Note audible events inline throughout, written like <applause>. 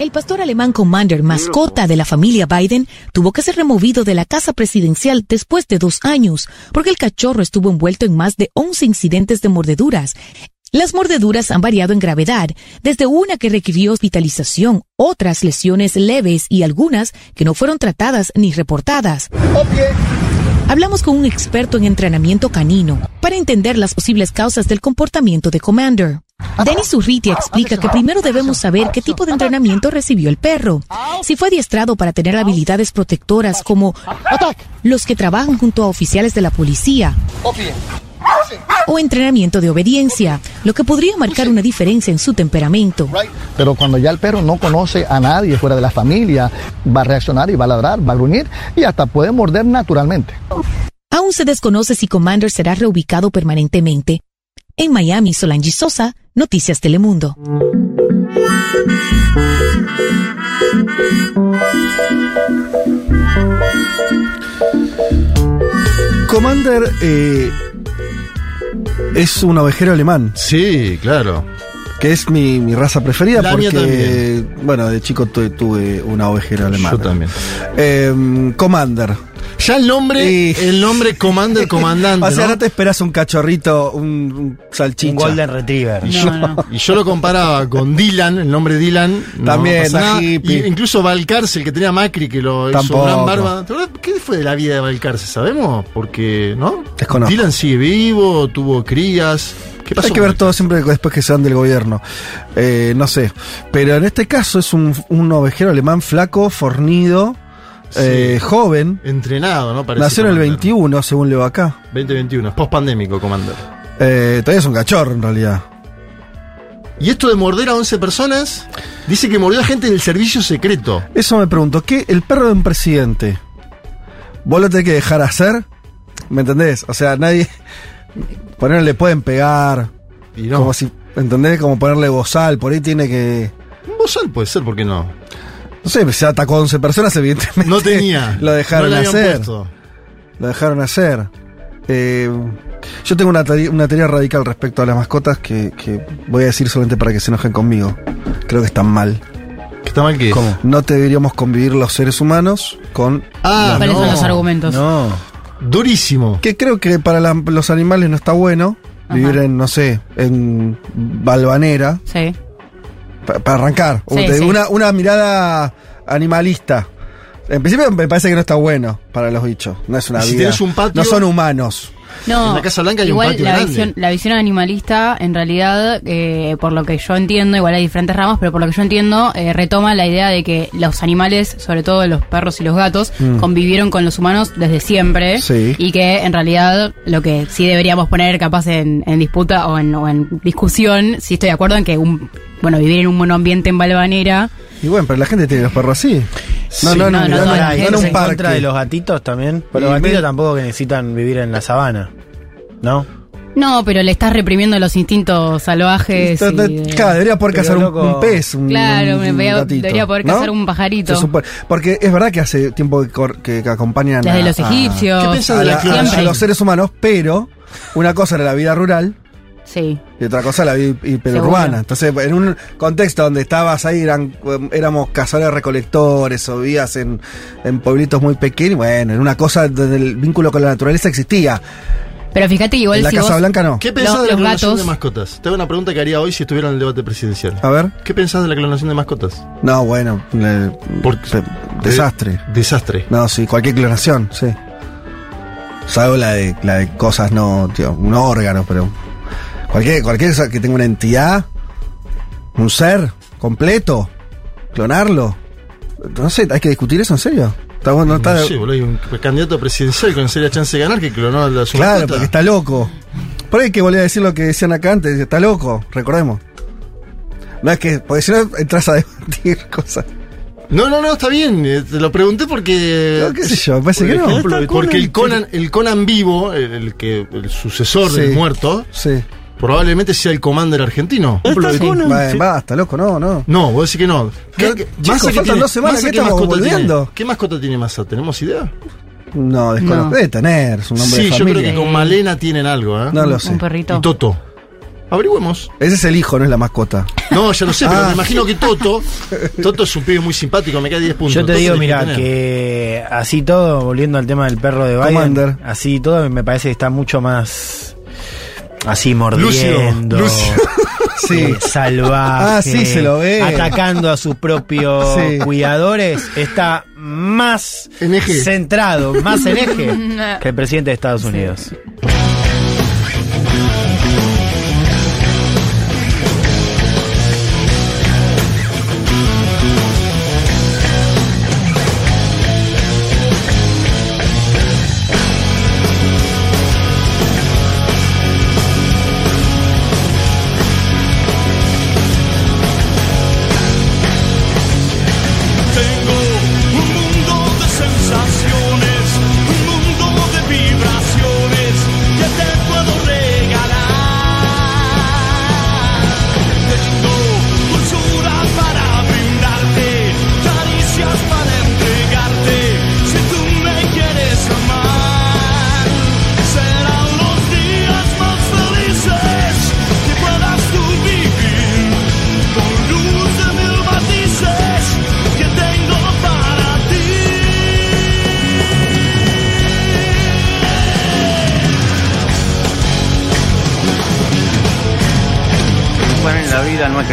El pastor alemán Commander, mascota de la familia Biden, tuvo que ser removido de la casa presidencial después de dos años, porque el cachorro estuvo envuelto en más de 11 incidentes de mordeduras. Las mordeduras han variado en gravedad, desde una que requirió hospitalización, otras lesiones leves y algunas que no fueron tratadas ni reportadas. Hablamos con un experto en entrenamiento canino para entender las posibles causas del comportamiento de Commander. Denis Urrutia explica que primero debemos saber qué tipo de entrenamiento recibió el perro. Si fue adiestrado para tener habilidades protectoras como los que trabajan junto a oficiales de la policía o entrenamiento de obediencia, lo que podría marcar una diferencia en su temperamento. Pero cuando ya el perro no conoce a nadie fuera de la familia, va a reaccionar y va a ladrar, va a gruñir y hasta puede morder naturalmente. Aún se desconoce si Commander será reubicado permanentemente. En Miami, Solange Sosa, Noticias Telemundo. Commander eh, es un ovejero alemán. Sí, claro. Que es mi, mi raza preferida La mía porque, bueno, de chico tu- tuve una ovejera alemana. Yo también. Eh, Commander. Ya el nombre, Y- el nombre Commander <laughs> Comandante. O sea, ¿no? no te esperas un cachorrito, un, un salchicha. Un Golden Retriever. Y, yo, y yo lo comparaba con Dylan, el nombre Dylan. También, nada. Y incluso Valcárcel, que tenía Macri, que lo hizo Tampoco. gran barba. ¿Qué fue de la vida de Valcárcel? ¿Sabemos? Porque, ¿no? Desconozco. Dylan sigue vivo, tuvo crías. ¿Qué pasó? Hay que ver todo siempre después que se van del gobierno. Eh, no sé. Pero en este caso es un, un ovejero alemán flaco, fornido, eh, joven. Entrenado, ¿no? Parece Nació en el Commander. 21, según leo acá. 2021, post pandémico, Commander. Eh, todavía es un cachorro en realidad. Y esto de morder a 11 personas, dice que mordió a gente del servicio secreto. Eso me pregunto, ¿qué? El perro de un presidente. ¿Vos lo tenés que dejar hacer? ¿Me entendés? O sea, nadie. Ponerle le pueden pegar. Y no. Como si. ¿Entendés? Como ponerle bozal. Por ahí tiene que. Un bozal puede ser, ¿por qué no? No sé, se atacó a 11 personas, evidentemente. No tenía. <laughs> Lo dejaron no le habían hacer. puesto. Lo dejaron hacer. Eh, yo tengo una, teoría- una teoría radical respecto a las mascotas que, que voy a decir solamente para que se enojen conmigo. Creo que están mal. ¿Qué está mal que ¿Cómo? No deberíamos convivir los seres humanos con. Ah, ¿Cuáles no. son los argumentos? No. Durísimo. Que creo que para la- los animales no está bueno vivir en, no sé, en Balvanera. Sí. pa- para arrancar. Sí, Te- sí. Una, una mirada animalista. En principio me parece que no está bueno para los bichos. No es una si vida. tenés un patio- no son humanos. No, En la Casa Blanca hay un igual patio la grande. visión, la visión animalista, en realidad, eh, por lo que yo entiendo, igual hay diferentes ramas, pero por lo que yo entiendo, eh, retoma la idea de que los animales, sobre todo los perros y los gatos, convivieron con los humanos desde siempre Mm. Sí. y que en realidad lo que sí deberíamos poner capaz en, en disputa o en, o en discusión, sí estoy de acuerdo en que un, bueno, vivir en un buen ambiente en Balvanera, Y bueno, pero la gente tiene los perros así. No, Sí, no, no, no, en un contra parque. de los gatitos también. Pero los gatitos me- tampoco que necesitan vivir en la sabana. ¿No? no, pero le estás reprimiendo los instintos salvajes. Claro, debería poder cazar un, pez, un, Claro, un me veo- gatito, debería poder ¿no? cazar un pajarito. Porque es verdad que hace tiempo que, cor- que- que acompañan Desde a, los a- egipcios. ¿Qué pensás a, de la- la a- clonación? a los seres humanos, pero una cosa era la vida rural Sí. y otra cosa la vida hiperurbana. Entonces, en un contexto donde estabas ahí, eran, éramos cazadores recolectores o vivías en, en pueblitos muy pequeños, bueno, en una cosa donde el vínculo con la naturaleza existía. Pero fíjate que igual la si Casa vos- Blanca no. ¿Qué pensás Los- de la los clonación gatos- de mascotas? Te hago una pregunta que haría hoy si estuviera en el debate presidencial. A ver. ¿Qué pensás de la clonación de mascotas? No, bueno, le- Porque- desastre. De- desastre. No, sí, cualquier clonación, sí. Salvo la de, la de cosas no, tío, un órgano, pero. Cualquier, cualquier cosa que tenga una entidad, un ser completo, clonarlo. No sé, hay que discutir eso en serio. Está bueno, está. Sé, boludo, hay un candidato presidencial con seria chance de ganar que clonó a la claro, mascota. porque está loco. Por ahí hay que volver a decir lo que decían acá antes, está loco, recordemos. No es que, porque si no entras a debatir <laughs> cosas. No, no, no, está bien. eh, Te lo pregunté porque. No, qué sé yo, me parece por que no. ejemplo, porque el Conan, Conan, el Conan vivo, el, el que el sucesor Sí. del muerto, Sí. Probablemente sea el Commander argentino. Bueno, Basta, loco, no, no. No, vos decís que no. ¿Qué? ¿Qué, faltan dos semanas, Massa ¿qué qué estamos mascota tiene? volviendo? ¿Qué mascota tiene Massa? ¿Tenemos idea? No, desconozco. No. Debe tener, es un nombre Sí, de yo familia. creo que con Malena tienen algo, ¿eh? No lo sé. un perrito. Y Toto. Averigüemos. Ese es el hijo, no es la mascota. No, ya lo sé, pero Ah. me imagino que Toto. Toto es un pibe muy simpático, me queda 10 puntos. Yo te Toto digo, tiene mira, que así todo, volviendo al tema del perro de Biden, Commander. así todo me parece que está mucho más así mordiendo. Lucio. <laughs> Sí. eh, salvaje. Ah, sí, se lo ve. Atacando a sus propios Sí. cuidadores. Está más En eje. centrado, más en eje <laughs> que el presidente de Estados Unidos.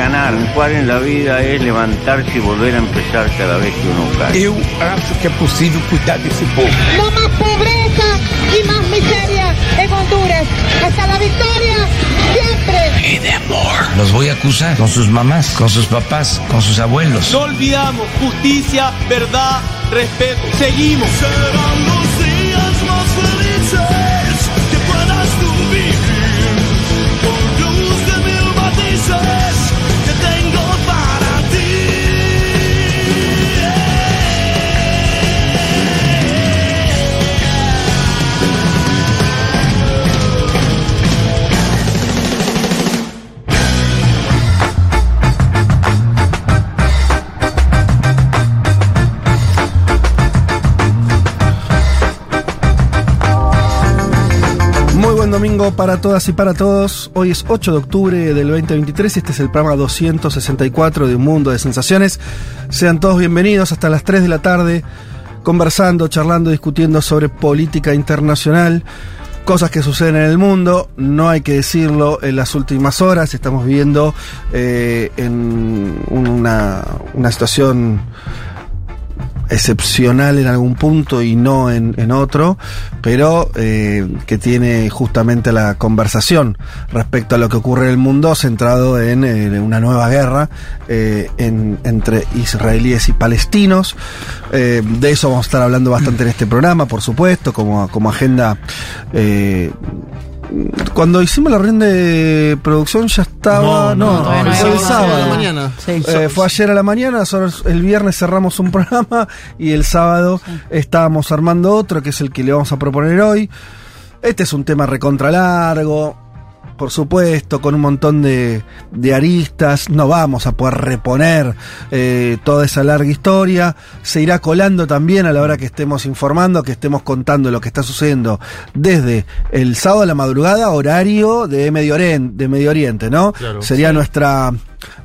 Ganar, jugar en la vida es levantarse y volver a empezar cada vez que uno cae. Eu acho que é possível cuidar desse povo. No más pobreza y más miseria en Honduras. Hasta la victoria, siempre. Los voy a acusar con sus mamás, con sus papás, con sus abuelos. No olvidamos justicia, verdad, respeto. Seguimos. Domingo para todas y para todos. Hoy es 8 de octubre del 2023 y este es el programa 264 de Un Mundo de Sensaciones. Sean todos bienvenidos hasta las 3 de la tarde, conversando, charlando, discutiendo sobre política internacional, cosas que suceden en el mundo. No hay que decirlo en las últimas horas. Estamos viviendo eh, en una, una situación excepcional en algún punto y no en, en otro, pero eh, que tiene justamente la conversación respecto a lo que ocurre en el mundo centrado en, una nueva guerra eh, en- entre israelíes y palestinos. Eh, de eso vamos a estar hablando bastante en este programa, por supuesto, como, como agenda. Cuando hicimos la reunión de producción ya estaba. No, No, no, todavía no fue el sábado. la mañana. Sí. Eh, fue ayer a la mañana, el viernes cerramos un <laughs> programa y el sábado estábamos armando otro, que es el que le vamos a proponer hoy. Este es un tema recontra largo, por supuesto, con un montón de, de aristas. No vamos a poder reponer eh, toda esa larga historia. Se irá colando también a la hora que estemos informando, que estemos contando lo que está sucediendo desde el sábado a la madrugada, horario de Medio Oriente, de Medio Oriente ¿no? Claro. Sería nuestra,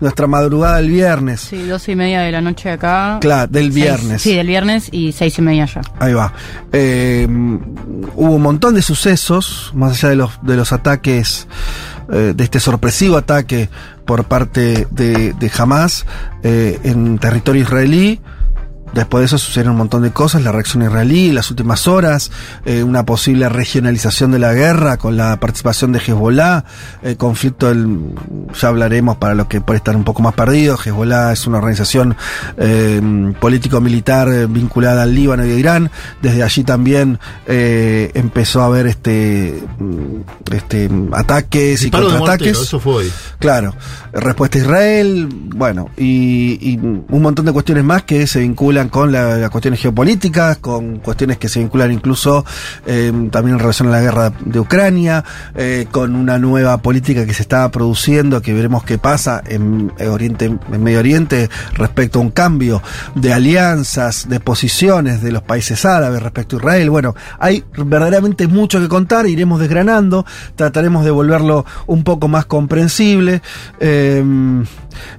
nuestra madrugada del viernes. Sí, dos y media de la noche acá. Claro, del Seis- viernes. sí, del viernes y seis y media allá. Ahí va. Eh, hubo un montón de sucesos, más allá de los, de los ataques, eh, de este sorpresivo ataque por parte de, de Hamas eh, en territorio israelí. Después de eso sucedieron un montón de cosas, la reacción israelí, las últimas horas, eh, una posible regionalización de la guerra con la participación de Hezbollah, el conflicto del, ya hablaremos para los que pueden estar un poco más perdidos, Hezbollah es una organización eh, político-militar eh, vinculada al Líbano y a Irán, desde allí también eh, empezó a haber este, este ataques y mortero, contraataques. eso fue hoy. Claro. Respuesta a Israel, bueno, y, un montón de cuestiones más que se vinculan con la- las cuestiones geopolíticas, con cuestiones que se vinculan incluso eh, también en relación a la guerra de Ucrania, eh, con una nueva política que se está produciendo, que veremos qué pasa en, Oriente, en Medio Oriente respecto a un cambio de alianzas, de posiciones de los países árabes respecto a Israel. Bueno, hay verdaderamente mucho que contar, iremos desgranando, trataremos de volverlo un poco más comprensible. Eh,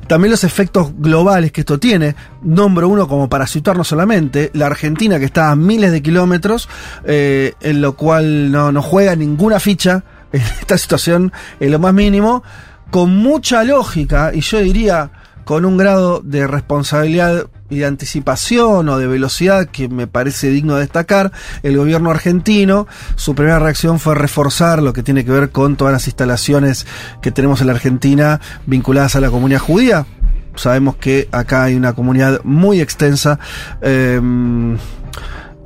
también los efectos globales que esto tiene. Nombro uno como para situarnos solamente, la Argentina que está a miles de kilómetros, eh, en lo cual no, no juega ninguna ficha en <laughs> esta situación en lo más mínimo, con mucha lógica y yo diría con un grado de responsabilidad y de anticipación o de velocidad que me parece digno de destacar, el gobierno argentino, su primera reacción fue reforzar lo que tiene que ver con todas las instalaciones que tenemos en la Argentina vinculadas a la comunidad judía. Sabemos que acá hay una comunidad muy extensa. eh,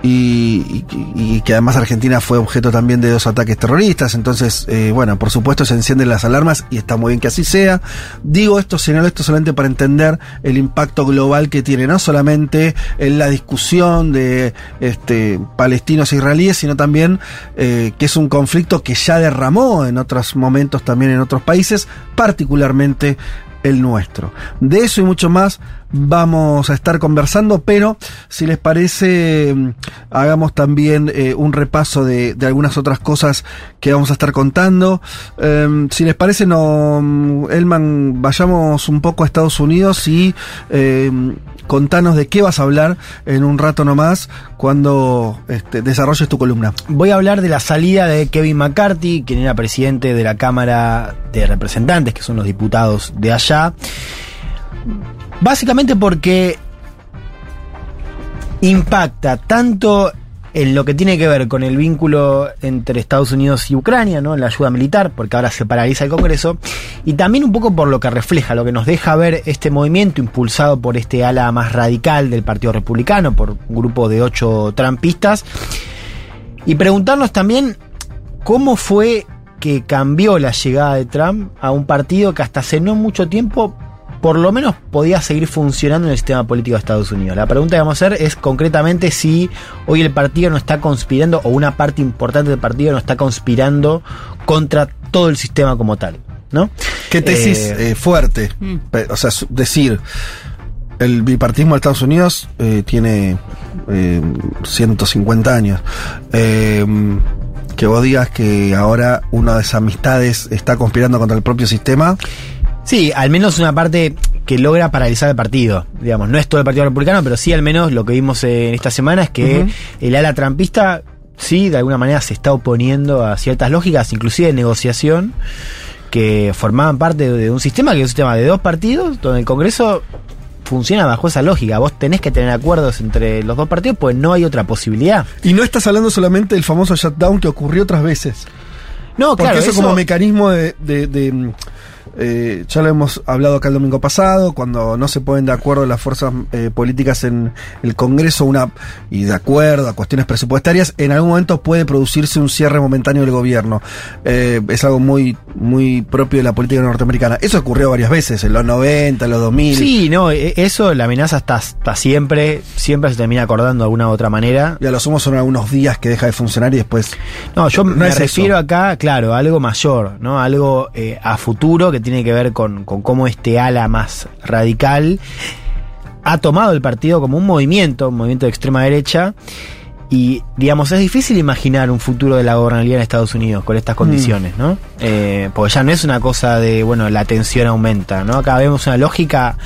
y, y- y que además Argentina fue objeto también de dos ataques terroristas. Entonces, eh, bueno, por supuesto se encienden las alarmas y está muy bien que así sea. Digo esto, señalo esto solamente para entender el impacto global que tiene, no solamente en la discusión de este, palestinos e israelíes, sino también eh, que es un conflicto que ya derramó en otros momentos también en otros países, particularmente el nuestro. De eso y mucho más vamos a estar conversando, pero si les parece, mm, hagamos también eh, un repaso de, de algunas otras cosas que vamos a estar contando. Eh, si les parece, no, mm, Elman, vayamos un poco a Estados Unidos y eh, contanos de qué vas a hablar en un rato nomás cuando este, desarrolles tu columna. Voy a hablar de la salida de Kevin McCarthy, quien era presidente de la Cámara de Representantes, que son los diputados de allá. Básicamente porque impacta tanto en lo que tiene que ver con el vínculo entre Estados Unidos y Ucrania, ¿no? En la ayuda militar, porque ahora se paraliza el Congreso, y también un poco por lo que refleja, lo que nos deja ver este movimiento impulsado por este ala más radical del Partido Republicano, por un grupo de ocho trampistas, y preguntarnos también cómo fue que cambió la llegada de Trump a un partido que hasta hace no mucho tiempo por lo menos podía seguir funcionando en el sistema político de Estados Unidos. La pregunta que vamos a hacer es concretamente si hoy el partido no está conspirando o una parte importante del partido no está conspirando contra todo el sistema como tal. ¿No? Qué tesis Eh, eh, fuerte. Mm. O sea, decir, el bipartismo de Estados Unidos eh, tiene eh, 150 años. Eh, que vos digas que ahora una de esas amistades está conspirando contra el propio sistema. Sí, al menos una parte que logra paralizar el partido. Digamos, no es todo el Partido Republicano, pero sí al menos lo que vimos en esta semana es que el ala trampista sí, de alguna manera se está oponiendo a ciertas lógicas, inclusive de negociación, que formaban parte de un sistema que es un sistema de dos partidos, donde el Congreso funciona bajo esa lógica. Vos tenés que tener acuerdos entre los dos partidos, pues no hay otra posibilidad. Y no estás hablando solamente del famoso shutdown que ocurrió otras veces. No, Porque claro, eso, eso- como mecanismo de... de- de, eh, ya lo hemos hablado acá el domingo pasado, cuando no se ponen de acuerdo las fuerzas eh, políticas en el Congreso una y de acuerdo a cuestiones presupuestarias, en algún momento puede producirse un cierre momentáneo del gobierno. Eh, es algo muy, muy propio de la política norteamericana. Eso ocurrió varias veces, en los 90, en los 2000. Sí, no, e- eso, la amenaza está, está siempre, siempre se termina acordando de alguna u otra manera. Y a lo sumo son algunos días que deja de funcionar y después... No, yo No me eso. refiero acá, claro, a algo mayor, ¿no? Algo eh, a futuro que tiene que ver con, con cómo este ala más radical ha tomado el partido como un movimiento, un movimiento de extrema derecha. Y, digamos, es difícil imaginar un futuro de la gobernabilidad en Estados Unidos con estas condiciones, ¿no? Eh, porque ya no es una cosa de, bueno, la tensión aumenta, ¿no? Acá vemos una lógica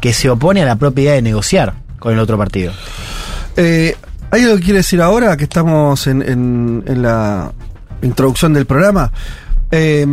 que se opone a la propia idea de negociar con el otro partido. Eh, ¿Hay algo que quiere decir ahora que estamos en, en- en la introducción del programa? Eh,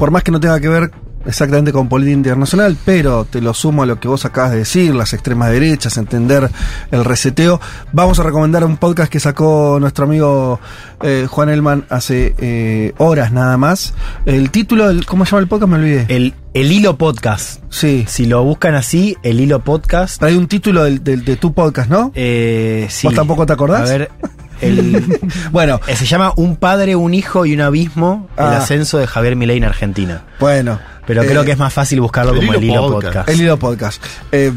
por más que no tenga que ver exactamente con política internacional, pero te lo sumo a lo que vos acabas de decir, las extremas derechas, entender el reseteo. Vamos a recomendar un podcast que sacó nuestro amigo eh, Juan Elman hace eh, horas nada más. El título, del, ¿cómo se llama el podcast? Me olvidé. El, el hilo podcast. Sí. Si lo buscan así, el hilo podcast. Hay un título del- del- de tu podcast, ¿no? Eh, sí. ¿Vos tampoco te acordás? A ver, <laughs> el, <laughs> Bueno, eh, se llama Un padre, un hijo y un abismo, el Ah. ascenso de Javier Milei en Argentina. Bueno, Pero Eh, creo que es más fácil buscarlo el como el hilo hilo podcast. podcast. El hilo podcast. Eh,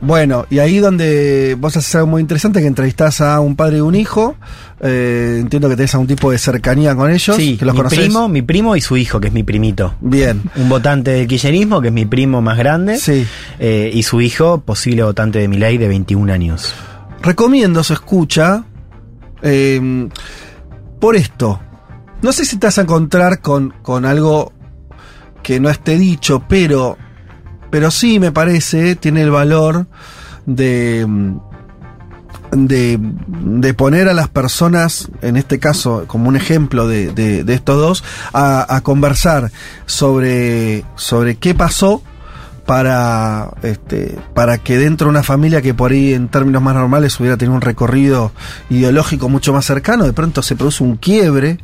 bueno, y ahí donde vos haces algo muy interesante, que entrevistás a un padre y un hijo. Eh, entiendo que tenés algún tipo de cercanía con ellos. Sí, que los mi conocés. primo, mi primo y su hijo, que es mi primito. Bien. Un votante del kirchnerismo, que es mi primo más grande. Sí. eh, y su hijo, posible votante de mi ley de 21 años. Recomiendo su escucha eh, por esto. No sé si te vas a encontrar con, con algo que no esté dicho, pero, pero sí me parece, tiene el valor de, de, de poner a las personas, en este caso como un ejemplo de, de- de estos dos, a, a conversar sobre, sobre qué pasó para, este, para que dentro de una familia que por ahí en términos más normales hubiera tenido un recorrido ideológico mucho más cercano, de pronto se produce un quiebre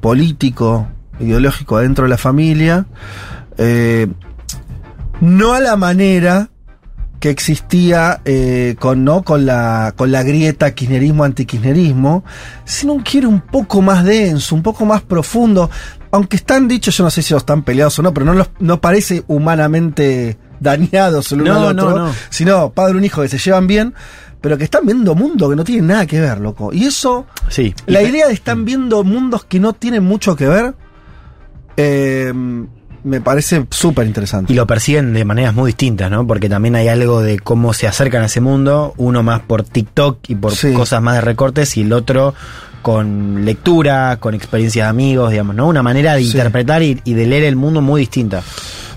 político, ideológico dentro de la familia, eh, no a la manera que existía eh, con no con la con la grieta kirchnerismo antikirchnerismo sino un quiere un poco más denso un poco más profundo aunque están dichos yo no sé si los están peleados o no pero no los no parece humanamente dañados el uno No, al no, otro no. sino padre y un hijo que se llevan bien pero que están viendo mundo que no tienen nada que ver loco y eso Sí. la idea de están viendo mundos que no tienen mucho que ver eh, me parece súper interesante Y lo persiguen de maneras muy distintas, ¿no? Porque también hay algo de cómo se acercan a ese mundo, uno más por TikTok y por Sí. cosas más de recortes y el otro con lectura, con experiencias de amigos, digamos, ¿no? Una manera de Sí. interpretar y, y de leer el mundo muy distinta.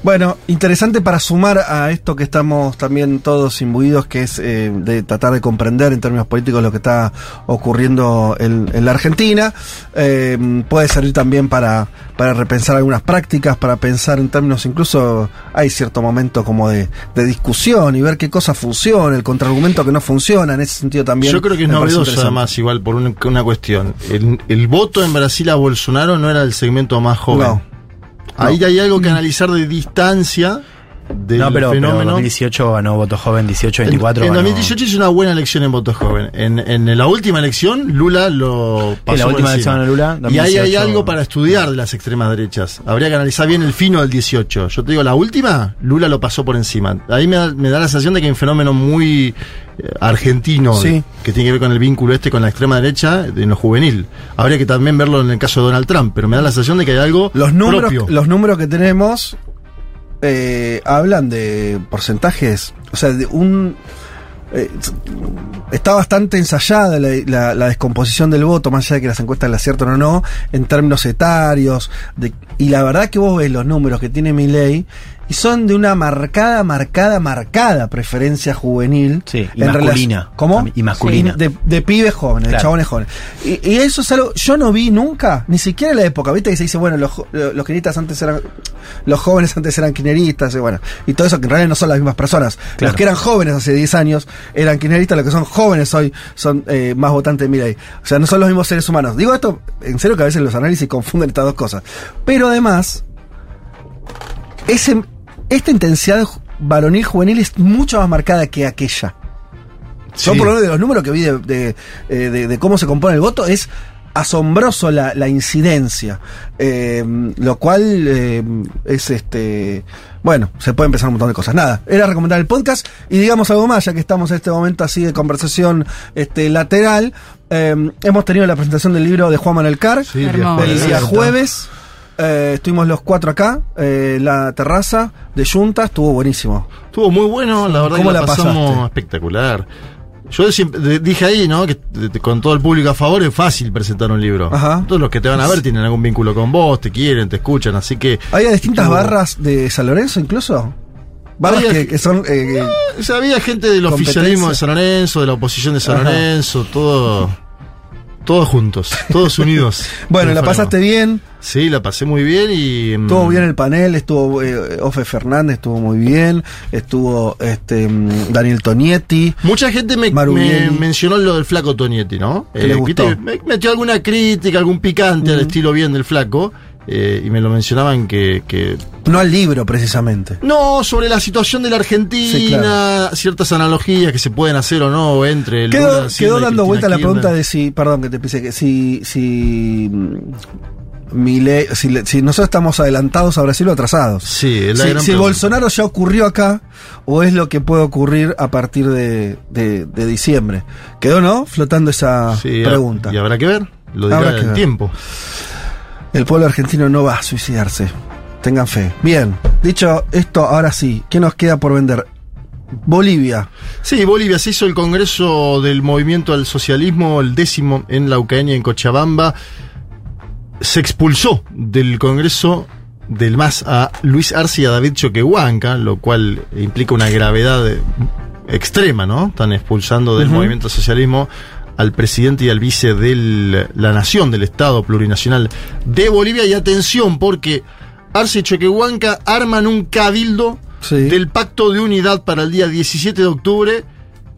Bueno, interesante para sumar a esto que estamos también todos imbuidos, que es eh, de tratar de comprender en términos políticos lo que está ocurriendo en, en la Argentina. Eh, puede servir también para, para repensar algunas prácticas, para pensar en términos, incluso hay cierto momento como de, de discusión y ver qué cosa funciona, el contraargumento que no funciona, en ese sentido también. Yo creo que es novedoso además, igual por un- una cuestión. El, el voto en Brasil a Bolsonaro no era el segmento más joven. No. Ahí hay algo que analizar de distancia del no, pero, pero fenómeno. 2018 ganó voto joven, 18, En- 24 En, ganó- 2018 hizo una buena elección en voto joven. En, en la última elección, Lula lo pasó. la última encima. elección Lula, Y ahí hay 2018. algo para estudiar de las extremas derechas. Habría que analizar bien el fino del 18. Yo te digo, la última, Lula lo pasó por encima. Ahí me da, me da la sensación de que hay un fenómeno muy eh, argentino Sí. que tiene que ver con el vínculo este con la extrema derecha en lo juvenil. Habría que también verlo en el caso de Donald Trump, pero me da la sensación de que hay algo Los números, propio. los números que tenemos eh, hablan de porcentajes, o sea, de un... eh, está bastante ensayada la, la- descomposición del voto, más allá de que las encuestas la aciertan o no, en términos etarios. de- y la verdad que vos ves los números que tiene mi ley y son de una marcada, marcada, marcada preferencia juvenil. Sí, y en masculina. ¿Cómo? Y masculina. De, de pibes jóvenes, de chabones jóvenes. Y, y eso es algo, yo no vi nunca, ni siquiera en la época, viste que se dice, bueno, los, los kirchneristas antes eran, los jóvenes antes eran kirchneristas, y bueno, y todo eso que en realidad no son las mismas personas. Claro. Los que eran jóvenes hace 10 años eran kirchneristas, los que son jóvenes hoy son eh, más votantes de Milei. O sea, no son los mismos seres humanos. Digo esto, en serio que a veces los análisis confunden estas dos cosas. Pero además, ese, esta intensidad varonil juvenil es mucho más marcada que aquella. Yo Sí. por lo menos de los números que vi de, de, eh, de- de cómo se compone el voto es asombroso la, la incidencia. Eh, lo cual eh, es este. Bueno, se puede empezar un montón de cosas. Nada, era recomendar el podcast y digamos algo más, ya que estamos en este momento así de conversación este, lateral. Eh, hemos tenido la presentación del libro de Juan Manuel Carr Sí, el día jueves. Eh, estuvimos los cuatro acá, eh, la terraza de Junta, estuvo buenísimo. Estuvo muy bueno, la verdad ¿Cómo que la, la pasamos pasaste? espectacular. Yo siempre dije ahí, ¿no? Que con todo el público a favor es fácil presentar un libro. Ajá. Todos los que te van a ver tienen algún vínculo con vos, te quieren, te escuchan, así que. Había distintas barras de San Lorenzo incluso. Barras Había- que, que son... eh, O sea, había gente del oficialismo de San Lorenzo, de la oposición de San Ajá. Lorenzo, todo. Todos juntos, todos unidos. <laughs> bueno, la pasaste bien, Sí, la pasé muy bien y. mm, estuvo bien el panel, estuvo eh, Ofe Fernández, estuvo muy bien, estuvo este mm, Daniel Tonietti. Mucha gente me, mencionó lo del flaco Tonietti, ¿no? Le gustó. viste, me metió alguna crítica, algún picante al estilo bien del flaco. Eh, y me lo mencionaban que, que No al libro, precisamente. No, sobre la situación de la Argentina, Sí, claro. ciertas analogías que se pueden hacer o no entre el Quedó, Lula quedó dando vuelta la Kirchner. pregunta de si, perdón que te pise, que si, si mm, si, si nosotros estamos adelantados a Brasil o atrasados. Sí, la si, gran si. Bolsonaro ya ocurrió acá, o es lo que puede ocurrir a partir de, de- de diciembre. Quedó, ¿no? Flotando esa Sí, pregunta. Y habrá que ver. Lo dirá el ver. tiempo. El pueblo argentino no va a suicidarse. Tengan fe. Bien, dicho esto, ahora sí, ¿qué nos queda por vender? Bolivia. Sí, Bolivia se hizo el Congreso del Movimiento al Socialismo, el décimo en la Ucrania, en Cochabamba. Se expulsó del Congreso del MAS a Luis Arce y a David Choquehuanca, lo cual implica una gravedad extrema, ¿no? Están expulsando del Ujú. Movimiento al Socialismo al presidente y al vice de la nación, del Estado plurinacional de Bolivia. Y atención, porque Arce y Choquehuanca arman un cabildo Sí. del Pacto de Unidad para el día 17 de octubre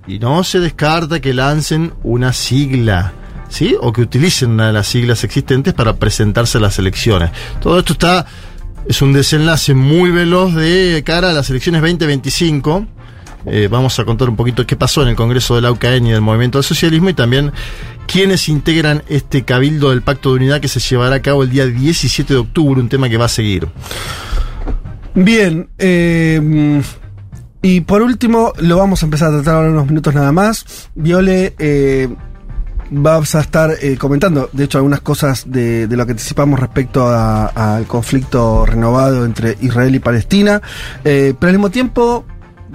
y no se descarta que lancen una sigla, ¿sí? O que utilicen una de las siglas existentes para presentarse a las elecciones. Todo esto está es un desenlace muy veloz de cara a las elecciones 2025. Eh, vamos a contar un poquito qué pasó en el Congreso de la UCN y del Movimiento del Socialismo y también quiénes integran este cabildo del Pacto de Unidad que se llevará a cabo el día 17 de octubre, un tema que va a seguir. Bien, eh, y por último, lo vamos a empezar a tratar ahora unos minutos nada más. Viole, eh, vas a estar eh, comentando, de hecho, algunas cosas de, lo que anticipamos respecto al conflicto renovado entre Israel y Palestina, pero al mismo tiempo...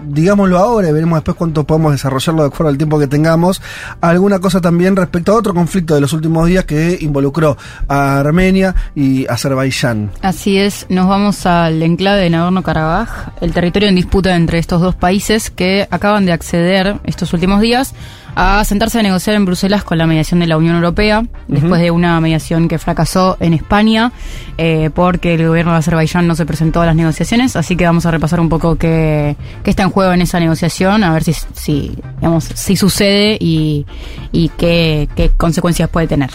Digámoslo ahora y veremos después cuánto podemos desarrollarlo de acuerdo al tiempo que tengamos. Alguna cosa también respecto a otro conflicto de los últimos días que involucró a Armenia y Azerbaiyán. Así es, nos vamos al enclave de Nagorno-Karabaj, el territorio en disputa entre estos dos países que acaban de acceder estos últimos días a sentarse a negociar en Bruselas con la mediación de la Unión Europea, después de una mediación que fracasó en España, eh, porque el gobierno de Azerbaiyán no se presentó a las negociaciones, así que vamos a repasar un poco qué, qué está en juego en esa negociación, a ver si, si, digamos, si sucede y, y qué, qué consecuencias puede tener.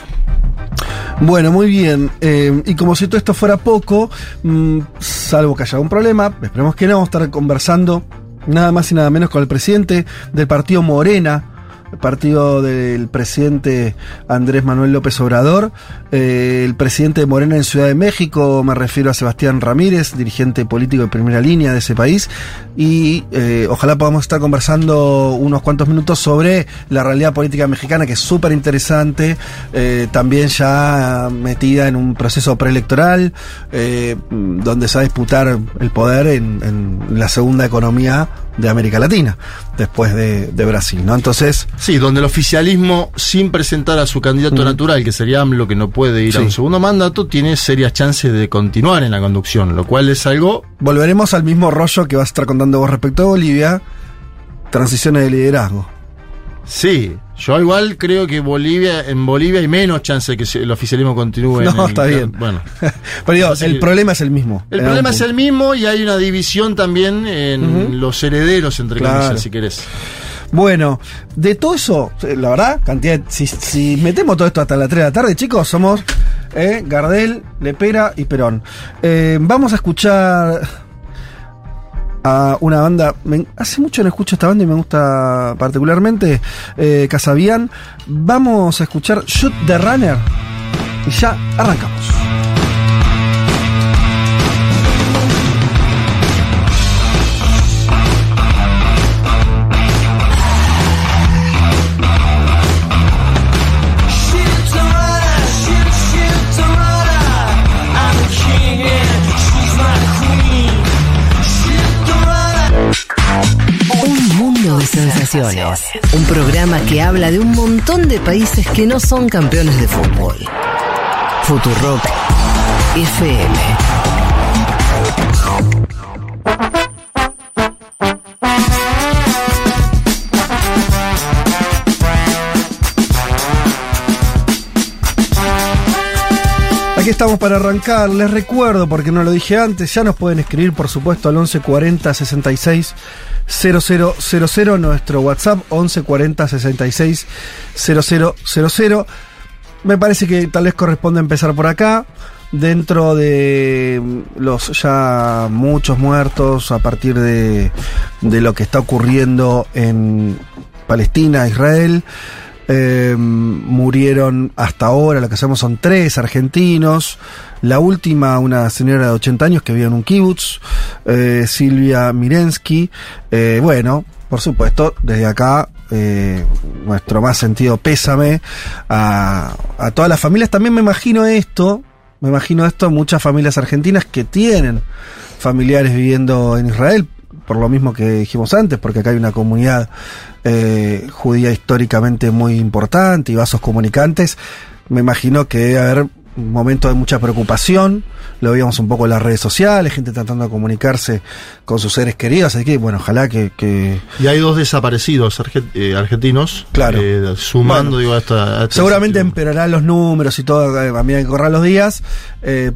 Bueno, muy bien. Eh, y como si todo esto fuera poco, mm, salvo que haya algún problema, esperemos que no, vamos a estar conversando nada más y nada menos con el presidente del partido Morena, partido del presidente Andrés Manuel López Obrador, eh, el presidente de Morena en Ciudad de México, me refiero a Sebastián Ramírez, dirigente político de primera línea de ese país, y eh, ojalá podamos estar conversando unos cuantos minutos sobre la realidad política mexicana, que es súper interesante, eh, también ya metida en un proceso preelectoral, donde se va a disputar el poder en, en la segunda economía de América Latina, después de, de Brasil, ¿no? Entonces, Sí, donde el oficialismo, sin presentar a su candidato natural, que sería AMLO, que no puede ir a un segundo mandato, tiene serias chances de continuar en la conducción, lo cual es algo. volveremos al mismo rollo que vas a estar contando vos respecto a Bolivia, transiciones de liderazgo. Sí, yo igual creo que Bolivia, en Bolivia hay menos chance de que el oficialismo continúe. en No, el- está bien. Bueno, <laughs> Pero digo, el problema es el mismo. el problema es el mismo y hay una división también en los herederos, entre Claro. comillas, si querés. Bueno, de todo eso, eh, la verdad, cantidad. de- si, si metemos todo esto hasta las 3 de la tarde, chicos, somos eh, Gardel, Lepera y Perón. Eh, vamos a escuchar a una banda. me- hace mucho no escucho esta banda y me gusta particularmente. Eh, Casabian. Vamos a escuchar Shoot the Runner. Y ya arrancamos. Sensaciones. Un programa que habla de un montón de países que no son campeones de fútbol. Futurock FM. Estamos para arrancar. Les recuerdo, porque no lo dije antes, ya nos pueden escribir, por supuesto, al 1140 66 0000, nuestro WhatsApp 1140 66 0000. Me parece que tal vez corresponde empezar por acá. Dentro de los ya muchos muertos a partir de, de lo que está ocurriendo en Palestina, Israel, Eh, murieron hasta ahora, lo que sabemos son tres argentinos. La última, una señora de 80 años que vivía en un kibutz, eh, Silvia Mirensky. Eh, bueno, por supuesto, desde acá, eh, nuestro más sentido pésame a, a todas las familias. También me imagino esto, me imagino esto, muchas familias argentinas que tienen familiares viviendo en Israel, por lo mismo que dijimos antes, porque acá hay una comunidad eh, judía históricamente muy importante y vasos comunicantes. Me imagino que debe haber un momento de mucha preocupación, lo veíamos un poco en las redes sociales, gente tratando de comunicarse con sus seres queridos, así que bueno, ojalá que... que Y hay dos desaparecidos eh, argentinos. Claro. eh, sumando, Bueno, digo, a esta. a esta Seguramente empeorarán los números y todo eh, a medida que corran los días. Eh,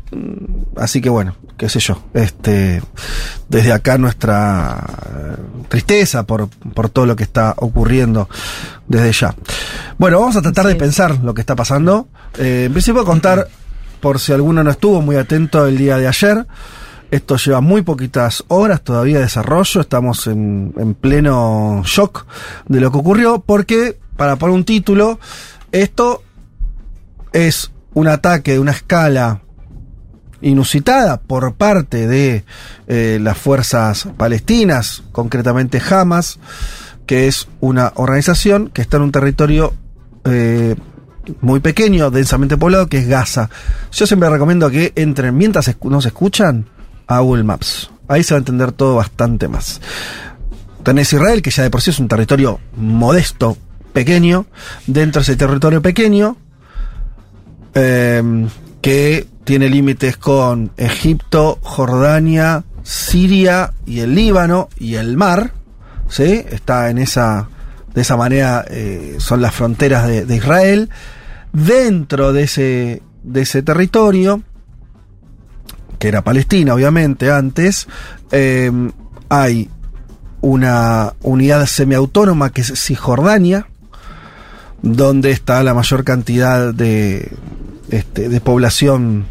así que bueno, qué sé yo. Este, desde acá nuestra eh, tristeza por, por todo lo que está ocurriendo desde ya. Bueno, vamos a tratar de pensar lo que está pasando. Eh, en principio contar, por si alguno no estuvo muy atento el día de ayer. Esto lleva muy poquitas horas todavía de desarrollo, estamos en, en pleno shock de lo que ocurrió, porque, para poner un título, esto es un ataque de una escala inusitada por parte de eh, las fuerzas palestinas, concretamente Hamas, que es una organización que está en un territorio eh, muy pequeño, densamente poblado, que es Gaza. Yo siempre recomiendo que entren, mientras nos escuchan, a Google Maps. Ahí se va a entender todo bastante más. Tenés Israel, que ya de por sí es un territorio modesto, pequeño. Dentro de ese territorio pequeño, eh, que tiene límites con Egipto, Jordania, Siria y el Líbano y el mar. ¿sí? Está en esa, de esa manera, eh, son las fronteras de, Israel. Dentro de ese, de ese territorio, que era Palestina, obviamente, antes, eh, hay una unidad semiautónoma que es Cisjordania, donde está la mayor cantidad de, este, de población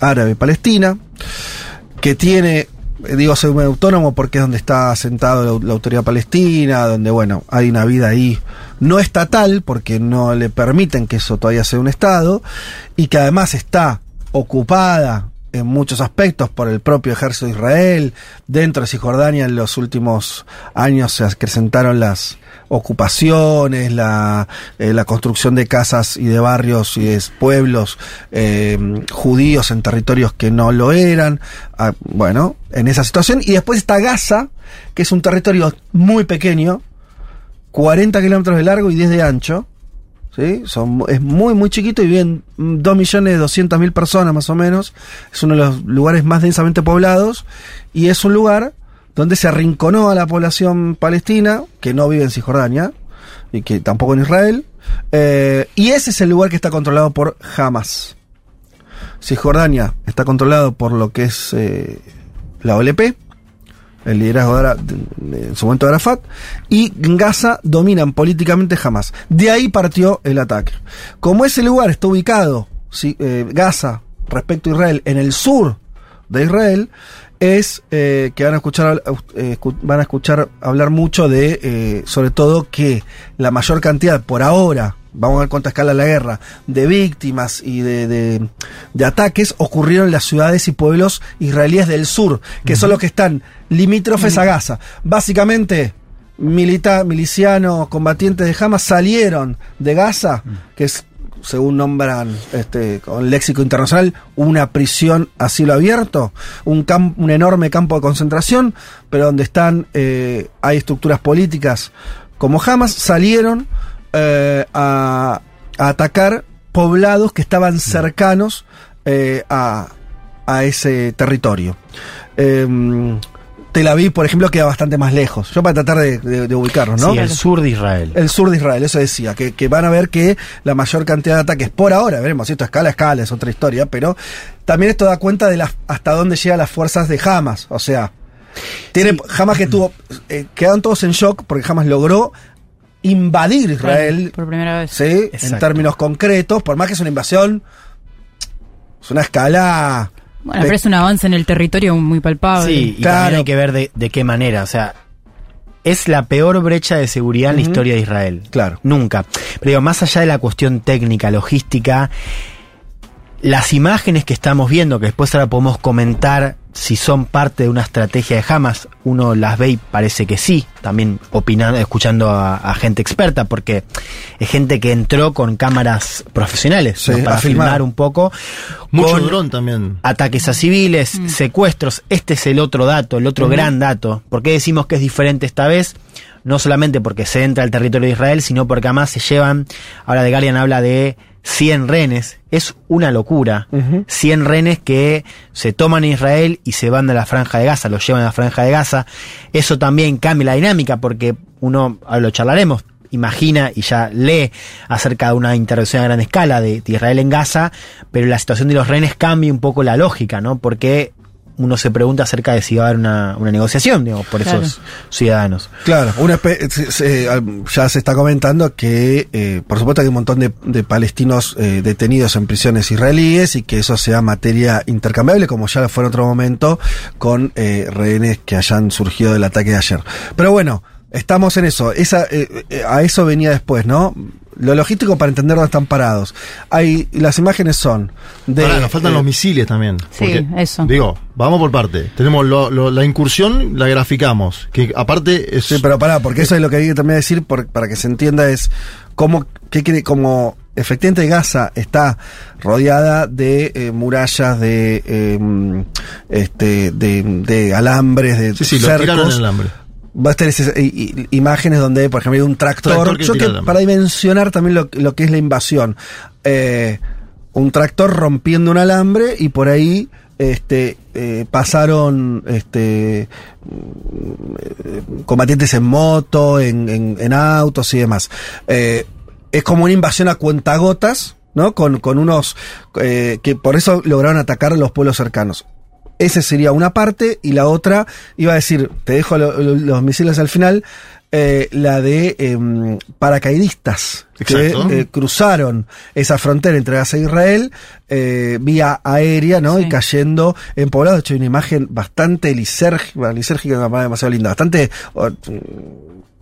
árabe palestina, que tiene, eh, digo semiautónomo porque es donde está asentado la, la autoridad palestina, donde, bueno, hay una vida ahí no estatal, porque no le permiten que eso todavía sea un Estado, y que además está ocupada en muchos aspectos por el propio ejército de Israel. Dentro de Cisjordania en los últimos años se acrecentaron las ocupaciones, la, eh, la construcción de casas y de barrios y de pueblos eh, judíos en territorios que no lo eran. Ah, bueno, en esa situación. Y después está Gaza, que es un territorio muy pequeño, 40 kilómetros de largo y 10 de ancho. ¿Sí? Son, es muy, muy chiquito y viven 2.200.000 personas más o menos. Es uno de los lugares más densamente poblados y es un lugar donde se arrinconó a la población palestina, que no vive en Cisjordania y que tampoco en Israel. eh, y ese es el lugar que está controlado por Hamas. Cisjordania está controlado por lo que es eh, la OLP, el liderazgo de, Ara- de- de- en su momento de Arafat, y Gaza dominan políticamente Hamas. De ahí partió el ataque. Como ese lugar está ubicado, sí, eh, Gaza, respecto a Israel, en el sur de Israel, es eh, que van a escuchar eh, van a escuchar hablar mucho de eh, sobre todo que la mayor cantidad por ahora vamos a ver cuánto escala la guerra de víctimas y de, de- de ataques ocurrieron en las ciudades y pueblos israelíes del sur que son los que están limítrofes a Gaza. Básicamente milita, milicianos combatientes de Hamas salieron de Gaza que es según nombran este, con léxico internacional, una prisión a cielo abierto, un, un enorme campo de concentración, pero donde están, eh, hay estructuras políticas como Hamas, salieron eh, a, a atacar poblados que estaban cercanos eh, a, a ese territorio. Tel Aviv, por ejemplo, queda bastante más lejos. Yo para tratar de, de- de ubicarnos, ¿no? Sí, el sur de Israel. El sur de Israel, eso decía, que, que van a ver que la mayor cantidad de ataques por ahora, veremos esto escala a escala, es otra historia, pero también esto da cuenta de las, hasta dónde llegan las fuerzas de Hamas, o sea, tiene Hamas que tuvo, eh, quedaron todos en shock porque Hamas logró invadir Israel, Por primera vez. ¿sí? en Exacto. términos concretos, por más que es una invasión, es una escala... Bueno, pero es un avance en el territorio muy palpable. Sí, y Claro. también hay que ver de, de qué manera. O sea, es la peor brecha de seguridad en la historia de Israel. Claro. Nunca. Pero digo, más allá de la cuestión técnica, logística, las imágenes que estamos viendo, que después ahora podemos comentar si son parte de una estrategia de Hamas, uno las ve y parece que sí, también opinando, escuchando a, a gente experta, porque es gente que entró con cámaras profesionales Sí, ¿no? para filmar. filmar un poco. Mucho con dron también. Ataques a civiles, secuestros, este es el otro dato, el otro gran dato. ¿Por qué decimos que es diferente esta vez? No solamente porque se entra al territorio de Israel, sino porque además se llevan, ahora The Guardian habla de 100 rehenes, es una locura. 100 rehenes que se toman en Israel y se van a la franja de Gaza, los llevan a la franja de Gaza. Eso también cambia la dinámica porque uno, lo charlaremos, imagina y ya lee acerca de una intervención a gran escala de, de Israel en Gaza, pero la situación de los rehenes cambia un poco la lógica, ¿no? Porque uno se pregunta acerca de si va a haber una, una negociación, digamos, por Claro. esos ciudadanos. Claro, una se- se- ya se está comentando que, eh, por supuesto, hay un montón de, de palestinos eh, detenidos en prisiones israelíes y que eso sea materia intercambiable, como ya lo fue en otro momento con eh, rehenes que hayan surgido del ataque de ayer. Pero bueno, estamos en eso. Esa, eh, eh, a eso venía después, ¿no? Lo logístico para entender dónde están parados. Hay, las imágenes son de. Pará, nos faltan eh, los misiles también. Sí, eso. Digo, vamos por parte. Tenemos lo- lo- la incursión, la graficamos. Que aparte es. Sí, pero pará, porque eso es lo que hay que también decir por- para que se entienda es cómo, qué quiere, como efectivamente Gaza está rodeada de eh, murallas, de eh, este, de, de alambres, de Sí, sí, lo tiraron en cercos. el hambre. Va a i- i- imágenes donde, por ejemplo, hay un tractor. Tractor que Yo que- para dimensionar también lo, lo que es la invasión. Eh, un tractor rompiendo un alambre y por ahí este eh, pasaron este eh, combatientes en moto, en, en- en autos y demás. Eh, es como una invasión a cuentagotas, ¿no? Con, con unos eh, que por eso lograron atacar a los pueblos cercanos. Esa sería una parte y la otra, iba a decir, te dejo lo- lo- los misiles al final, eh, la de em, paracaidistas que eh, cruzaron esa frontera entre Gaza e Israel eh, vía aérea, ¿no? Sí. Y cayendo en poblados. De hecho, hay una imagen bastante lisérgica, lisérgica es una palabra demasiado linda, bastante oh,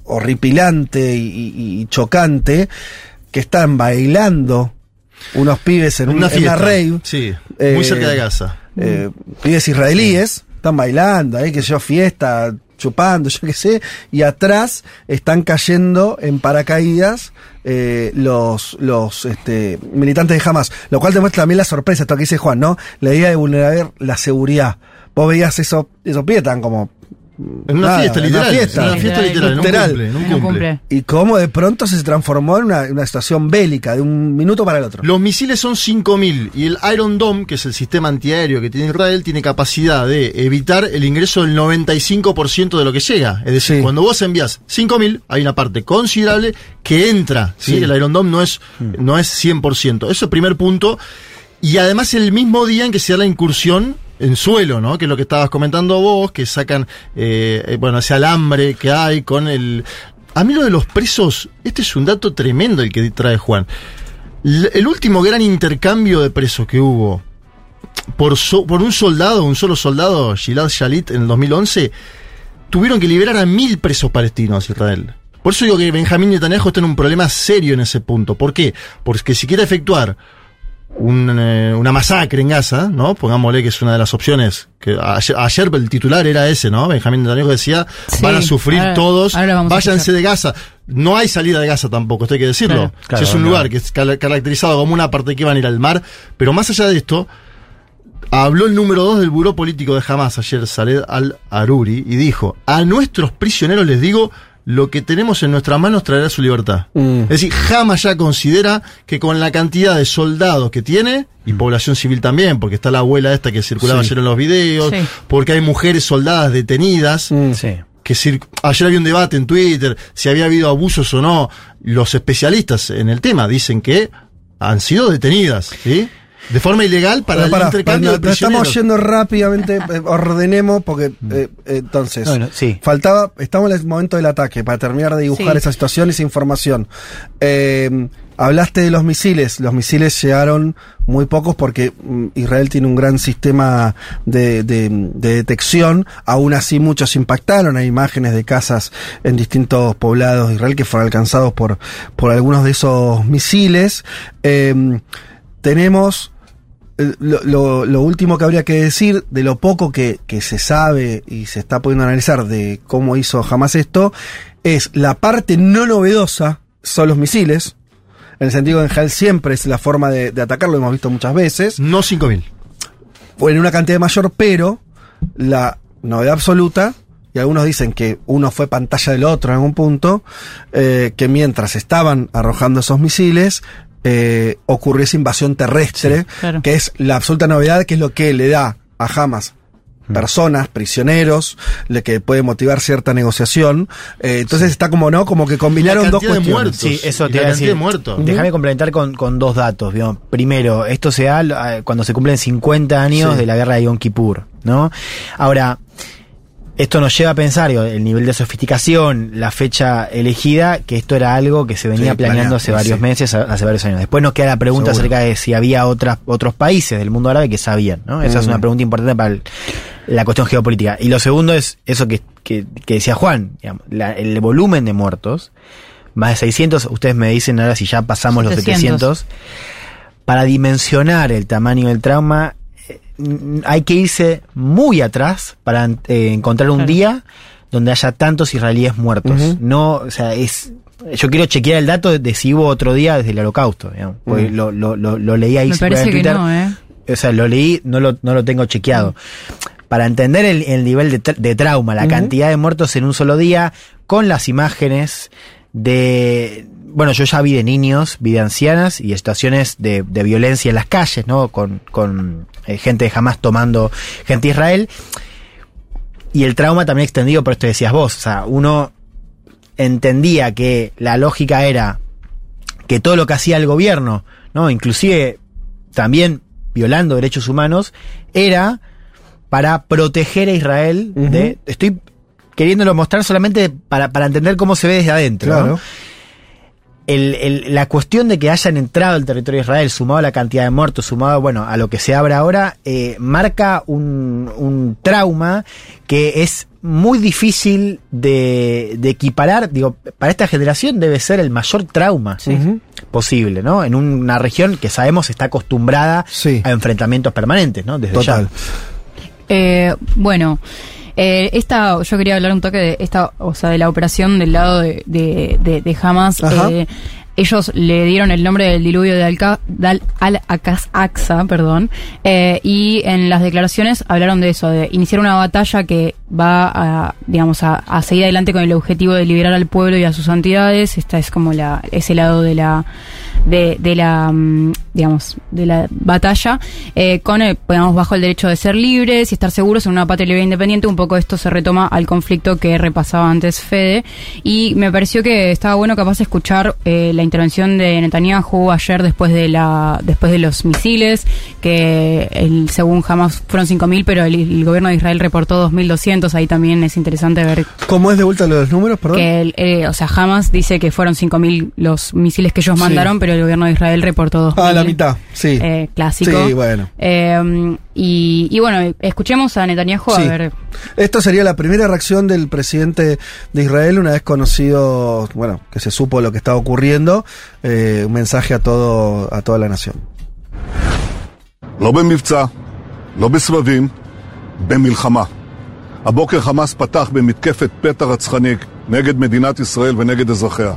horripilante y, y- y chocante, que están bailando unos pibes en, un- una en fiesta. una rave. Sí, Eh, muy cerca de Gaza. Eh, pibes israelíes, están bailando, ahí que yo fiesta, chupando, <laughs> yo qué sé, y atrás están cayendo en paracaídas eh, los, los este, militantes de Hamas, lo cual demuestra también la sorpresa, esto que dice Juan, ¿no? La idea de vulnerar la seguridad. Vos veías eso, esos pibes tan como... En una nada, fiesta, en literal. una fiesta. En una fiesta literal, Literal. cumple. En un En un cumple. cumple. Y cómo de pronto se transformó en una, una situación bélica, de un minuto para el otro. Los misiles son 5.000 y el Iron Dome, que es el sistema antiaéreo que tiene Israel, tiene capacidad de evitar el ingreso del 95% de lo que llega. Es decir, Sí. cuando vos envías 5.000, hay una parte considerable que entra. ¿sí? Sí. El Iron Dome no es, no es 100%. Eso es el primer punto. Y además el mismo día en que se da la incursión en suelo, ¿no? Que es lo que estabas comentando vos, que sacan, eh, eh, bueno, ese alambre que hay con el... A mí lo de los presos, este es un dato tremendo el que trae Juan. El último gran intercambio de presos que hubo por, por un soldado, un solo soldado, Gilad Shalit, en el 2011, tuvieron que liberar a mil presos palestinos Israel. Por eso digo que Benjamín Netanyahu está en un problema serio en ese punto. ¿Por qué? Porque si quiere efectuar un, eh, una masacre en Gaza, ¿no? Pongámosle que es una de las opciones. que Ayer, ayer el titular era ese, ¿no? Benjamín Netanyahu decía, Sí, van a sufrir ahora- todos, ahora váyanse de Gaza. No hay salida de Gaza tampoco, esto hay que decirlo. Claro. Claro, Si es un no. lugar que es caracterizado como una parte que van a ir al mar, pero más allá de esto, habló el número dos del buró político de Hamas ayer, Saled al-Aruri, y dijo, a nuestros prisioneros les digo, lo que tenemos en nuestras manos traerá su libertad. Mm. Es decir, Hamas ya considera que con la cantidad de soldados que tiene, y población civil también, porque está la abuela esta que circulaba Sí. ayer en los videos, Sí. porque hay mujeres soldadas detenidas, Mm. Sí. que cir- ayer había un debate en Twitter si había habido abusos o no. Los especialistas en el tema dicen que han sido detenidas, ¿sí? De forma ilegal para el intercambio no, de no, estamos yendo rápidamente, eh, ordenemos, porque eh, entonces, Bueno, sí. faltaba, estamos en el momento del ataque, para terminar de dibujar Sí. esa situación y esa información. Eh, hablaste de los misiles, los misiles llegaron muy pocos porque mm, Israel tiene un gran sistema de, de- de detección, aún así muchos impactaron, hay imágenes de casas en distintos poblados de Israel que fueron alcanzados por, por algunos de esos misiles. Eh, tenemos eh, lo, lo- lo último que habría que decir de lo poco que, que se sabe y se está pudiendo analizar de cómo hizo jamás esto es la parte no novedosa son los misiles. En el sentido de que en general siempre es la forma de, de atacar, lo hemos visto muchas veces. No 5.000. O en una cantidad mayor, pero la novedad absoluta, y algunos dicen que uno fue pantalla del otro en algún punto, eh, que mientras estaban arrojando esos misiles, eh, ocurrió esa invasión terrestre, claro. que es la absoluta novedad, que es lo que le da a Hamas personas, prisioneros, le que puede motivar cierta negociación. Eh, entonces está como, ¿no? Como que combinaron La dos cantidad de cuestiones. muertos. Sí, eso te la iba a cantidad decir. de muertos. Déjame complementar con, con dos datos. ¿vio? Primero, esto se da eh, cuando se cumplen 50 años Sí. de la guerra de Yom Kippur, ¿no? Ahora, esto nos lleva a pensar, digo, el nivel de sofisticación, la fecha elegida, que esto era algo que se venía Sí, planeando hace varios sí. meses, hace varios años. Después nos queda la pregunta Seguro. acerca de si había otras, otros países del mundo árabe que sabían, ¿no? Esa es Mm. una pregunta importante para el- la cuestión geopolítica. Y lo segundo es eso que, que- que decía Juan, digamos, la- el volumen de muertos, más de 600, ustedes me dicen ahora si ya pasamos los 700. 700, para dimensionar el tamaño del trauma hay que irse muy atrás para eh, encontrar un Claro. día donde haya tantos israelíes muertos. No, o sea, es yo quiero chequear el dato de, de si hubo otro día desde el holocausto, digamos, Mm. lo, lo, lo, lo leí ahí Me parece en que Twitter. no, ¿eh? O sea, lo leí, no lo, no lo tengo chequeado. Para entender el, el nivel de, tra- de trauma, la cantidad de muertos en un solo día, con las imágenes de... Bueno, yo ya vi de niños, vi de ancianas y de situaciones de, de violencia en las calles, ¿no? Con, con gente de Hamas tomando gente de Israel. Y el trauma también extendido por esto que decías vos. O sea, uno entendía que la lógica era que todo lo que hacía el gobierno, ¿no? Inclusive también violando derechos humanos, era para proteger a Israel de. Estoy queriéndolo mostrar solamente para, para entender cómo se ve desde adentro. ¿no? El- el- la cuestión de que hayan entrado al territorio de Israel, sumado a la cantidad de muertos, sumado bueno, a lo que se abre ahora, eh, marca un, un trauma que es muy difícil de, de equiparar. Digo, para esta generación debe ser el mayor trauma posible, ¿no? En una región que sabemos está acostumbrada Sí. a enfrentamientos permanentes, ¿no? Desde Total. ya. Eh, bueno, eh, esta, yo quería hablar un toque de esta, o sea, de la operación del lado de, de, de- de Hamas. Eh, ellos le dieron el nombre del diluvio de Al-Aqsa, perdón, eh, y en las declaraciones hablaron de eso, de iniciar una batalla que va a, digamos, a, a seguir adelante con el objetivo de liberar al pueblo y a sus entidades. Esta es como la, ese lado de la, de, de la, mm, digamos, de la batalla, eh, con, el, digamos, bajo el derecho de ser libres y estar seguros en una patria libre e independiente. Un poco esto se retoma al conflicto que repasaba antes Fede. Y me pareció que estaba bueno capaz de escuchar eh, la intervención de Netanyahu ayer después de la, después de los misiles, que el, según jamás fueron 5.000, pero el, el gobierno de Israel reportó 2.200 Ahí también es interesante ver ¿Cómo es de vuelta lo de los números, perdón? que, el, eh, o sea, Hamas dice que fueron 5.000 los misiles que ellos Sí. mandaron, pero el gobierno de Israel reportó 2.000. Ah, la mitad, sí. Eh, clásico. Sí, bueno. Eh, y, y bueno, escuchemos a Netanyahu Sí. a ver. Esto sería la primera reacción del presidente de Israel una vez conocido, bueno, que se supo lo que estaba ocurriendo, eh, un mensaje a todo a toda la nación. לא במבצע, לא בסבבים, במלחמה. הבוקר חמאס פתח במתקפת פתע רצחני נגד מדינת ישראל ונגד אזרחיה.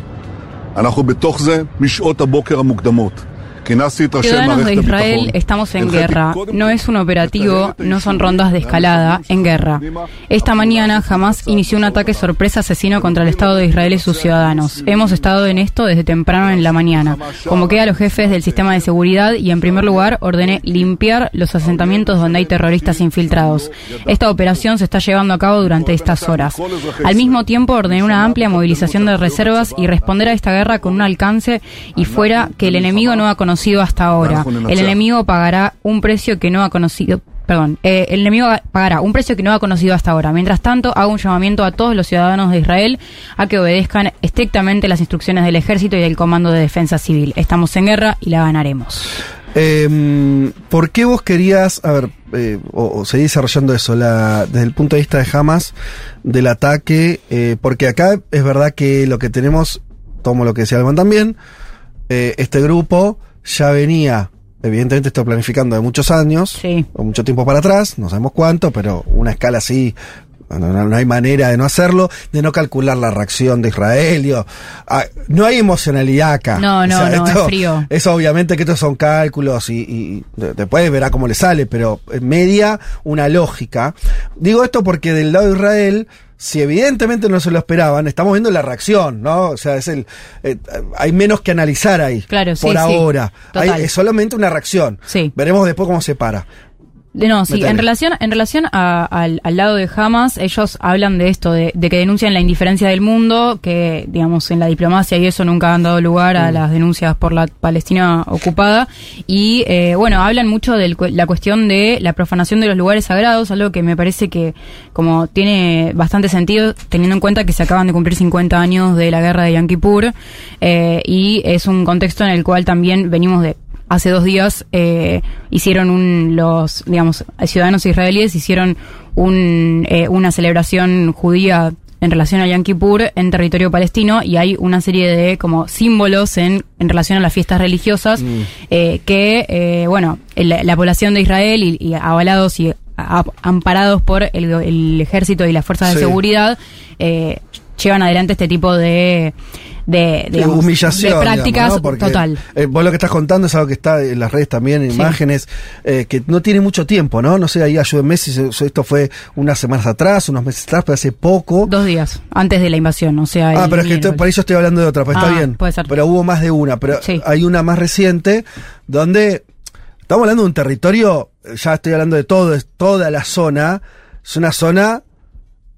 אנחנו בתוך זה משעות הבוקר המוקדמות. Ciudadanos de Israel estamos en guerra. No es un operativo, no son rondas de escalada, en guerra. Esta mañana jamás inició un ataque sorpresa asesino contra el Estado de Israel y sus ciudadanos. Hemos estado en esto desde temprano en la mañana. Convoqué a los jefes del sistema de seguridad y en primer lugar ordené limpiar los asentamientos donde hay terroristas infiltrados. Esta operación se está llevando a cabo durante estas horas. Al mismo tiempo ordené una amplia movilización de reservas y responder a esta guerra con un alcance y fuera que el enemigo no ha conocido conocido hasta ahora. El enemigo pagará un precio que no ha conocido. Perdón, eh, el enemigo pagará un precio que no ha conocido hasta ahora. Mientras tanto, hago un llamamiento a todos los ciudadanos de Israel a que obedezcan estrictamente las instrucciones del ejército y del Comando de Defensa Civil. Estamos en guerra y la ganaremos. Eh, ¿Por qué vos querías, a ver, eh, o, o seguir desarrollando eso, la, desde el punto de vista de Hamas, del ataque? eh, porque acá es verdad que lo que tenemos, tomo lo que decía Alban también, este grupo ya venía, evidentemente esto planificando de muchos años, o mucho tiempo para atrás, no sabemos cuánto, pero una escala así no, hay manera de no hacerlo, de no calcular la reacción de Israel. digo, ah, no hay emocionalidad acá. No, no, no, es frío. Es obviamente que estos son cálculos y, y de- después verá cómo le sale, pero media una lógica. Digo esto porque del lado de Israel, si evidentemente no se lo esperaban, estamos viendo la reacción, ¿no? O sea, es el eh, hay menos que analizar ahí. Claro, sí, por sí, ahora. Hay- es solamente una reacción. Sí. Veremos después cómo se para. De- No, sí, en relación, en relación a- al, al lado de Hamas, ellos hablan de esto, de, de que denuncian la indiferencia del mundo, que digamos en la diplomacia y eso nunca han dado lugar a las denuncias por la Palestina ocupada. Y eh, bueno, hablan mucho de la cuestión de la profanación de los lugares sagrados, algo que me parece que como tiene bastante sentido, teniendo en cuenta que se acaban de cumplir 50 años de la guerra de Yom Kippur, eh, y es un contexto en el cual también venimos de hace dos días eh, hicieron un los digamos ciudadanos israelíes hicieron un, eh, una celebración judía en relación a Yom Kippur en territorio palestino y hay una serie de como símbolos en, en relación a las fiestas religiosas eh, que eh, bueno el- la población de Israel y, y avalados y a- amparados por el, el ejército y las fuerzas de seguridad eh, llevan adelante este tipo de de, digamos, humillación. de prácticas digamos, ¿no? Porque, total eh, vos lo que estás contando es algo que está en las redes también, en Sí. imágenes, eh, que no tiene mucho tiempo, ¿no? No sé, ahí ayúdenme si esto fue unas semanas atrás, unos meses atrás, pero hace poco. Dos días antes de la invasión, o sea. Ah, pero es que estoy- por eso estoy hablando de otra, pues está Ah, bien. puede ser. Pero hubo más de una, pero hay una más reciente donde estamos hablando de un territorio, ya estoy hablando de todo, es toda la zona, es una zona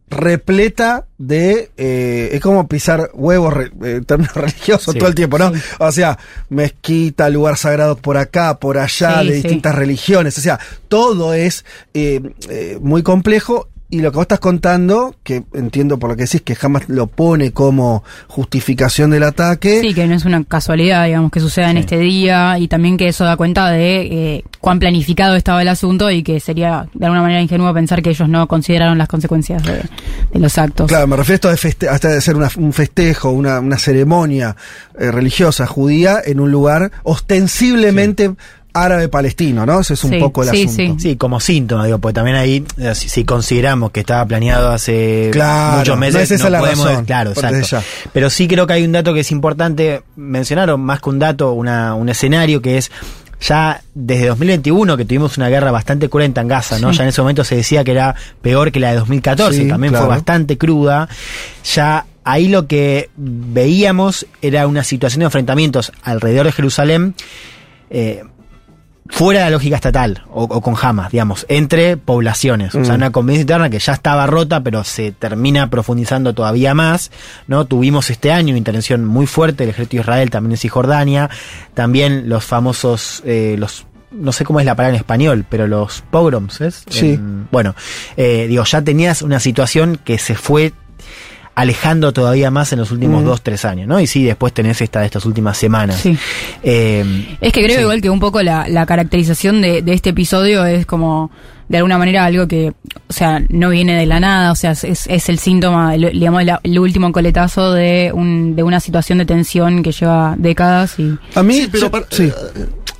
repleta de eh, es como pisar huevos re- eh, en términos <laughs> religiosos Sí. todo el tiempo, ¿no? O sea, mezquita, lugar sagrado por acá, por allá, Sí, de distintas religiones, o sea, todo es eh, eh, muy complejo y lo que vos estás contando, que entiendo por lo que decís que jamás lo pone como justificación del ataque. Sí, que no es una casualidad, digamos, que suceda en este día y también que eso da cuenta de eh, cuán planificado estaba el asunto y que sería de alguna manera ingenuo pensar que ellos no consideraron las consecuencias de, de los actos. Claro, me refiero a esto de, hasta de ser una- un festejo, una, una ceremonia eh, religiosa judía en un lugar ostensiblemente árabe-palestino, ¿no? Ese es un poco el asunto. Sí, como síntoma, digo, porque también ahí, eh, si, si consideramos que estaba planeado hace Claro, muchos no meses, es esa la podemos- razón, Claro, exacto. Pero sí creo que hay un dato que es importante mencionar, o más que un dato, una, un escenario que es ya desde 2021 que tuvimos una guerra bastante cruenta en Gaza, ¿no? Sí. Ya en ese momento se decía que era peor que la de 2014, Sí, también claro. fue bastante cruda. Ya ahí lo que veíamos era una situación de enfrentamientos alrededor de Jerusalén eh, fuera de la lógica estatal o, o con Hamas, digamos, entre poblaciones. O sea, Mm. una convivencia interna que ya estaba rota, pero se termina profundizando todavía más. ¿no? Tuvimos este año una intervención muy fuerte del ejército de Israel, también en Cisjordania. También los famosos, eh, los no sé cómo es la palabra en español, pero los pogroms, ¿es? Sí. En- bueno, eh, digo, ya tenías una situación que se fue alejando todavía más en los últimos Mm. dos, tres años, ¿no? Y sí, después tenés esta de estas últimas semanas. Sí. Eh, Es que creo sí. igual que un poco la, la caracterización de, de este episodio es como de alguna manera algo que, o sea, no viene de la nada, o sea, es, es el síntoma, el, digamos, la- el último coletazo de, un, de una situación de tensión que lleva décadas y... A mí, Sí, pero para- eh,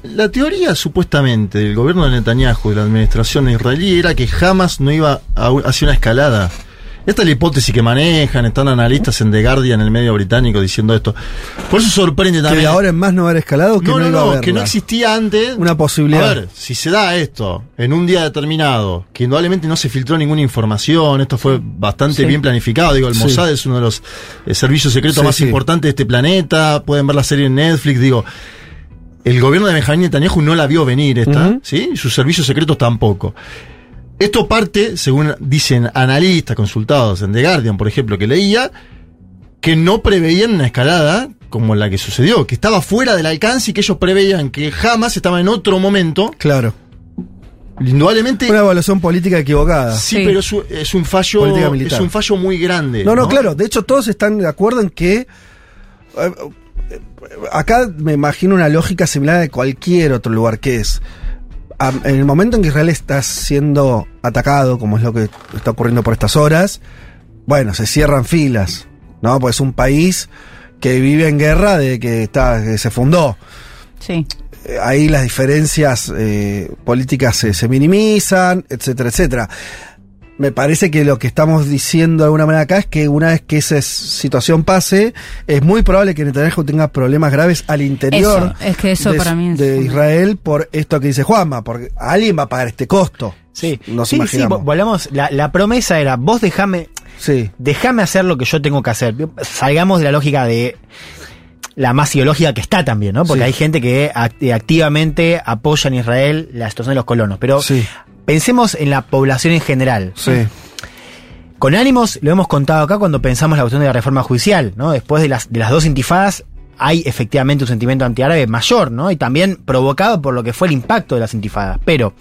la teoría supuestamente del gobierno de Netanyahu, de la administración israelí, era que jamás no iba a, hacia una escalada. Esta es la hipótesis que manejan, están analistas en The Guardian, en el medio británico, diciendo esto. Por eso sorprende que también. de ahora en más no haber escalado, que no, no, no, iba que no existía antes. Una posibilidad. A ver, si se da esto en un día determinado, que indudablemente no se filtró ninguna información, esto fue bastante Sí. bien planificado. Digo, el Sí. Mossad es uno de los eh, servicios secretos Sí, más importantes de este planeta. Pueden ver la serie en Netflix. Digo, el gobierno de Benjamín Netanyahu no la vio venir esta. ¿sí? Sus servicios secretos tampoco. Esto parte, según dicen analistas consultados en The Guardian, por ejemplo, que leía, que no preveían una escalada como la que sucedió, que estaba fuera del alcance y que ellos preveían que jamás estaba en otro momento. Claro. Indudablemente. Una evaluación política equivocada. Sí, pero es un, es un fallo. Política militar. Es un fallo muy grande. No, no, claro. De hecho, todos están de acuerdo en que. eh, eh, acá me imagino una lógica similar de cualquier otro lugar, que es. En el momento en que Israel está siendo atacado, como es lo que está ocurriendo por estas horas, bueno, se cierran filas, ¿no? Pues es un país que vive en guerra de que, está, que se fundó. Sí. Eh, ahí las diferencias eh, políticas se, se minimizan, etcétera, etcétera. Me parece que lo que estamos diciendo de alguna manera acá es que una vez que esa es- situación pase, es muy probable que Netanyahu tenga problemas graves al interior Eso, es que eso de, para mí es de una- Israel por esto que dice Juanma, porque alguien va a pagar este costo. Sí, Nos sí, sí, imaginamos. vo- volvamos. La, la promesa era, vos dejame, Sí. déjame hacer lo que yo tengo que hacer. Salgamos de la lógica de la más ideológica que está también, ¿no? Porque Sí. hay gente que act- activamente apoya en Israel la situación de los colonos. Pero Sí. Pensemos en la población en general. Sí. Con ánimos, lo hemos contado acá cuando pensamos la cuestión de la reforma judicial, ¿no? Después de las, de las dos intifadas, hay efectivamente un sentimiento antiárabe mayor, ¿no? Y también provocado por lo que fue el impacto de las intifadas. Pero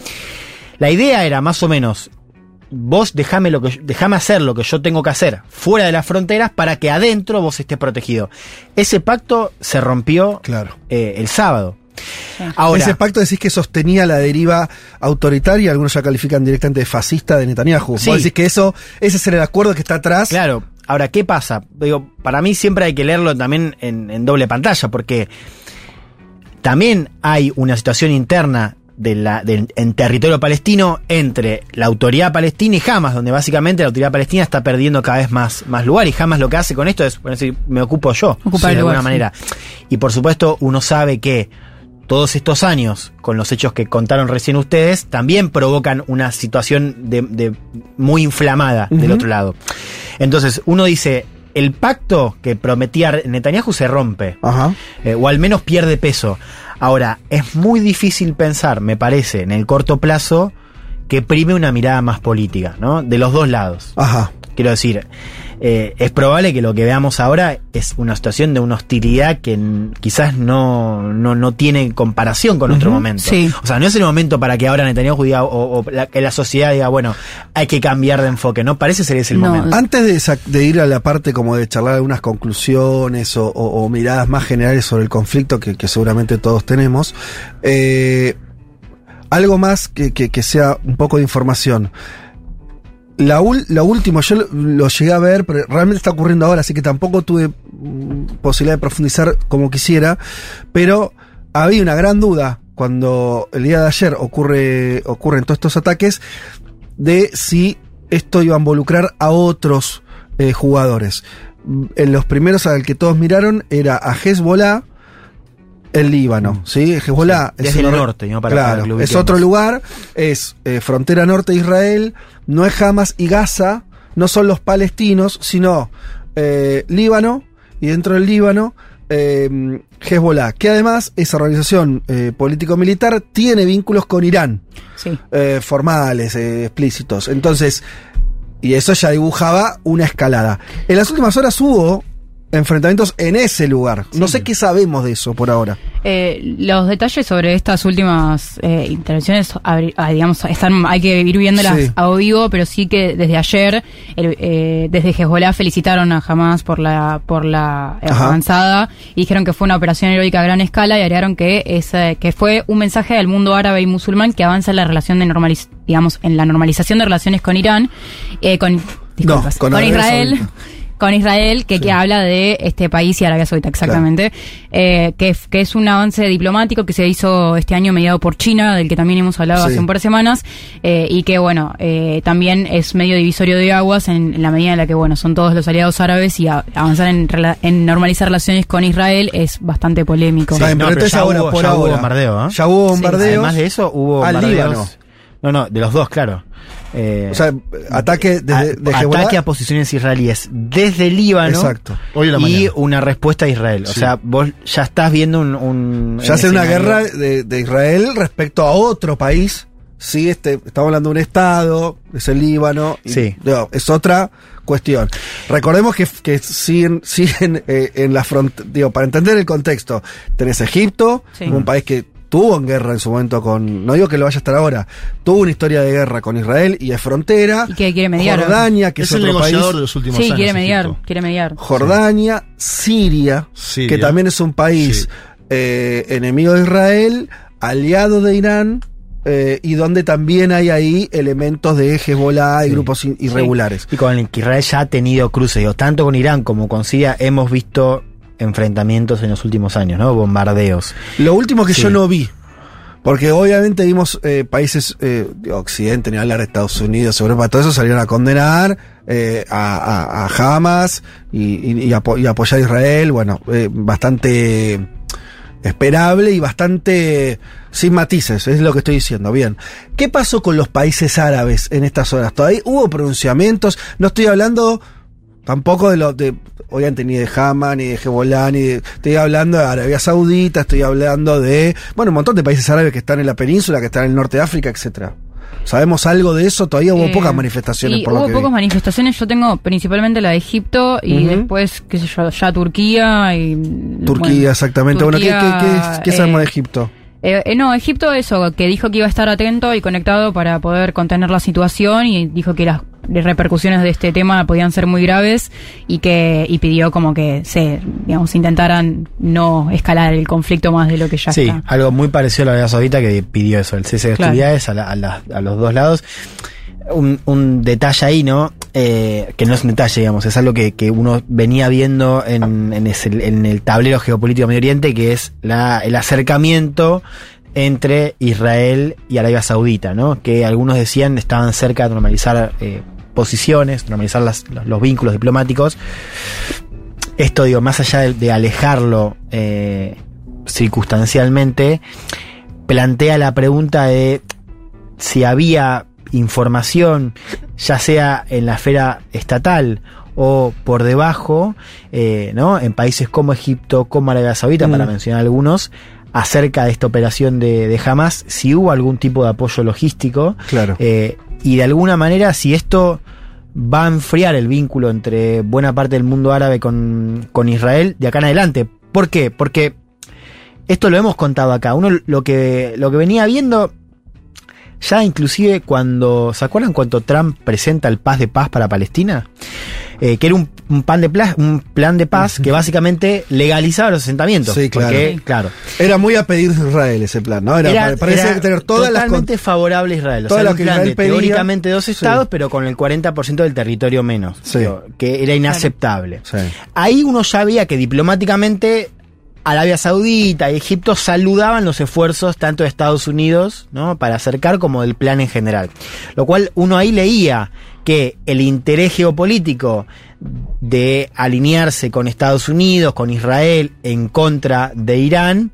la idea era más o menos, vos dejame, lo que, dejame hacer lo que yo tengo que hacer fuera de las fronteras para que adentro vos estés protegido. Ese pacto se rompió Claro. eh, el sábado. Ahora, Ese pacto decís que sostenía la deriva autoritaria, algunos ya califican directamente de fascista de Netanyahu. Sí. Vos decís que eso, ese es el acuerdo que está atrás. Claro, ahora, ¿qué pasa? Digo, para mí siempre hay que leerlo también en, en doble pantalla, porque también hay una situación interna de la, en territorio palestino entre la autoridad palestina y Hamas, donde básicamente la autoridad palestina está perdiendo cada vez más, más lugar y Hamas lo que hace con esto es, bueno, decir, me ocupo yo, de alguna sí. manera. Y por supuesto uno sabe que todos estos años, con los hechos que contaron recién ustedes, también provocan una situación de, de muy inflamada del otro lado. Entonces, uno dice, el pacto que prometía Netanyahu se rompe, Ajá. eh, o al menos pierde peso. Ahora, es muy difícil pensar, me parece, en el corto plazo, que prime una mirada más política, ¿no? De los dos lados. Ajá. Quiero decir, eh, es probable que lo que veamos ahora es una situación de una hostilidad que quizás no, no, no tiene comparación con otro Ujú. momento. Sí. O sea, no es el momento para que ahora Netanyahu diga, o, o la, que la sociedad diga, bueno, hay que cambiar de enfoque, ¿no? Parece ser ese el No. momento. Antes de, de ir a la parte como de charlar algunas conclusiones o, o- o miradas más generales sobre el conflicto que, que seguramente todos tenemos, eh, algo más que, que- que sea un poco de información. La, ul- lo último, yo lo, lo llegué a ver, pero realmente está ocurriendo ahora, así que tampoco tuve mm, posibilidad de profundizar como quisiera, pero había una gran duda cuando el día de ayer ocurre, ocurren todos estos ataques de si esto iba a involucrar a otros eh, jugadores. Mm, En los primeros al que todos miraron era a Hezbollah, el Líbano, ¿sí? Hezbollah Mm. Sí, desde el un- norte, ¿no? Para- para claro, es otro lugar, es eh, frontera norte de Israel, no es Hamas y Gaza, no son los palestinos, sino eh, Líbano, y dentro del Líbano, eh, Hezbollah, que además esa organización eh, político-militar tiene vínculos con Irán Sí. eh, formales, explícitos. Entonces, y eso ya dibujaba una escalada. En las últimas horas hubo enfrentamientos en ese lugar. No sé qué sabemos de eso por ahora. Eh, los detalles sobre estas últimas eh, intervenciones, ah, digamos, están, hay que ir viéndolas Sí. a vivo, pero sí que desde ayer, el- eh, desde Hezbollah felicitaron a Hamas por la por la avanzada y dijeron que fue una operación heroica a gran escala y agregaron que es, eh, que fue un mensaje al mundo árabe y musulmán que avanza en la relación de normaliz digamos, en la normalización de relaciones con Irán, eh, con, disculpas, con Israel. Saudita. Con Israel, que, que habla de este país y Arabia Saudita, exactamente. Eh, que, que es un avance diplomático que se hizo este año mediado por China, del que también hemos hablado Sí. hace un par de semanas, eh, y que, bueno, eh, también es medio divisorio de aguas en, en la medida en la que, bueno, son todos los aliados árabes y a- avanzar en, rela- en normalizar relaciones con Israel es bastante polémico. No, pero ya ahora, hubo- por ya hubo ahora, bombardeo, ¿eh? ya hubo Sí, bombardeos Además de eso, hubo al bombardeos. Líbano. No, no, de los dos, claro. Eh, O sea, ataque desde Hezbollah. ataque a posiciones israelíes desde Líbano Exacto. Hoy en la y mañana. una respuesta a Israel. O sea, vos ya estás viendo un... un Ya hace una guerra de, de Israel respecto a otro país. Sí, este, estamos hablando de un estado, es el Líbano. y, Sí. es otra cuestión. Recordemos que, que siguen, siguen eh, en la frontera, digo, para entender el contexto, tenés Egipto, Sí. un país que tuvo en guerra en su momento con, no digo que lo vaya a estar ahora, tuvo una historia de guerra con Israel y es frontera. Y que quiere mediar. Jordania, que es, es el otro negociador país. de los últimos Sí, años. quiere mediar, Egipto. quiere mediar. Jordania, Siria, Siria. que también es un país Sí. eh, enemigo de Israel, aliado de Irán, eh, y donde también hay ahí elementos de Hezbollah y grupos in- irregulares. Y con el que Israel ya ha tenido cruces, digo, tanto con Irán como con Siria hemos visto enfrentamientos en los últimos años, ¿no? Bombardeos. Lo último que Sí. yo no vi, porque obviamente vimos eh, países eh, de Occidente, ni hablar de Estados Unidos, Europa, todo eso salieron a condenar eh, a, a- a Hamas y, y- y apo- y apoyar a Israel, bueno, eh, bastante esperable y bastante sin matices, es lo que estoy diciendo. Bien, ¿qué pasó con los países árabes en estas horas? ¿Todavía hubo pronunciamientos? No estoy hablando tampoco de los de obviamente ni de Hamas ni de Hezbollah ni de- estoy hablando de Arabia Saudita, estoy hablando de bueno, un montón de países árabes que están en la península, que están en el norte de África, etcétera. ¿Sabemos algo de eso? Todavía hubo Eh, pocas manifestaciones y por lo hubo que pocas vi. manifestaciones. Yo tengo principalmente la de Egipto y después, qué sé yo, ya Turquía y. Turquía, bueno, exactamente. bueno, ¿qué, Turquía, qué, qué- qué sabemos eh, de Egipto? Eh, eh, no, Egipto eso, que dijo que iba a estar atento y conectado para poder contener la situación y dijo que las repercusiones de este tema podían ser muy graves y que y pidió como que se, digamos, intentaran no escalar el conflicto más de lo que ya Sí, está. algo muy parecido a la Arabia Saudita que pidió eso, el cese de Claro. a, la- a la- a los dos lados. Un, un detalle ahí, ¿no? Eh, que no es un detalle, digamos, es algo que, que uno venía viendo en, en, el tablero geopolítico Medio Oriente, que es la, el acercamiento entre Israel y Arabia Saudita, ¿no? Que algunos decían estaban cerca de normalizar eh, posiciones, normalizar las- los, los vínculos diplomáticos. Esto, digo, más allá de, de alejarlo eh, circunstancialmente, plantea la pregunta de si había información, ya sea en la esfera estatal o por debajo, eh, ¿no? En países como Egipto, como Arabia Saudita, Mm. para mencionar algunos, acerca de esta operación de, de Hamas, si hubo algún tipo de apoyo logístico. Claro. Eh, y de alguna manera, si esto va a enfriar el vínculo entre buena parte del mundo árabe con, con Israel de acá en adelante. ¿Por qué? Porque esto lo hemos contado acá. Uno lo que, lo que venía viendo, ya inclusive cuando, ¿se acuerdan cuando Trump presenta el paz de paz para Palestina? Eh, que era un, un pan de pla- un plan de paz que básicamente legalizaba los asentamientos. Sí, claro. Porque, claro. Era muy a pedir de Israel ese plan, ¿no? Era, Era- parecía era tener todas las totalmente favorable a Israel. O sea, un que plan de pedía. teóricamente dos Sí. estados, pero con el 40% del territorio menos. Sí. Que era inaceptable. Sí. Ahí uno ya veía que diplomáticamente Arabia Saudita y Egipto saludaban los esfuerzos tanto de Estados Unidos, ¿no? Para acercar como del plan en general. Lo cual uno ahí leía que el interés geopolítico de alinearse con Estados Unidos, con Israel, en contra de Irán,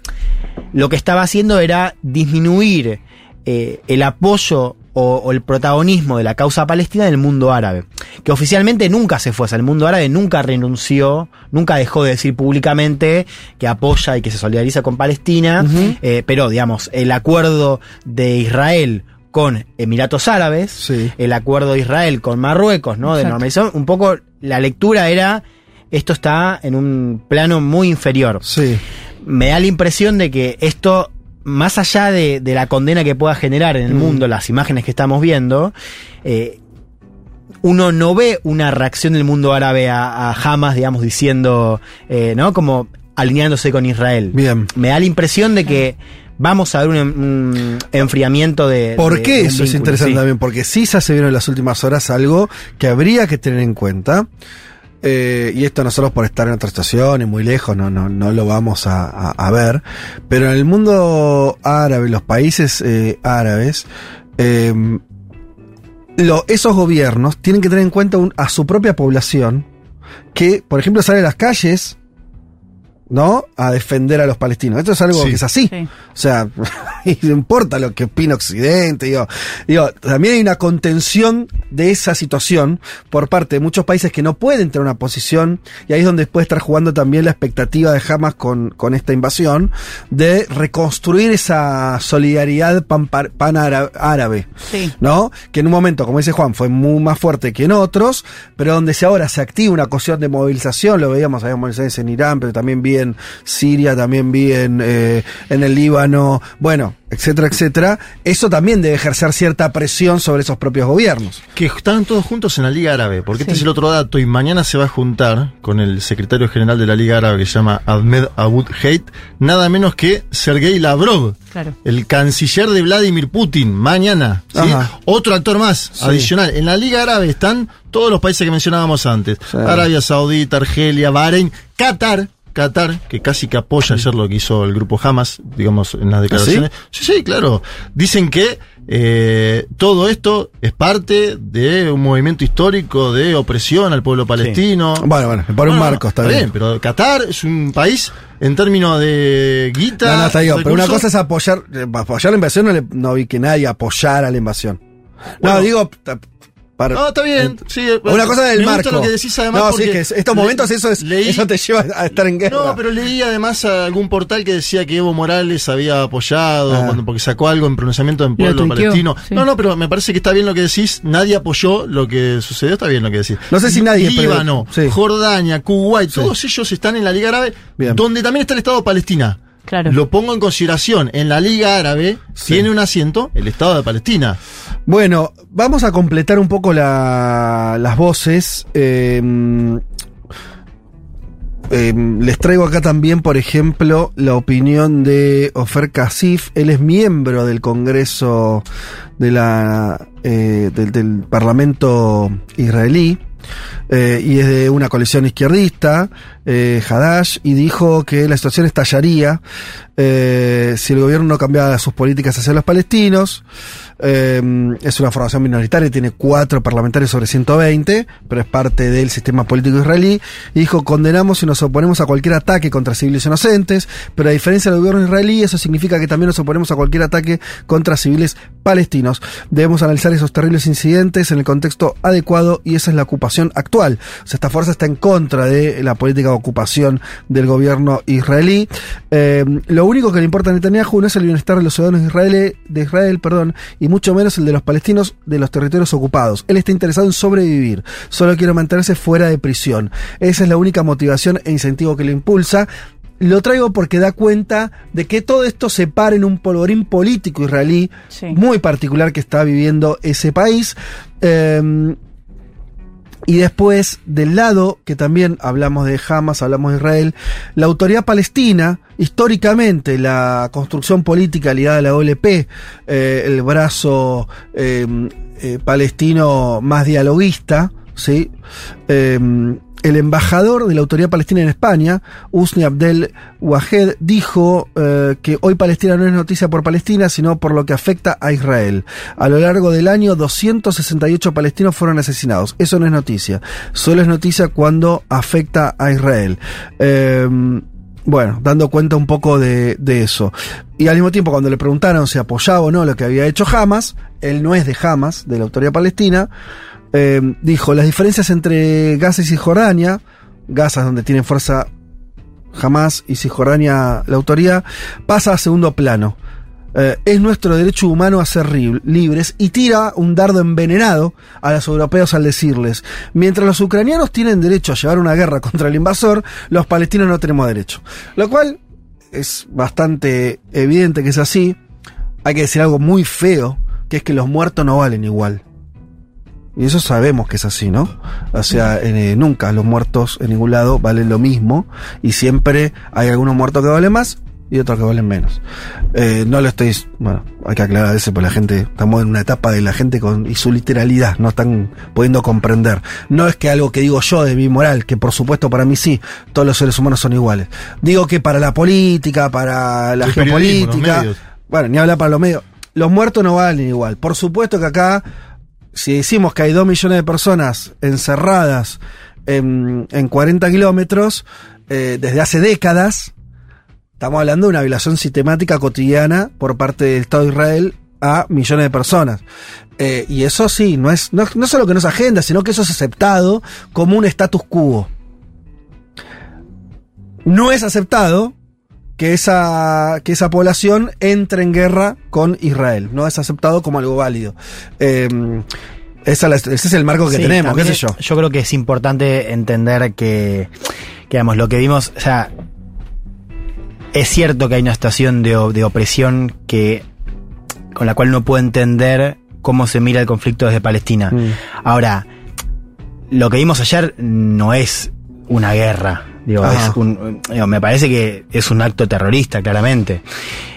lo que estaba haciendo era disminuir eh, el apoyo o, o el protagonismo de la causa palestina en el mundo árabe, que oficialmente nunca se fue, sea, el mundo árabe nunca renunció, nunca dejó de decir públicamente que apoya y que se solidariza con Palestina, eh, pero digamos, el acuerdo de Israel con Emiratos Árabes, Sí. el acuerdo de Israel con Marruecos, ¿no? De normalización, un poco la lectura era, esto está en un plano muy inferior Sí. me da la impresión de que esto, más allá de, de la condena que pueda generar en el Mm. mundo, las imágenes que estamos viendo, eh, uno no ve una reacción del mundo árabe a, a Hamas, digamos, diciendo, eh, ¿no? Como alineándose con Israel. Bien. Me da la impresión de que vamos a ver un, un enfriamiento de. ¿Por de- qué de eso es interesante sí. también? Porque sí se vieron en las últimas horas algo que habría que tener en cuenta. Eh, y esto nosotros por estar en otra estación y muy lejos no, no, no lo vamos a, ver. Pero en el mundo árabe, los países eh, árabes, eh, esos gobiernos tienen que tener en cuenta a su propia población que, por ejemplo, sale a las calles ¿no? A defender a los palestinos. Esto es algo Sí. que es así. Sí. O sea, <laughs> no importa lo que opina Occidente, digo, digo, también hay una contención de esa situación por parte de muchos países que no pueden tener una posición, y ahí es donde puede estar jugando también la expectativa de Hamas con, con esta invasión, de reconstruir esa solidaridad pan- pan-árabe. Sí. ¿no? Que en un momento, como dice Juan, fue muy más fuerte que en otros, pero donde se ahora se activa una cuestión de movilización, lo veíamos, había movilizaciones en Irán, pero también vi en Siria, también vi en, eh, en el Líbano, bueno, etcétera, etcétera, eso también debe ejercer cierta presión sobre esos propios gobiernos. Que están todos juntos en la Liga Árabe, porque este es el otro dato, y mañana se va a juntar con el secretario general de la Liga Árabe, que se llama Ahmed Abud Heit, nada menos que Sergei Lavrov, Claro. el canciller de Vladimir Putin, mañana. Otro actor más, Sí. adicional. En la Liga Árabe están todos los países que mencionábamos antes. Sí. Arabia Saudita, Argelia, Bahrein, Qatar. Qatar, que casi que apoya ayer lo que hizo el grupo Hamas, digamos, en las declaraciones. sí? sí, claro. Dicen que eh, todo esto es parte de un movimiento histórico de opresión al pueblo palestino. Bueno, bueno, por un marco, está bien. Pero Qatar es un país, en términos de guita. No, no, está bien, pero una cosa es apoyar, eh, apoyar la invasión, no, le- no vi que nadie apoyara la invasión. No, Bueno. digo, para, No, está bien. sí, Una cosa del me gusta lo que decís además no, sí, porque es que es- estos le- momentos eso es, leí- eso te lleva a estar en guerra. No, pero leí además a algún portal que decía que Evo Morales había apoyado Ah. cuando, porque sacó algo en pronunciamiento en Lo pueblo palestino. sí. No, no, pero me parece que está bien lo que decís. Nadie apoyó lo que sucedió. Está bien lo que decís. No sé si nadie, pero- Líbano, sí. Jordania, Kuwait, Sí. todos ellos están en la Liga Árabe, Bien. donde también está el Estado de Palestina. Claro. Lo pongo en consideración. En la Liga Árabe Sí. tiene un asiento el Estado de Palestina. Bueno, vamos a completar un poco la- las voces. Eh, eh, les traigo acá también, por ejemplo, la opinión de Ofer Kasif. Él es miembro del Congreso de la, eh, del, del Parlamento israelí. Eh, y es de una coalición izquierdista, eh, Hadash, y dijo que la situación estallaría eh, si el gobierno no cambiaba sus políticas hacia los palestinos. Eh, es una formación minoritaria, tiene cuatro parlamentarios sobre 120, pero es parte del sistema político israelí. Dijo, condenamos y nos oponemos a cualquier ataque contra civiles inocentes, pero a diferencia del gobierno israelí, eso significa que también nos oponemos a cualquier ataque contra civiles palestinos. Debemos analizar esos terribles incidentes en el contexto adecuado y esa es la ocupación actual. Esta fuerza está en contra de la política de ocupación del gobierno israelí. Eh, lo único que le importa a Netanyahu no es el bienestar de los ciudadanos de Israel, de Israel perdón, y mucho menos el de los palestinos de los territorios ocupados. Él está interesado en sobrevivir, solo quiere mantenerse fuera de prisión. Esa es la única motivación e incentivo que le impulsa. Lo traigo porque da cuenta de que todo esto se para en un polvorín político israelí Sí. muy particular que está viviendo ese país. Eh, y después, del lado, que también hablamos de Hamas, hablamos de Israel, la autoridad palestina, históricamente la construcción política ligada a la OLP, eh, el brazo eh, eh, palestino más dialoguista, ¿sí? El embajador de la autoridad palestina en España, Usni Abdel Wahed, dijo eh, que hoy Palestina no es noticia por Palestina, sino por lo que afecta a Israel. A lo largo del año, 268 palestinos fueron asesinados. Eso no es noticia. Solo es noticia cuando afecta a Israel. Eh, bueno, dando cuenta un poco de, de eso. Y al mismo tiempo, cuando le preguntaron si apoyaba o no lo que había hecho Hamas, él no es de Hamas, de la autoridad palestina, eh, dijo, las diferencias entre Gaza y Cisjordania, Gaza es donde tienen fuerza Hamas y Cisjordania la autoridad, pasa a segundo plano. Eh, es nuestro derecho humano a ser libres y tira un dardo envenenado a los europeos al decirles, mientras los ucranianos tienen derecho a llevar una guerra <laughs> contra el invasor, los palestinos no tenemos derecho. Lo cual es bastante evidente que es así. Hay que decir algo muy feo, que es que los muertos no valen igual. Y eso sabemos que es así, ¿no? O sea, eh, nunca los muertos en ningún lado valen lo mismo y siempre hay algunos muertos que valen más y otros que valen menos. Eh, no lo estoy, bueno, hay que aclarar eso porque la gente, estamos en una etapa de la gente con, y su literalidad, no están pudiendo comprender. No es que algo que digo yo de mi moral, que por supuesto para mí sí, todos los seres humanos son iguales. Digo que para la política, para la El geopolítica, bueno, ni hablar para los medios, los muertos no valen igual. Por supuesto que acá si decimos que hay dos millones de personas encerradas en, en 40 kilómetros, eh, desde hace décadas, estamos hablando de una violación sistemática cotidiana por parte del Estado de Israel a millones de personas. Eh, y eso sí, no es, no, no solo que no es agenda, sino que eso es aceptado como un status quo. No es aceptado que esa, que esa población entre en guerra con Israel. No es aceptado como algo válido. Eh, esa la- ese es el marco que Sí, tenemos, qué sé yo. Yo creo que es importante entender que, que, digamos, lo que vimos, o sea, es cierto que hay una situación de, de opresión que con la cual uno puede entender cómo se mira el conflicto desde Palestina. Mm. Ahora, lo que vimos ayer no es una guerra. Digo, es un- digo, me parece que es un acto terrorista, claramente.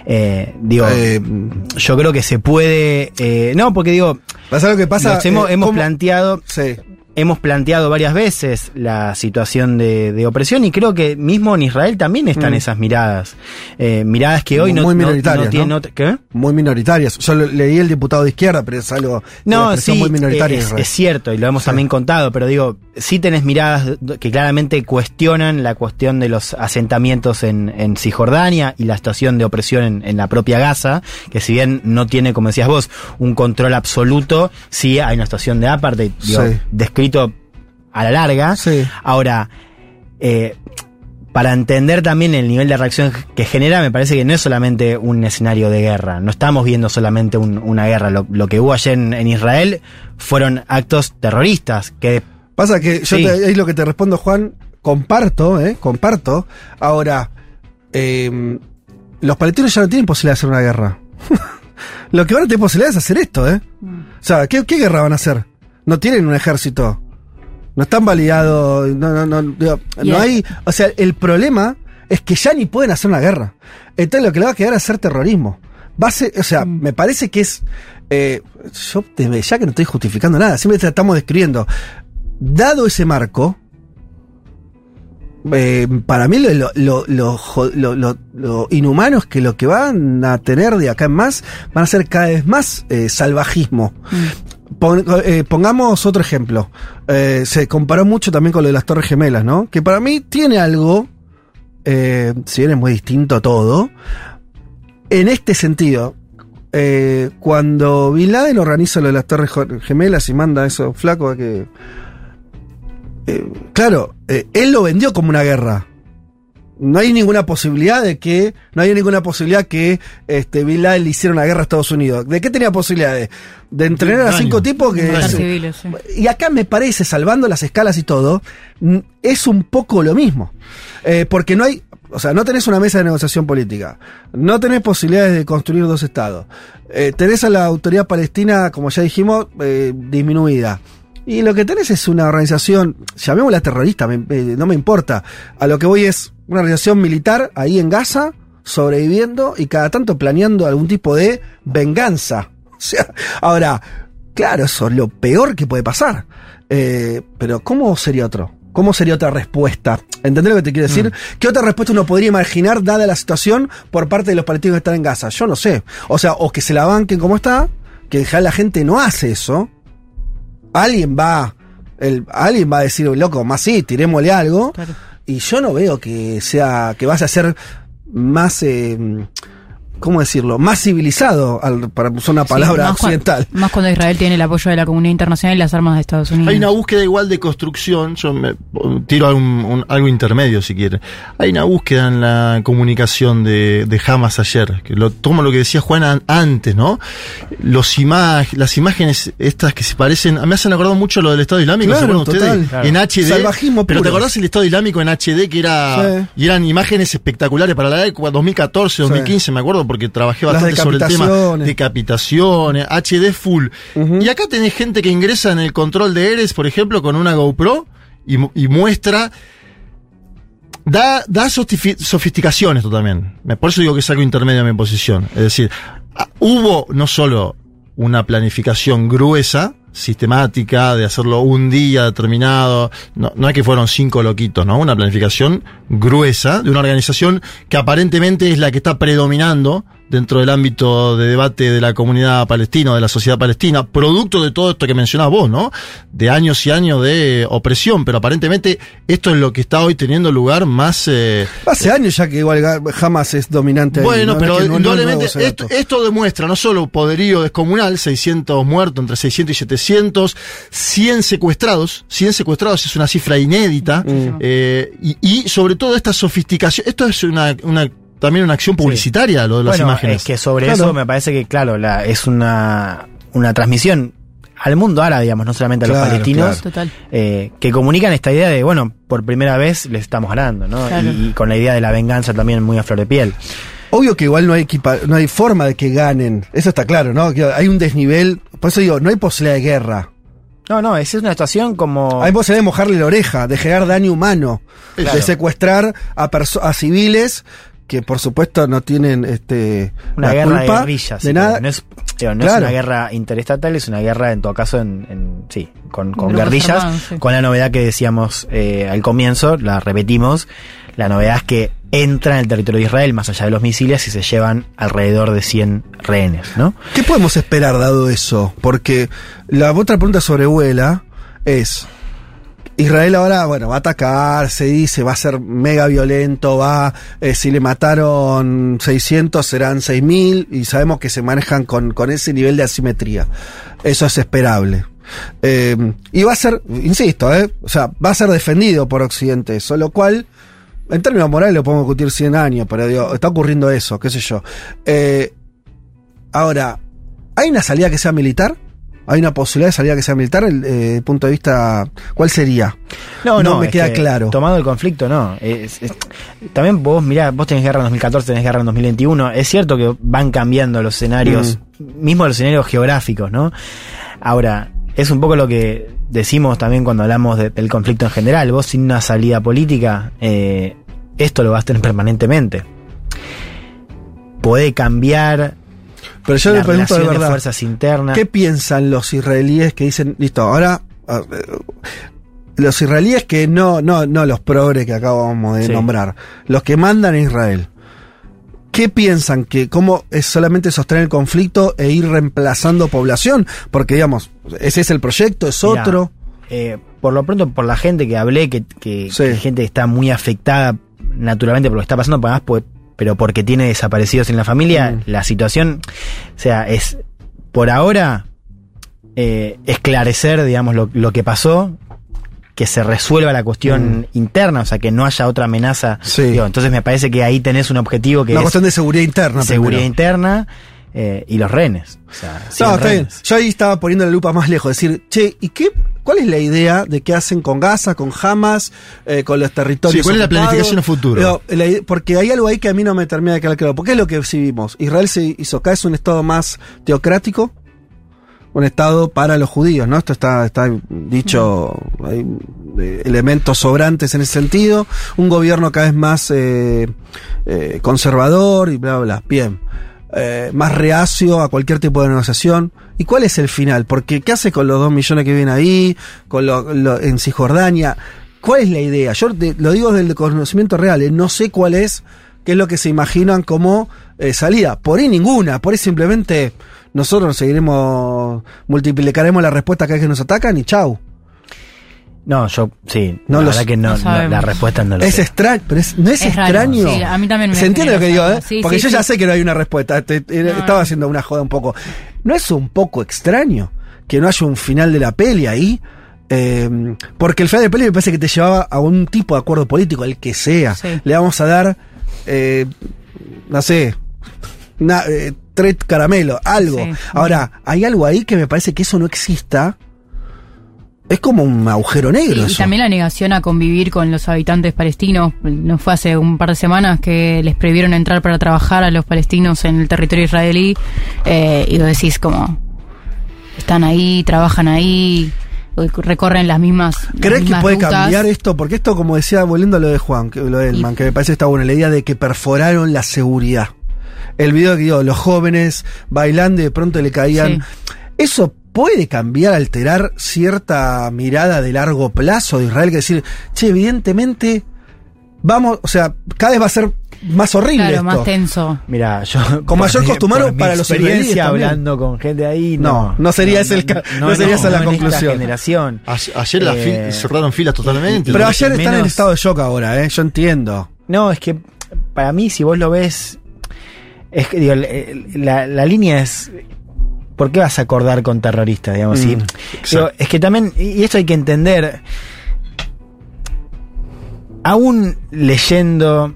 Eh, digo, Eh, yo creo que se puede. eh, no, porque digo, Pasa lo que pasa. hemos, eh, hemos ¿cómo- planteado Sí. Hemos planteado varias veces la situación de, de opresión y creo que mismo en Israel también están Mm. esas miradas. Eh, miradas que hoy no, Muy no- minoritarias, no tienen ¿no? otra- ¿Qué? Muy minoritarias. Yo leí el diputado de izquierda, pero es algo. No, sí, muy minoritaria. es, cierto, y lo hemos también contado, pero digo, sí tenés miradas que claramente cuestionan la cuestión de los asentamientos en, en Cisjordania y la situación de opresión en, en la propia Gaza, que si bien no tiene, como decías vos, un control absoluto, sí hay una situación de apartheid, digo, Sí. A la larga. Sí. Ahora, eh, para entender también el nivel de reacción que genera, me parece que no es solamente un escenario de guerra. No estamos viendo solamente un- una guerra. Lo, lo que hubo ayer en, en Israel fueron actos terroristas que Pasa que yo Sí. te, ahí lo que te respondo, Juan, comparto, ¿eh? Comparto. Ahora, eh, los palestinos ya no tienen posibilidad de hacer una guerra. <laughs> lo que van a tener posibilidad es hacer esto, ¿eh? O sea, ¿qué, qué guerra van a hacer? No tienen un ejército. No están validados. No, no, no, digo, no hay. O sea, el problema es que ya ni pueden hacer una guerra. Entonces lo que le va a quedar es hacer terrorismo. Va a ser, o sea, me parece que es. eh, yo desde ya que no estoy justificando nada, siempre estamos describiendo. Dado ese marco, eh, para mí lo, lo, inhumano es que lo que van a tener de acá en más van a ser cada vez más eh, salvajismo. Eh, pongamos otro ejemplo. Eh, se comparó mucho también con lo de las Torres Gemelas, ¿no? Que para mí tiene algo, eh, si bien es muy distinto todo, en este sentido. cuando Bin Laden organiza lo de las Torres Gemelas y manda a esos flacos a que. claro, él lo vendió como una guerra. No hay ninguna posibilidad de que. No hay ninguna posibilidad que este, Bin Laden le hiciera una guerra a Estados Unidos. ¿De qué tenía posibilidades? De entrenar a cinco tipos que. Civiles, sí. y acá me parece, salvando las escalas y todo, es un poco lo mismo. Eh, porque no hay, o sea, no tenés una mesa de negociación política, no tenés posibilidades de construir dos estados, eh, tenés a la autoridad palestina, como ya dijimos, eh, disminuida. Y lo que tenés es una organización, llamémosla terrorista, me- eh, no me importa. A lo que voy es una organización militar ahí en Gaza, sobreviviendo y cada tanto planeando algún tipo de venganza. <laughs> O sea, ahora, claro, eso es lo peor que puede pasar. Eh, pero ¿cómo sería otro? ¿Cómo sería otra respuesta? ¿Entendés lo que te quiero decir? ¿Qué otra respuesta uno podría imaginar dada la situación por parte de los palestinos que están en Gaza? Yo no sé. O sea, o que se la banquen como está, que en general la gente no hace eso. Alguien va, el, alguien va a decir, loco, más sí, tirémosle algo. Y yo no veo que sea, que vaya a ser más, eh, ¿cómo decirlo? Más civilizado, al- para usar una palabra Sí, más occidental. más cuando Israel tiene el apoyo de la comunidad internacional y las armas de Estados Unidos. Hay una búsqueda igual de construcción, yo me tiro a un- un- algo intermedio si quiere. Hay una búsqueda en la comunicación de, de Hamas ayer, que lo tomo lo que decía Juan an- antes, ¿no? Los imag las imágenes estas que se parecen, me hacen acordar mucho lo del Estado Islámico, ¿se Claro, acuerdan ustedes? total. En HD. Salvajismo pero te acordás el Estado Islámico en HD que era Sí. y eran imágenes espectaculares para la época 2014, 2015, me acuerdo porque trabajé bastante sobre el tema decapitaciones. HD full. Y acá tenés gente que ingresa en el control de Eres, por ejemplo, con una GoPro y, mu- y muestra. Da, da sofisticación esto también. Por eso digo que es algo intermedio en mi posición. Es decir, hubo no solo una planificación gruesa, sistemática, de hacerlo un día determinado, no, no es que fueron cinco loquitos, ¿no? Una planificación gruesa de una organización que aparentemente es la que está predominando dentro del ámbito de debate de la comunidad palestina, o de la sociedad palestina, producto de todo esto que mencionabas vos, ¿no? De años y años de opresión, pero aparentemente esto es lo que está hoy teniendo lugar más... eh, Hace años ya que igual jamás es dominante. ahí, bueno, ¿no? pero Es que no- no es indudablemente esto, esto demuestra no solo poderío descomunal, 600 muertos, entre 600 y 700, 100 secuestrados, 100 secuestrados es una cifra inédita, Mm. eh, y, y sobre todo esta sofisticación, esto es una, una- también una acción publicitaria, lo de las bueno, imágenes. es que sobre Claro. eso me parece que, claro, la, es una, una transmisión al mundo árabe, digamos, no solamente a los palestinos, claro. Total. eh, que comunican esta idea de, bueno, por primera vez les estamos ganando, ¿no? Claro. Y, y con la idea de la venganza también muy a flor de piel. Obvio que igual no hay, equipa- no hay forma de que ganen. Eso está claro, ¿no? Que hay un desnivel. Por eso digo, no hay posibilidad de guerra. No, no, esa es una situación como... Hay posibilidad de mojarle la oreja, de generar daño humano, Claro. de secuestrar a, a civiles que por supuesto no tienen este una la guerra de guerrillas. de nada. No, es, digo, no es una guerra interestatal, es una guerra en todo caso en, en- sí, con, con guerrillas, armados, sí. con la novedad que decíamos eh, al comienzo, la repetimos, la novedad es que entran en el territorio de Israel más allá de los misiles y se llevan alrededor de 100 rehenes, ¿no? ¿Qué podemos esperar dado eso? Porque la otra pregunta sobre Vuela es Israel ahora, bueno, va a atacar, se dice, va a ser mega violento, va, eh, si le mataron 600 serán 6000 y sabemos que se manejan con, con ese nivel de asimetría. Eso es esperable. Eh, y va a ser, insisto, eh, o sea, va a ser defendido por Occidente, eso, lo cual, en términos morales lo podemos discutir 100 años, pero digo, está ocurriendo eso, qué sé yo. Eh, ahora, ¿hay una salida que sea militar? ¿Hay una posibilidad de salida que sea militar? El eh, punto de vista, ¿cuál sería? No, no, me es queda que claro. Tomado el conflicto, no. Es- es- también vos, mirá, vos tenés guerra en 2014, tenés guerra en 2021. Es cierto que van cambiando los escenarios, Mm. mismo los escenarios geográficos, ¿no? Ahora, es un poco lo que decimos también cuando hablamos de- del conflicto en general. Vos sin una salida política, eh, esto lo vas a tener <laughs> permanentemente. Puede cambiar. Pero yo la le pregunto de verdad, fuerzas internas. ¿qué piensan los israelíes que dicen, listo, ahora... los israelíes que no, no, no los progres que acabamos de Sí. nombrar, los que mandan a Israel, ¿qué piensan que cómo es solamente sostener el conflicto e ir reemplazando población? Porque digamos, ese es el proyecto, es Mirá, otro. eh, por lo pronto, por la gente que hablé, que, que, Sí. que gente que está muy afectada naturalmente por lo que está pasando, además pues, pero porque tiene desaparecidos en la familia, Mm. la situación, o sea, es por ahora eh, esclarecer, digamos, lo, lo que pasó, que se resuelva la cuestión interna, o sea, que no haya otra amenaza. Mm. Sí. Digo, entonces me parece que ahí tenés un objetivo que Una es cuestión de seguridad interna. seguridad primero. interna eh, y los rehenes. O sea, No, 100 está bien. rehenes. Yo ahí estaba poniendo la lupa más lejos, decir, che, ¿y qué? ¿Cuál es la idea de qué hacen con Gaza, con Hamas, eh, con los territorios? Sí, ¿cuál es la planificación a futuro? Porque hay algo ahí que a mí no me termina de quedar claro. ¿Por qué es lo que sí vimos? Israel se hizo acá, es un estado más teocrático, un estado para los judíos, ¿no? Esto está, está dicho, hay eh, elementos sobrantes en ese sentido, un gobierno cada vez más eh, eh, conservador y bla, bla, bla. Bien. Eh, más reacio a cualquier tipo de negociación. ¿Y cuál es el final? Porque ¿qué hace con los dos millones que viven ahí? Con lo, lo- en Cisjordania. ¿Cuál es la idea? Yo te- lo digo del conocimiento real, eh, no sé cuál es, qué es lo que se imaginan como eh, salida. Por ahí ninguna, por ahí simplemente nosotros seguiremos, multiplicaremos la respuesta cada vez que nos atacan y chau. No, yo sí, No la los- verdad que no, no la respuesta no lo Es extraño, pero es- no es, Es raro, extraño. sí, a mí también me ¿Se entiende lo que digo, eh? sí, Porque sí, yo ya sé que no hay una respuesta. te- te- No, estaba no. haciendo una joda un poco. ¿No es un poco extraño que no haya un final de la peli ahí? Eh, porque el final de la peli me parece que te llevaba a un tipo de acuerdo político, el que sea. Sí. Le vamos a dar, eh, no sé, na- eh, tres caramelos, algo. Sí. Ahora, hay algo ahí que me parece que eso no exista. Es como un agujero negro. Sí, y también la negación a convivir con los habitantes palestinos. No fue hace un par de semanas que les prohibieron entrar para trabajar a los palestinos en el territorio israelí. eh, y vos decís como, están ahí, trabajan ahí, recorren las mismas. las ¿Crees que puede rutas. cambiar esto? Porque esto, como decía, volviendo a lo de Juan, que, lo de Elman, Y- que me parece que está bueno, la idea de que perforaron la seguridad. El video que dio, los jóvenes bailando y de pronto le caían. Eso puede cambiar, alterar cierta mirada de largo plazo de Israel, que decir, che, evidentemente, vamos, o sea, cada vez va a ser más horrible Claro, esto. más tenso. Mira, yo. <laughs> Con mayor mi para los israelíes hablando con gente ahí. No, No, no sería ese el ca- no sería esa la conclusión. generación. Ayer, Eh, fil- cerraron filas totalmente. Pero ¿no? ayer están en estado de shock ahora, ¿eh? Yo entiendo. No, es que para mí, si vos lo ves. Es que, digo, la, la línea es. ¿Por qué vas a acordar con terroristas, digamos? Mm. Digo, es que también, y esto hay que entender, aún leyendo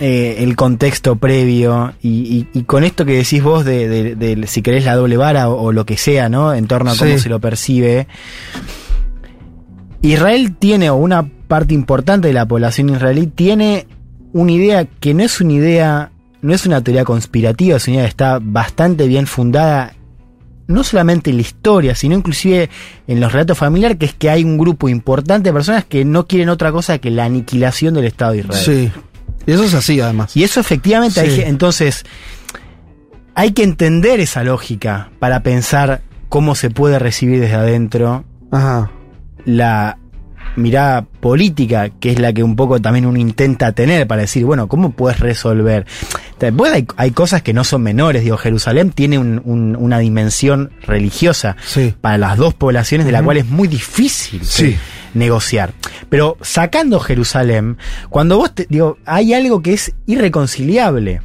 eh, el contexto previo y, y- y con esto que decís vos de, de- de si querés la doble vara o, o lo que sea, ¿no? En torno a cómo Sí. se lo percibe. Israel tiene, o una parte importante de la población israelí tiene una idea que no es una idea, no es una teoría conspirativa, es una idea que está bastante bien fundada, no solamente en la historia, sino inclusive en los relatos familiares, que es que hay un grupo importante de personas que no quieren otra cosa que la aniquilación del Estado de Israel. Sí. Y eso es así, además. Y eso efectivamente Sí. entonces hay que entender esa lógica para pensar cómo se puede recibir desde adentro Ajá. la mirada política, que es la que un poco también uno intenta tener para decir, bueno, ¿cómo puedes resolver? Después hay, hay cosas que no son menores, digo, Jerusalén tiene un- un- una dimensión religiosa Sí. para las dos poblaciones de la cual es muy difícil Sí. negociar. Pero sacando Jerusalén, cuando vos te, digo, hay algo que es irreconciliable.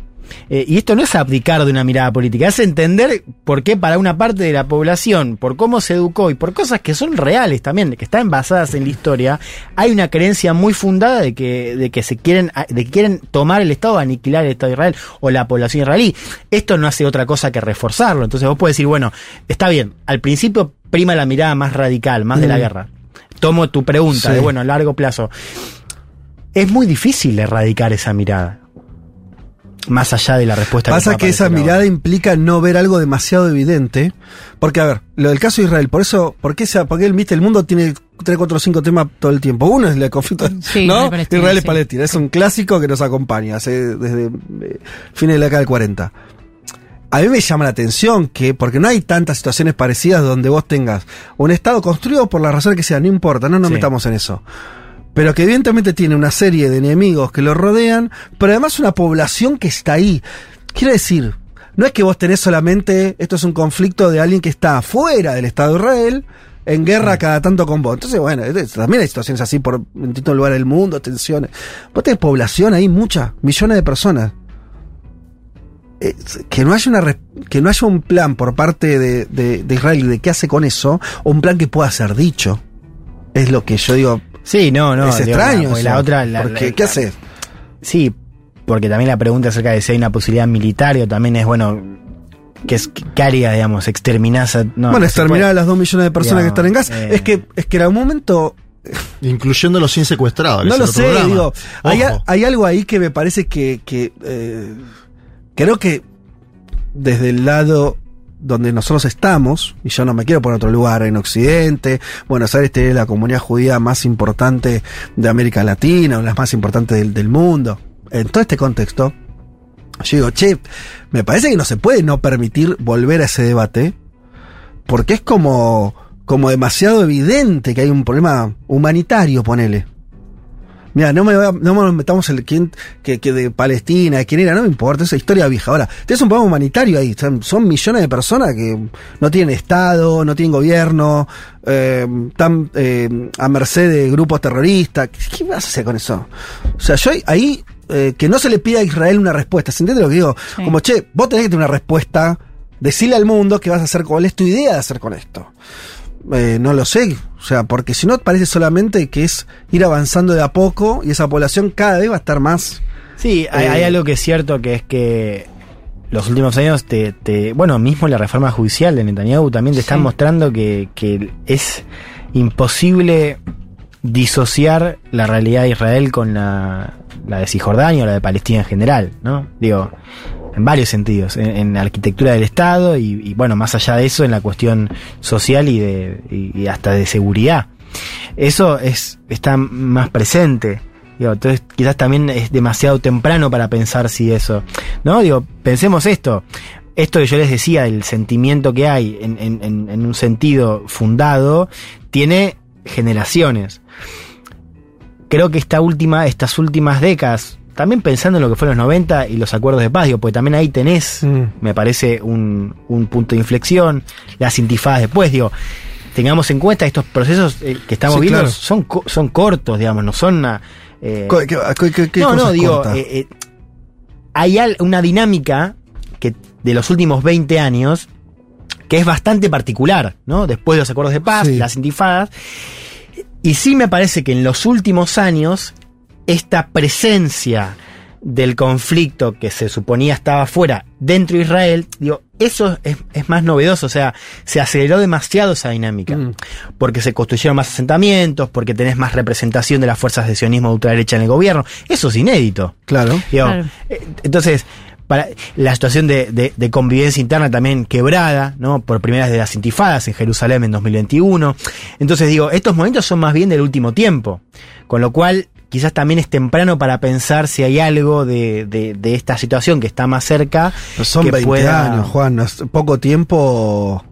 Eh, y esto no es abdicar de una mirada política, es entender por qué para una parte de la población, por cómo se educó y por cosas que son reales también, que están basadas en la historia, hay una creencia muy fundada de que, de que se quieren, de que quieren tomar el Estado, aniquilar el Estado de Israel o la población israelí. Esto no hace otra cosa que reforzarlo. Entonces vos puedes decir, bueno, está bien, al principio prima la mirada más radical, más de la Mm. guerra. Tomo tu pregunta Sí. de, bueno, a largo plazo. Es muy difícil erradicar esa mirada. Más allá de la respuesta Pasa pueda que esa mirada implica no ver algo demasiado evidente. Porque, a ver, lo del caso de Israel, por eso, ¿por qué, se, por qué viste, el mundo tiene 3, 4, 5 temas todo el tiempo? Uno es el conflicto, Sí, ¿no? Israel y sí. Palestina. Es un clásico que nos acompaña hace, desde eh, fines de la década del 40. A mí me llama la atención que, porque no hay tantas situaciones parecidas donde vos tengas un Estado construido por la razón que sea, no importa, no nos Sí. metamos en eso. Pero que evidentemente tiene una serie de enemigos que lo rodean, pero además una población que está ahí. Quiere decir, no es que vos tenés solamente, esto es un conflicto de alguien que está fuera del Estado de Israel, en guerra cada tanto con vos. Entonces, bueno, también hay situaciones así por en distintos lugares del mundo, tensiones. Vos tenés población ahí, muchas, millones de personas. Que no haya una que no haya un plan por parte de, de- de Israel de qué hace con eso, o un plan que pueda ser dicho. Es lo que yo digo. Sí, no, no. es extraño. la- otra. la- porque, la- ¿qué haces? Sí, porque también la pregunta acerca de si hay una posibilidad militar o también es, bueno, ¿qué, es, qué haría, digamos? ¿Exterminás a.? No, bueno, no exterminar a las dos millones de personas Digamos, que están en gas. eh. es que es que en algún momento Incluyendo los sin secuestrados. que no lo sé, programa. digo, hay, algo ahí que me parece que, que eh, creo que desde el lado donde nosotros estamos, y yo no me quiero poner otro lugar, en Occidente, Buenos Aires tiene la comunidad judía más importante de América Latina, de las más importantes del, del mundo. En todo este contexto, yo digo, che, me parece que no se puede no permitir volver a ese debate, porque es como, como demasiado evidente que hay un problema humanitario, ponele. Mira, no me, a- no nos metamos el quién, que, que de Palestina, quién era, no me importa, esa historia vieja. Ahora, tienes un problema humanitario ahí, son, son millones de personas que no tienen Estado, no tienen gobierno, eh, están eh, a merced de grupos terroristas. ¿Qué, qué vas a hacer con eso? O sea, yo ahí, eh, que no se le pida a Israel una respuesta, ¿se entiende lo que digo? Sí. Como, che, vos tenés que tener una respuesta, decirle al mundo qué vas a hacer, cuál es tu idea de hacer con esto. Eh, no lo sé, o sea, porque si no parece solamente que es ir avanzando de a poco y esa población cada vez va a estar más. Sí, hay, Eh, hay algo que es cierto que es que los últimos años te, te- bueno, mismo la reforma judicial de Netanyahu también te están Sí. mostrando que, que es imposible disociar la realidad de Israel con la, la de Cisjordania o la de Palestina en general, ¿no? Digo, en varios sentidos, en, la arquitectura del Estado y, bueno, más allá de eso, en la cuestión social y, de, y, hasta de seguridad. Eso es, está más presente. Entonces quizás también es demasiado temprano para pensar si eso. ¿No? Digo, pensemos esto. Esto que yo les decía, el sentimiento que hay en, en- en- en un sentido fundado, tiene generaciones. Creo que esta última, estas últimas décadas, también pensando en lo que fueron los 90 y los acuerdos de paz, digo, porque también ahí tenés, Mm. me parece, un, un punto de inflexión, las intifadas después, digo, tengamos en cuenta estos procesos eh, que estamos Sí, viendo claro. son, son cortos, digamos, no son una... eh, Co- ¿Qué, qué- qué- qué no, no, digo, eh, eh, hay una dinámica que de los últimos 20 años que es bastante particular, ¿no? Después de los acuerdos de paz, Sí. las intifadas. Y sí me parece que en los últimos años esta presencia del conflicto que se suponía estaba fuera dentro de Israel, digo, eso es, es más novedoso, o sea, se aceleró demasiado esa dinámica, Mm. porque se construyeron más asentamientos, porque tenés más representación de las fuerzas de sionismo de ultraderecha en el gobierno, eso es inédito. Claro. Digo, Claro. eh, Entonces, para la situación de, de- de convivencia interna también quebrada, ¿no? Por primera vez de las intifadas en Jerusalén en 2021. Entonces digo, estos momentos son más bien del último tiempo. Con lo cual, quizás también es temprano para pensar si hay algo de, de- de esta situación que está más cerca. Son que 20 pueda- años, Juan. poco tiempo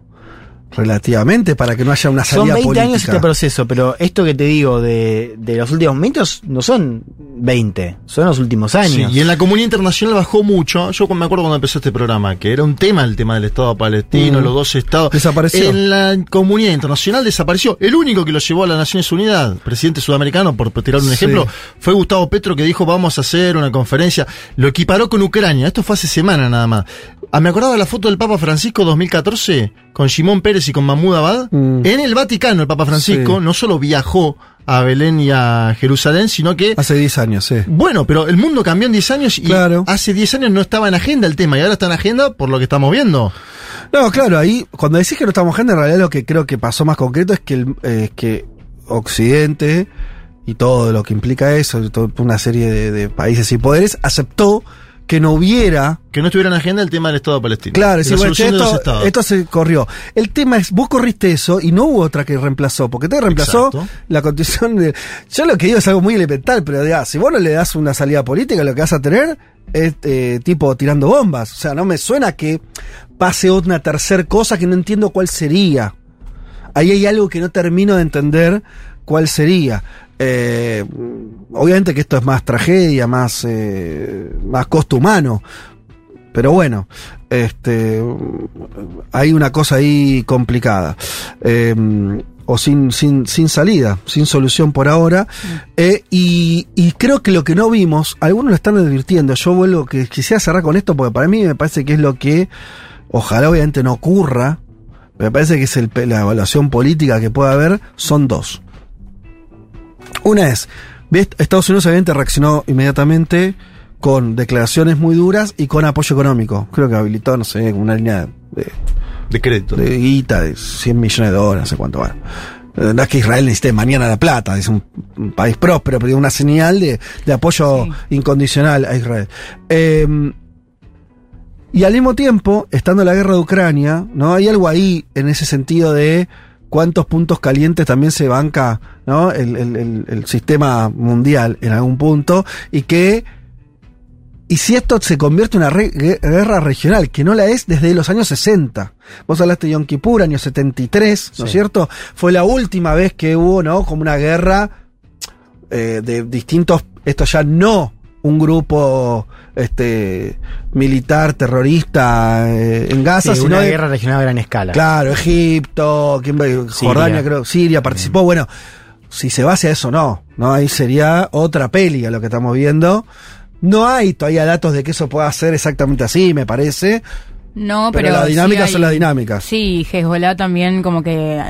relativamente para que no haya una Son salida 20 política. años este proceso, pero esto que te digo de, de los últimos momentos no son 20, son los últimos Sí, años. y en la comunidad internacional bajó mucho. Yo me acuerdo cuando empezó este programa, que era un tema el tema del Estado palestino, Mm. los dos estados. Desapareció. En la comunidad internacional desapareció. El único que lo llevó a las Naciones Unidas, presidente sudamericano, por tirar un Sí. ejemplo, fue Gustavo Petro que dijo vamos a hacer una conferencia. Lo equiparó con Ucrania. Esto fue hace semana nada más. Ah, me acordaba la foto del Papa Francisco 2014 con Simón Pérez y con Mahmoud Abad. Mm. En el Vaticano, el Papa Francisco Sí. no solo viajó a Belén y a Jerusalén, sino que Hace 10 años, sí. bueno, pero el mundo cambió en 10 años y Claro. hace 10 años no estaba en agenda el tema y ahora está en agenda por lo que estamos viendo. No, claro, ahí, cuando decís que no estamos gente, en realidad lo que creo que pasó más concreto es que, el, eh, que Occidente y todo lo que implica eso, toda una serie de, de países y poderes, aceptó que no hubiera Que no estuviera en agenda el tema del Estado palestino. Claro, De sí, bueno, de esto, esto se corrió. El tema es, vos corriste eso y no hubo otra que reemplazó, porque te reemplazó Exacto. la condición de... Yo lo que digo es algo muy elemental, pero ya, si vos no le das una salida política, lo que vas a tener es eh, tipo tirando bombas. O sea, no me suena que pase una tercer cosa que no entiendo cuál sería. Ahí hay algo que no termino de entender cuál sería. Eh, obviamente que esto es más tragedia, más, eh, más costo humano. Pero bueno, este, hay una cosa ahí complicada. Eh, o sin, sin, sin salida, sin solución por ahora. Eh, y, y creo que lo que no vimos, algunos lo están advirtiendo. Yo vuelvo que quisiera cerrar con esto porque para mí me parece que es lo que ojalá obviamente no ocurra. Me parece que es el- la evaluación política que puede haber, son dos. Una es. Estados Unidos obviamente reaccionó inmediatamente con declaraciones muy duras y con apoyo económico. Creo que habilitó, no sé, una línea de, De crédito. de guita de 100 millones de dólares, no sé cuánto va. Eh, No es que Israel necesite mañana la plata, es un, un país próspero, pero una señal de, de apoyo Sí. incondicional a Israel. Eh, y al mismo tiempo, estando la guerra de Ucrania, ¿no? Hay algo ahí en ese sentido de cuántos puntos calientes también se banca, ¿no? El, el- el- el sistema mundial en algún punto. Y que. Y si esto se convierte en una re- guerra regional, que no la es desde los años 60. Vos hablaste de Yom Kippur, año 73, ¿no es Sí. cierto? Fue la última vez que hubo, ¿no? Como una guerra eh, de distintos, esto ya no un grupo este militar terrorista eh, en Gaza, Sí, sino una de- guerra regional a gran escala. claro, Egipto. Jordania, creo, Siria participó, bueno, si se hacia eso no, no ahí sería otra peli a lo que estamos viendo. No hay todavía datos de que eso pueda ser exactamente así, me parece. No, Pero pero. las sí dinámicas hay- son las dinámicas. Sí, Hezbollah también, como que.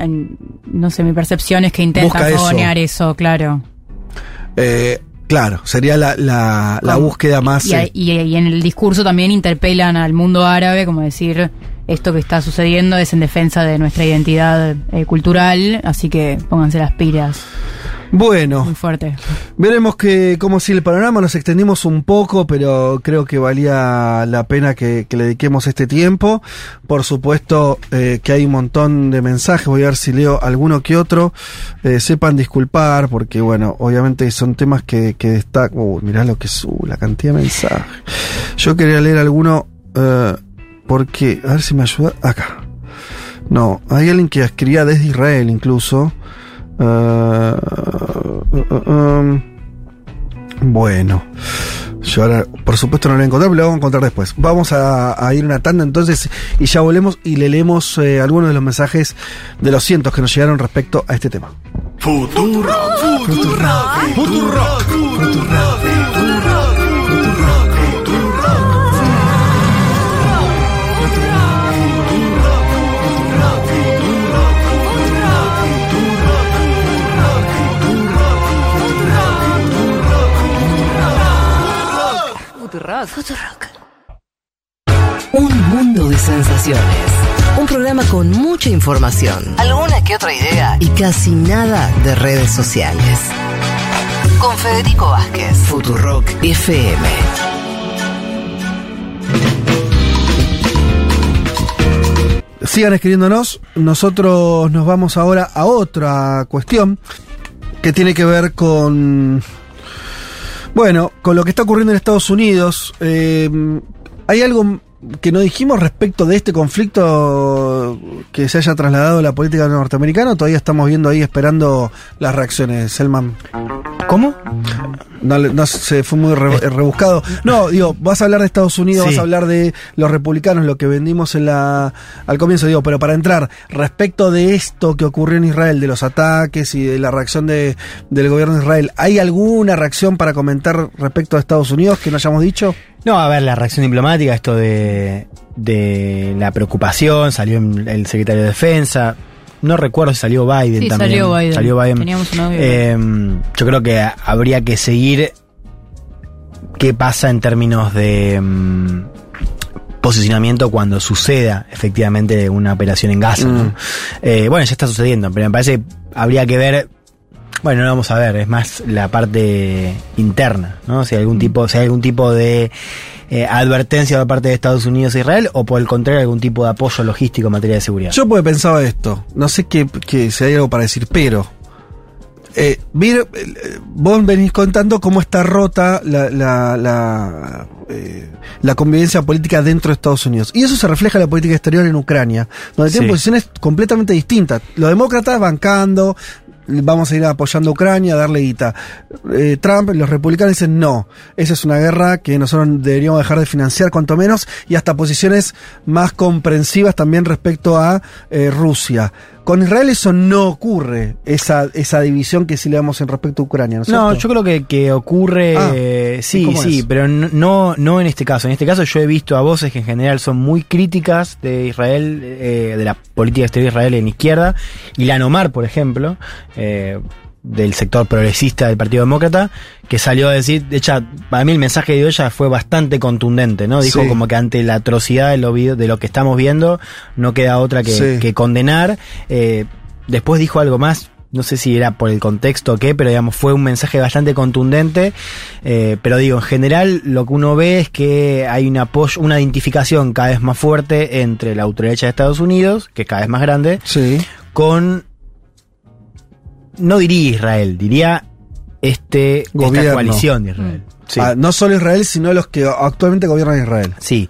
no sé, mi percepción es que intenta eso. fogonear eso, claro. Eh, claro, sería la, la, la búsqueda más. Y, eh, y- y en el discurso también interpelan al mundo árabe, como decir, esto que está sucediendo es en defensa de nuestra identidad eh, cultural, así que pónganse las pilas. Bueno, Muy fuerte. Veremos que, cómo sigue el panorama, nos extendimos un poco, pero creo que valía la pena que, que le dediquemos este tiempo. Por supuesto eh, que hay un montón de mensajes, voy a ver si leo alguno que otro. Eh, sepan disculpar, porque bueno, obviamente son temas que, que destacan. Uh, mirá lo que es uh, la cantidad de mensajes. Yo quería leer alguno, eh, porque, a ver si me ayuda. Acá. No, hay alguien que escribía desde Israel incluso. Uh, uh, uh, um, bueno, Yo ahora, por supuesto, no lo voy a pero lo vamos a encontrar después. Vamos a, a ir una tanda entonces y ya volvemos y le leemos eh, algunos de los mensajes de los cientos que nos llegaron respecto a este tema. Futuro, futuro, futuro, futuro, Futurock. Un mundo de sensaciones. Un programa con mucha información, alguna que otra idea y casi nada de redes sociales. Con Federico Vázquez, Futurock FM. Sigan escribiéndonos. Nosotros nos vamos ahora a otra cuestión que tiene que ver con. Bueno, con lo que está ocurriendo en Estados Unidos. Eh, hay algo que no dijimos respecto de este conflicto que se haya trasladado a la política norteamericana. Todavía estamos viendo ahí esperando las reacciones, Selman. ¿Cómo? No, no se fue muy re- rebuscado. No, digo, vas a hablar de Estados Unidos, Sí. vas a hablar de los republicanos, lo que vendimos en la al comienzo, digo, pero para entrar respecto de esto que ocurrió en Israel, de los ataques y de la reacción de, del gobierno de Israel, ¿hay alguna reacción para comentar respecto a Estados Unidos que no hayamos dicho? No, a ver, la reacción diplomática, esto de, de la preocupación, salió el secretario de Defensa. No recuerdo si salió Biden Sí, también. salió Biden. Salió Biden. Teníamos un audio. Eh, yo creo que habría que seguir qué pasa en términos de mm, posicionamiento cuando suceda efectivamente una operación en Gaza. ¿no? Mm. Eh, bueno, ya está sucediendo, pero me parece que habría que ver. Bueno, no vamos a ver, es más la parte interna, ¿no? Si hay algún tipo, si hay algún tipo de eh, advertencia por parte de Estados Unidos e Israel, o por el contrario, algún tipo de apoyo logístico en materia de seguridad. Yo porque pensaba esto, no sé qué, qué- si hay algo para decir, pero eh, vir- eh, vos venís contando cómo está rota la, la, la, eh, la convivencia política dentro de Estados Unidos. Y eso se refleja en la política exterior en Ucrania, donde tienen posiciones completamente distintas. Los demócratas bancando, vamos a ir apoyando a Ucrania, a darle guita. Eh, Trump, los republicanos dicen no, esa es una guerra que nosotros deberíamos dejar de financiar cuanto menos y hasta posiciones más comprensivas también respecto a eh, Rusia. Con Israel eso no ocurre, esa, esa división que sí le damos en respecto a Ucrania, ¿no es No, cierto? yo creo que, que ocurre, Ah, eh, sí, ¿cómo sí, es? pero no- no, no en este caso. En este caso yo he visto a voces que en general son muy críticas de Israel, eh, de la política exterior de Israel en izquierda, y la Nomar, por ejemplo, eh, del sector progresista del Partido Demócrata, que salió a decir, de hecho, para mí el mensaje de ella fue bastante contundente, ¿no? Dijo Sí. como que ante la atrocidad de lo, de lo que estamos viendo, no queda otra que, Sí. que condenar. Eh, después dijo algo más, no sé si era por el contexto o qué, pero digamos, fue un mensaje bastante contundente. Eh, pero digo, en general, lo que uno ve es que hay un apoyo, una identificación cada vez más fuerte entre la ultraderecha de Estados Unidos, que es cada vez más grande, Sí. con no diría Israel, diría este esta Gobierno. coalición de Israel. Sí. Ah, no solo Israel, sino los que actualmente gobiernan Israel. Sí.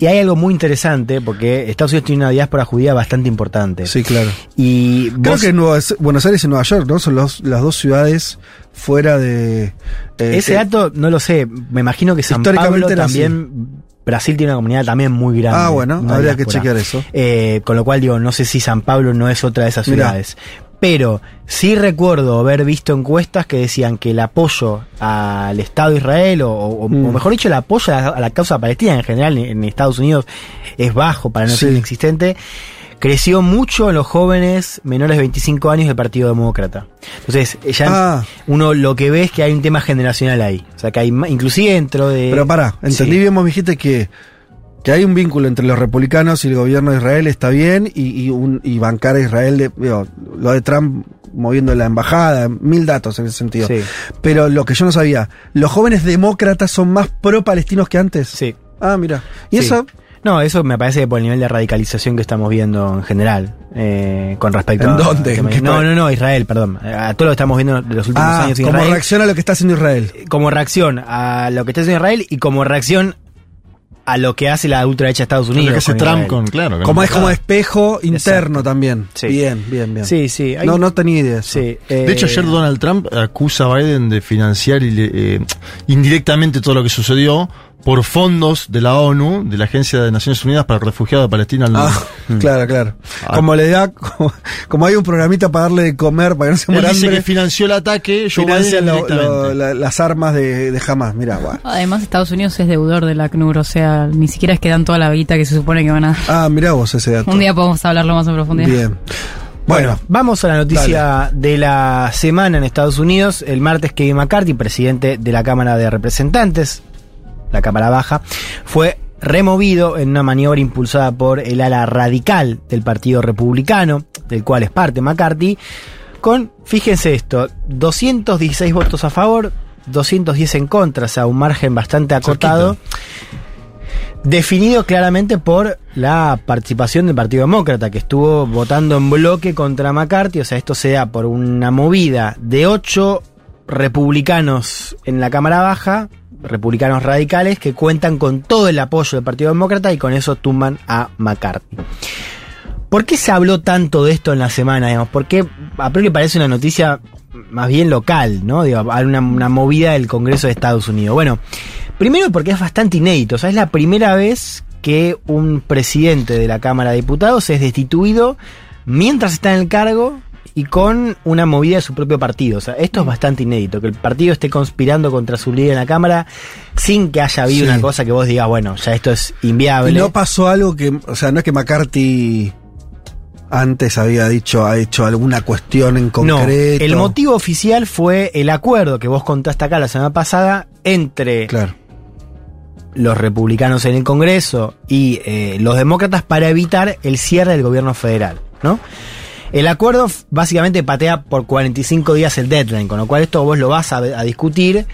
Y hay algo muy interesante porque Estados Unidos tiene una diáspora judía bastante importante. Sí, claro. Y Creo vos- que Nueva- Buenos Aires y Nueva York, ¿no? Son los- las dos ciudades fuera de... eh, Ese que- dato no lo sé. Me imagino que San Históricamente Pablo también. Brasil tiene una comunidad también muy grande. Ah, bueno, habría que chequear eso. Eh, con lo cual digo, no sé si San Pablo no es otra de esas Mirá. ciudades. Pero sí recuerdo haber visto encuestas que decían que el apoyo al Estado de Israel, o, o- o Mm. mejor dicho, el apoyo a la, a la causa palestina en general en, Estados Unidos es bajo, para no Sí. inexistente, creció mucho en los jóvenes menores de 25 años del Partido Demócrata. Entonces, ya Ah. uno lo que ve es que hay un tema generacional ahí. O sea, que hay inclusive dentro de... Pero pará, entendí Sí. bien, vos dijiste que, que hay un vínculo entre los republicanos y el gobierno de Israel, está bien, y, y, un, y bancar a Israel, de, digo, lo de Trump moviendo la embajada, mil datos en ese sentido. Sí. Pero lo que yo no sabía, ¿los jóvenes demócratas son más pro-palestinos que antes? Sí. Ah, mira. Y Sí. eso, No, eso me parece que por el nivel de radicalización que estamos viendo en general, eh, con respecto ¿En a... dónde? tema- ¿En qué no, no, no, Israel, perdón. A todo lo que estamos viendo de los últimos ah, años en como Israel. reacción a lo que está haciendo Israel. como reacción a lo que está haciendo Israel y como reacción a lo que hace la ultraderecha de Estados Unidos. Lo que hace con Trump con, claro. con- Como es como espejo interno Exacto. también. Sí. Bien, bien, bien. Sí, sí. hay- No, no tenía idea. eso. sí, De hecho, eh, ayer Donald Trump acusa a Biden de financiar eh, indirectamente todo lo que sucedió por fondos de la ONU, de la Agencia de Naciones Unidas para Refugiados de Palestina. al- Ah, <laughs> claro, claro. Ah. Como le da, <laughs> como, como hay un programita para darle de comer, para que no se muera dice hambre, que financió el ataque, financia Biden lo- lo- la- las armas de, de Hamas. Mira, guau. Además, Estados Unidos es deudor del ACNUR, o sea, ni siquiera es que dan toda la guita que se supone que van a dar. Ah, mirá vos ese dato. Un día podemos hablarlo más en profundidad. Bien. Bueno, Bueno, vamos a la noticia de la semana en Estados Unidos. El martes Kevin McCarthy, presidente de la Cámara de Representantes, la Cámara Baja, fue removido en una maniobra impulsada por el ala radical del Partido Republicano, del cual es parte McCarthy, con, fíjense esto, 216 votos a favor, 210 en contra, o sea, un margen bastante acotado. Definido claramente por la participación del Partido Demócrata, que estuvo votando en bloque contra McCarthy. O sea, esto se da por una movida de ocho republicanos en la Cámara Baja, republicanos radicales, que cuentan con todo el apoyo del Partido Demócrata y con eso tumban a McCarthy. ¿Por qué se habló tanto de esto en la semana? Digamos? Porque a priori parece una noticia más bien local, ¿no? Digo, una, una movida del Congreso de Estados Unidos. Bueno, primero porque es bastante inédito, o sea, es la primera vez que un presidente de la Cámara de Diputados es destituido mientras está en el cargo y con una movida de su propio partido. O sea, esto es bastante inédito, que el partido esté conspirando contra su líder en la Cámara sin que haya habido Sí. una cosa que vos digas, bueno, ya esto es inviable. y no pasó algo que, o sea, no es que McCarthy antes había dicho, ha hecho alguna cuestión en concreto. No, el motivo oficial fue el acuerdo que vos contaste acá la semana pasada entre Claro. los republicanos en el Congreso y eh, los demócratas para evitar el cierre del gobierno federal, ¿no? El acuerdo básicamente patea por 45 días el deadline, con lo cual esto vos lo vas a, a discutir,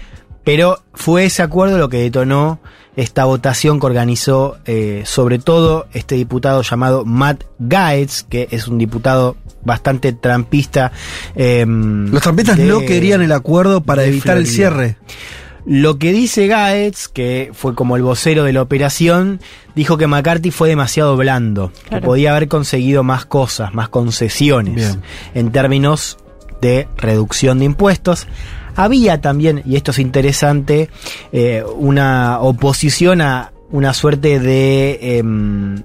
pero fue ese acuerdo lo que detonó esta votación que organizó eh, sobre todo este diputado llamado Matt Gaetz, que es un diputado bastante trampista. em, Los trampistas no querían el acuerdo para evitar el cierre. Lo que dice Gaetz, que fue como el vocero de la operación, dijo que McCarthy fue demasiado blando, que podía haber conseguido más cosas, más concesiones Bien. en términos de reducción de impuestos. Había también, y esto es interesante, eh, una oposición a una suerte de, em,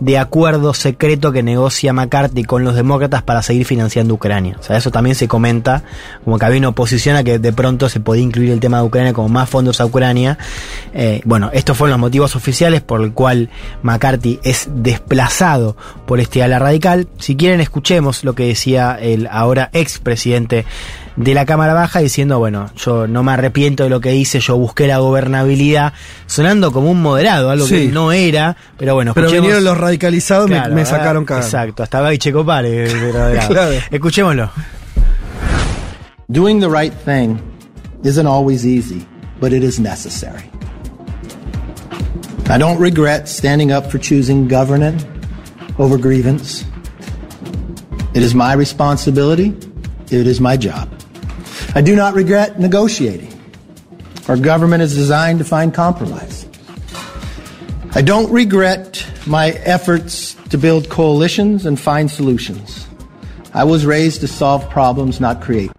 de acuerdo secreto que negocia McCarthy con los demócratas para seguir financiando Ucrania. O sea, eso también se comenta, como que había una oposición a que de pronto se podía incluir el tema de Ucrania como más fondos a Ucrania. Eh, bueno, estos fueron los motivos oficiales por el cual McCarthy es desplazado por este ala radical. Si quieren, escuchemos lo que decía el ahora expresidente de la Cámara Baja diciendo, bueno, yo no me arrepiento de lo que hice, yo busqué la gobernabilidad, sonando como un moderado, algo que Sí. no era, pero bueno, Pero vinieron los radicalizados, me- Claro, me, sacaron cagando. Exacto, hasta pero era- <laughs> Claro. Escuchémoslo. Doing the right thing isn't always easy, but it is necessary. I don't regret standing up for choosing governance over grievance. It is my responsibility. It is my job. I do not regret negotiating. Our government is designed to find compromise. I don't regret my efforts to build coalitions and find solutions. I was raised to solve problems, not create.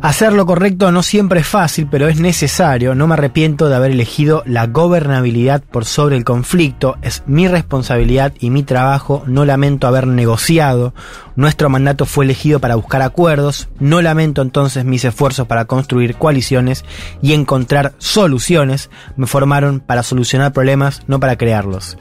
Hacer lo correcto no siempre es fácil, pero es necesario. No me arrepiento de haber elegido la gobernabilidad por sobre el conflicto. Es mi responsabilidad y mi trabajo. No lamento haber negociado. Nuestro mandato fue elegido para buscar acuerdos. No lamento entonces mis esfuerzos para construir coaliciones y encontrar soluciones. Me formaron para solucionar problemas, no para crearlos.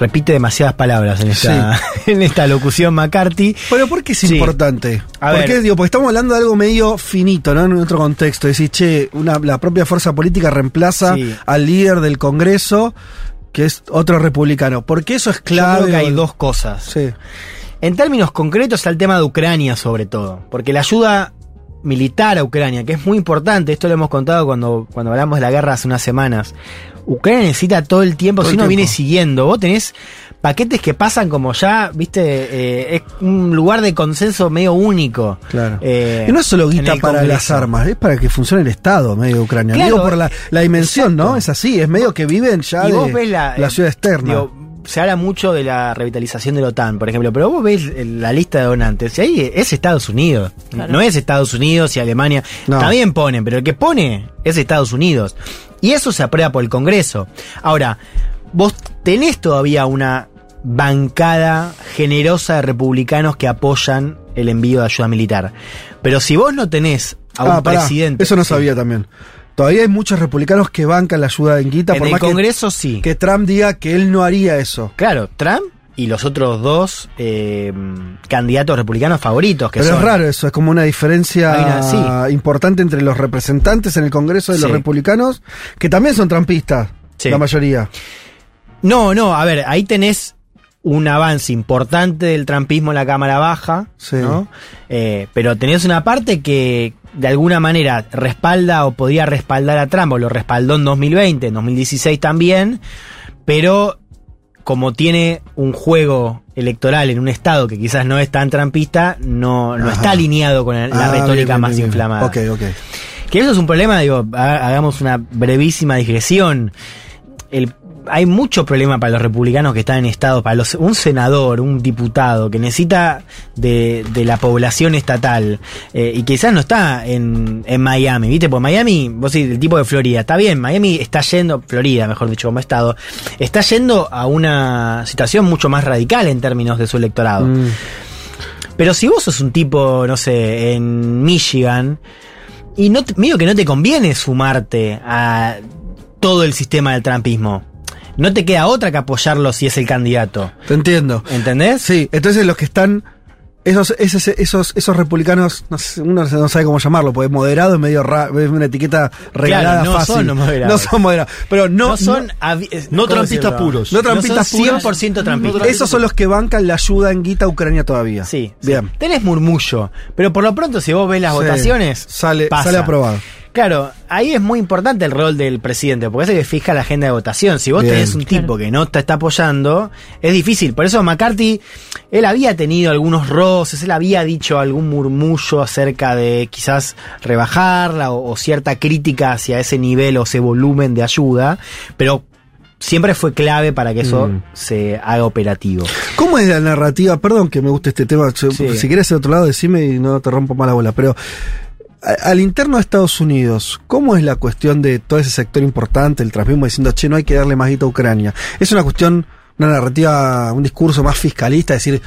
Repite demasiadas palabras en esta, <laughs> en esta locución McCarthy. Pero ¿por qué es Sí. importante? A ¿Por ver. qué? Digo, porque estamos hablando de algo medio finito, ¿no? En otro contexto. Decir, che, una, la propia fuerza política reemplaza Sí. al líder del Congreso, que es otro republicano. Porque eso es Yo clave. creo que hay dos cosas. Sí. En términos concretos el tema de Ucrania sobre todo, porque la ayuda militar a Ucrania, que es muy importante. Esto lo hemos contado cuando, cuando hablamos de la guerra hace unas semanas. Ucrania necesita todo el tiempo, Todo si uno viene siguiendo, vos tenés paquetes que pasan como ya, viste, eh, es un lugar de consenso medio único. Claro. Eh, y no es solo guita para Congreso. las armas, es para que funcione el Estado medio de Ucrania. Claro, Digo por la, la dimensión, ¿no? Es así, es medio que viven ya y de vos ves la, la eh, ciudad externa. digo, se habla mucho de la revitalización de la OTAN, por ejemplo, pero vos ves la lista de donantes y ahí es Estados Unidos. Claro. No es Estados Unidos y Alemania. No. También ponen, pero el que pone es Estados Unidos. Y eso se aprueba por el Congreso. Ahora, vos tenés todavía una bancada generosa de republicanos que apoyan el envío de ayuda militar. Pero si vos no tenés a un Ah, pará, presidente. Eso no Sí. sabía también. Todavía hay muchos republicanos que bancan la ayuda en guita, En por el más que- Congreso sí. que, Trump diga que él no haría eso. Claro, Trump y los otros dos eh, candidatos republicanos favoritos que Pero son. es raro eso, es como una diferencia Hay una- sí. importante entre los representantes en el Congreso de los republicanos, que también son trampistas, Sí. la mayoría. No, no, a ver, ahí tenés un avance importante del trampismo en la Cámara Baja, Sí. ¿no? Eh, pero tenés una parte que de alguna manera respalda o podría respaldar a Trump, o lo respaldó en 2020, en 2016 también, pero como tiene un juego electoral en un estado que quizás no es tan trampista, no, no está alineado con la, Ah, retórica bien, bien, más bien, inflamada. Ok, ok. Que eso es un problema, digo, ha- hagamos una brevísima digresión. El- hay mucho problema para los republicanos que están en estados, para los, un senador, un diputado que necesita de, de la población estatal eh, y quizás no está en, en Miami, ¿viste? Porque Miami, vos decís, el tipo de Florida, está bien, Miami está yendo, Florida, mejor dicho, como estado, está yendo a una situación mucho más radical en términos de su electorado. Mm. Pero si vos sos un tipo, no sé, en Michigan, y no medio que no te conviene sumarte a todo el sistema del trampismo. No te queda otra que apoyarlo si es el candidato. Te entiendo. ¿Entendés? Sí, entonces los que están. Esos, esos, esos, esos republicanos, no sé, uno no sabe cómo llamarlo, porque moderado es medio ra- es una etiqueta regalada no fácil. son los moderados. No son moderados. Pero no, No son eh, no ¿cómo trampistas puros. No trampistas puros. 100% trampistas. Esos son los que bancan la ayuda en guita a Ucrania todavía. Sí, sí. Bien. Tenés murmullo, pero por lo pronto si vos ves las Sí. votaciones, Sale, pasa. sale aprobado. Claro, ahí es muy importante el rol del presidente, porque es el que fija la agenda de votación. Si vos Bien. tenés un tipo que no te está apoyando, es difícil. Por eso McCarthy, él había tenido algunos roces, él había dicho algún murmullo acerca de quizás rebajarla o, o cierta crítica hacia ese nivel o ese volumen de ayuda, pero siempre fue clave para que eso Mm. se haga operativo. ¿Cómo es la narrativa? Perdón que me guste este tema. yo- Sí. Si quieres de otro lado, decime y no te rompo más la bola. Pero al interno de Estados Unidos, ¿cómo es la cuestión de todo ese sector importante, el transmismo, diciendo, che, no hay que darle más guita a Ucrania? ¿Es una cuestión, una narrativa, un discurso más fiscalista, decir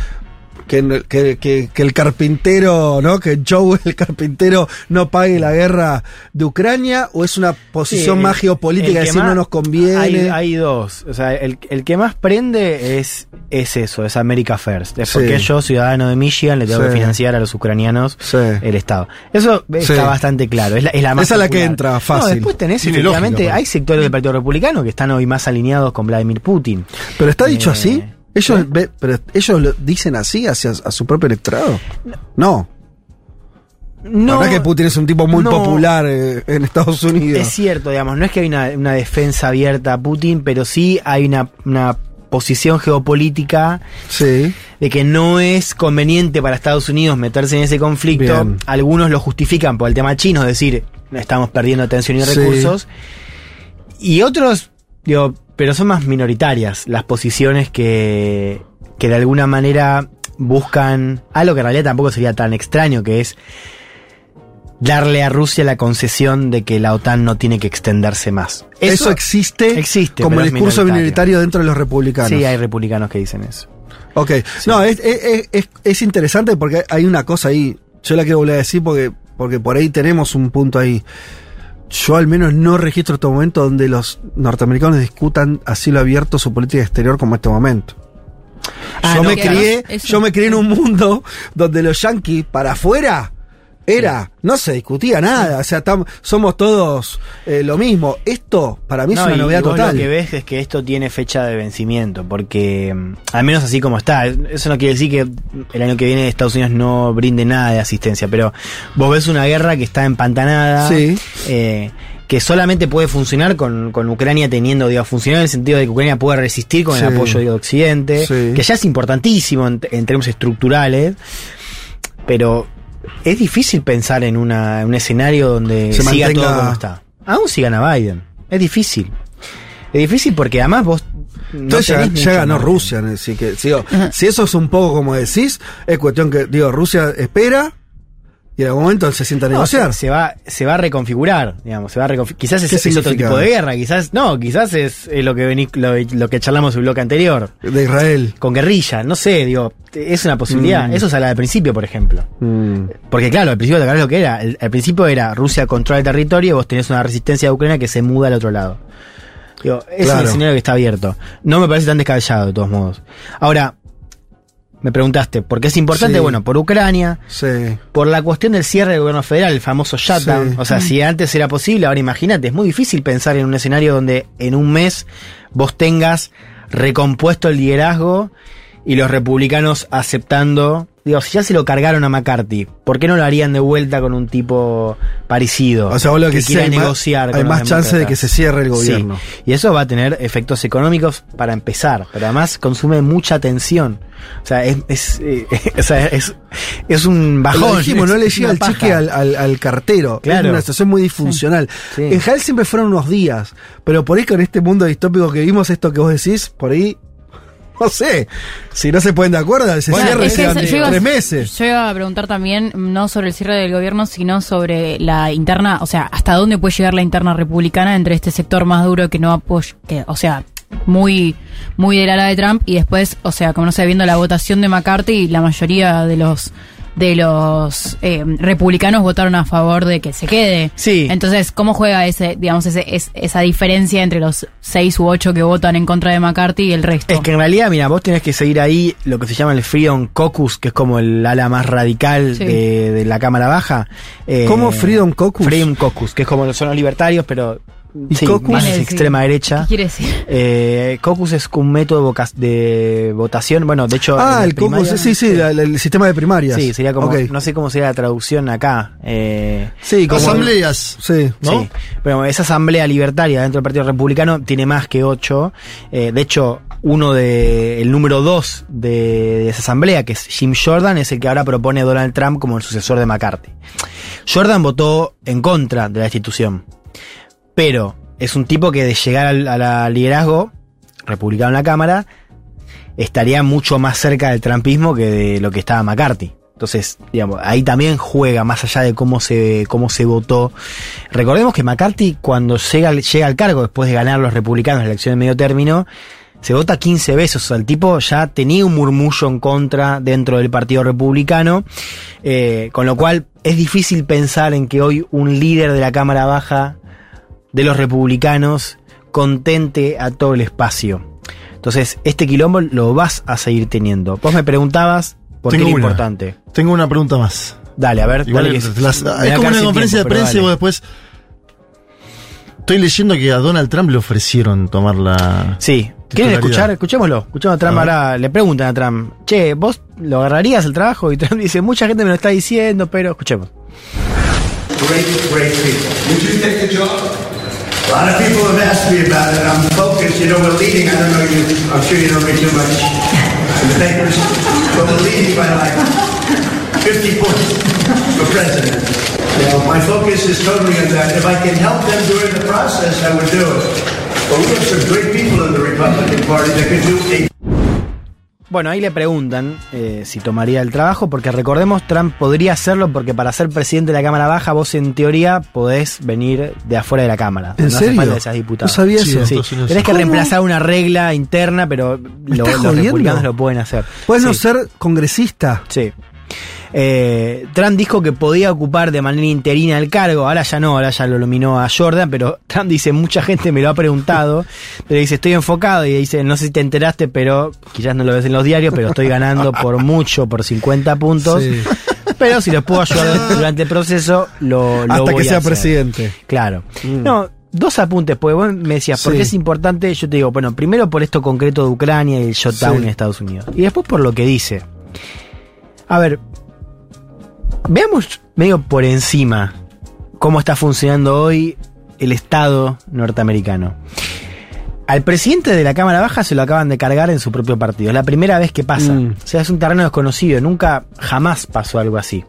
que, que, que- que el carpintero, ¿no? Que Joe, <laughs> el carpintero, no pague la guerra de Ucrania? ¿O es una posición Sí, más geopolítica de que decir no nos conviene? Hay, hay dos. O sea, el, el que más prende es, es eso, es America First. Es Sí. porque yo, ciudadano de Michigan, le tengo Sí. que financiar a los ucranianos Sí. el Estado. Eso está Sí. bastante claro. Es la, es la más Esa es la que popular. entra No, fácil. después tenés, Tiene efectivamente, lógica, hay sectores del Partido Republicano que están hoy más alineados con Vladimir Putin. Pero está dicho Eh, así. Ellos, ve- pero ellos lo dicen así hacia a su propio electorado. No. No, la verdad que Putin es un tipo muy no. popular eh, en Estados Unidos. Es cierto, digamos, no es que hay una, una defensa abierta a Putin, pero sí hay una, una posición geopolítica Sí. de que no es conveniente para Estados Unidos meterse en ese conflicto. Bien. Algunos lo justifican por el tema chino, es decir, estamos perdiendo atención y Sí. recursos. Y otros, digo, pero son más minoritarias las posiciones que, que de alguna manera buscan algo que en realidad tampoco sería tan extraño, que es darle a Rusia la concesión de que la OTAN no tiene que extenderse más. Eso, existe, existe, como el discurso minoritario. minoritario dentro de los republicanos. Sí, hay republicanos que dicen eso. Ok. No, es, es, es- es interesante porque hay una cosa ahí. Yo la quiero volver a decir porque, porque por ahí tenemos un punto ahí. Yo al menos no registro este momento donde los norteamericanos discutan a cielo abierto su política exterior como este momento. Ah, yo, no, me crié, yo me crié en un mundo donde los yanquis para afuera Era, no se discutía nada, o sea, tam- somos todos eh, lo mismo. Esto para mí No, es una y novedad vos total. Lo que ves es que esto tiene fecha de vencimiento, porque mm, al menos así como está, eso no quiere decir que el año que viene Estados Unidos no brinde nada de asistencia, pero vos ves una guerra que está empantanada, Sí. eh, que solamente puede funcionar con, con Ucrania teniendo, digo, funcionar en el sentido de que Ucrania puede resistir con Sí. el apoyo de Occidente, Sí. que ya es importantísimo en, en términos estructurales, pero es difícil pensar en una, un escenario donde Se siga mantenga- todo como está. Aún si gana Biden. Es difícil. Es difícil porque además vos. no Entonces ya, ya ganó margen. Rusia, así que digo, si eso es un poco como decís, es cuestión que, digo, Rusia espera y en algún momento se sienta a No, negociar. se, se va, se va a reconfigurar, digamos, se va a reconfi- Quizás es, ¿Qué es otro tipo de guerra, quizás, no, quizás es, es lo que vení- lo, lo que charlamos en el bloque anterior. De Israel. Con guerrilla, no sé, digo, es una posibilidad. Mm. Eso se habla del principio, por ejemplo. Mm. Porque claro, al principio te lo que era. El- al principio era Rusia controla el territorio y vos tenés una resistencia de Ucrania que se muda al otro lado. Digo, es Claro. un escenario que está abierto. No me parece tan descabellado, de todos modos. Ahora, me preguntaste, ¿por qué es importante? Sí. Bueno, por Ucrania, Sí. por la cuestión del cierre del gobierno federal, el famoso shutdown. Sí. O sea, si antes era posible, ahora imagínate, es muy difícil pensar en un escenario donde en un mes vos tengas recompuesto el liderazgo y los republicanos aceptando. Digo, si ya se lo cargaron a McCarthy, ¿por qué no lo harían de vuelta con un tipo parecido? O sea, vos lo que quiera sí, hay más- negociar hay con los más chance de que se cierre el Sí. gobierno. Y eso va a tener efectos económicos para empezar, pero además consume mucha tensión. O sea, es, es, eh, <laughs> o sea, es, es un bajón. Lo dijimos, no <laughs> le es llega el paja. cheque al, al- al cartero. Claro. Es una situación muy disfuncional. Sí. En general siempre fueron unos días, pero por ahí con este mundo distópico que vimos, esto que vos decís, por ahí, no sé, si no se ponen de acuerdo, se Bueno, cierre es que iba- tres meses. Yo iba a preguntar también, no sobre el cierre del gobierno, sino sobre la interna, o sea, hasta dónde puede llegar la interna republicana entre este sector más duro que no apoya, que, o sea, muy, muy del ala de Trump, y después, o sea, como no sé, viendo la votación de McCarthy, la mayoría de los de los eh, republicanos votaron a favor de que se quede. Sí. Entonces, ¿cómo juega ese, digamos, ese, es- esa diferencia entre los seis u ocho que votan en contra de McCarthy y el resto? Es que en realidad, mira, vos tenés que seguir ahí lo que se llama el Freedom Caucus, que es como el ala más radical Sí. de, de la Cámara Baja. Eh, ¿Cómo Freedom Caucus? Freedom Caucus, que es como son los libertarios, pero ¿Y sí, Viene de- extrema derecha. ¿Qué quiere decir? Eh, caucus es un método de voca- de votación. Bueno, de hecho. Ah, el caucus, primaria- sí, sí, la- la- el sistema de primarias. Sí, sería como. Ok. No sé cómo sería la traducción acá. Eh, Sí, como- Asambleas. Sí. ¿no? Sí, pero esa asamblea libertaria dentro del Partido Republicano tiene más que ocho. Eh, de hecho, uno de el número dos de, de esa asamblea, que es Jim Jordan, es el que ahora propone a Donald Trump como el sucesor de McCarthy. Jordan votó en contra de la institución, pero es un tipo que de llegar al, liderazgo republicano en la Cámara estaría mucho más cerca del trumpismo que de lo que estaba McCarthy. Entonces, digamos, ahí también juega más allá de cómo se, cómo se votó. Recordemos que McCarthy, cuando llega, llega al cargo después de ganar los republicanos la elección de medio término, se vota 15 veces. O sea, el tipo ya tenía un murmullo en contra dentro del Partido Republicano. eh, con lo cual es difícil pensar en que hoy un líder de la Cámara Baja de los republicanos contente a todo el espacio. Entonces, este quilombo lo vas a seguir teniendo. Vos me preguntabas por qué Tengo era una. importante. Tengo una pregunta más. Dale, a ver. Igual dale, es, que- las- como una conferencia tiempo, de prensa y vos después. Estoy leyendo que a Donald Trump le ofrecieron tomar la. Sí. ¿Quieren escuchar? Escuchémoslo. Escuchemos a Trump A ahora. Le preguntan a Trump, che, ¿vos lo agarrarías el trabajo? Y Trump dice, mucha gente me lo está diciendo, pero escuchemos. Great, great people. Would you take the job? A lot of people have asked me about it. I'm focused. You know, we're leading. I don't know you. I'm sure you don't read too much in the papers, but we're leading by like 50 points for president. You know, my focus is totally on that. If I can help them during the process, I would do it. But we have some great people in the Republican Party that can do a Bueno, ahí le preguntan eh, si tomaría el trabajo, porque recordemos, Trump podría hacerlo porque para ser presidente de la Cámara Baja, vos en teoría podés venir de afuera de la Cámara. ¿En no hace serio? falta que seas diputado. No sabía Sí, eso. sí. Tenés que reemplazar una regla interna, pero lo- los republicanos lo pueden hacer. Puedes no ser congresista. Sí. Eh, Trump dijo que podía ocupar de manera interina el cargo, ahora ya no, ahora ya lo nominó a Jordan, pero <laughs> Trump dice, mucha gente me lo ha preguntado, pero dice, estoy enfocado y dice, no sé si te enteraste, pero quizás no lo ves en los diarios, pero estoy ganando por mucho, por 50 puntos. Sí. Pero si los puedo ayudar durante el proceso, lo, lo Hasta voy que a sea hacer. presidente. Claro. Mm. No, dos apuntes, porque vos me decías, ¿por Sí. qué es importante? Yo te digo, bueno, primero por esto concreto de Ucrania y el shutdown Sí. en Estados Unidos. Y después por lo que dice. A ver, veamos medio por encima cómo está funcionando hoy el Estado norteamericano. Al presidente de la Cámara Baja se lo acaban de cargar en su propio partido. Es la primera vez que pasa. Mm. O sea, es un terreno desconocido. Nunca, jamás pasó algo así.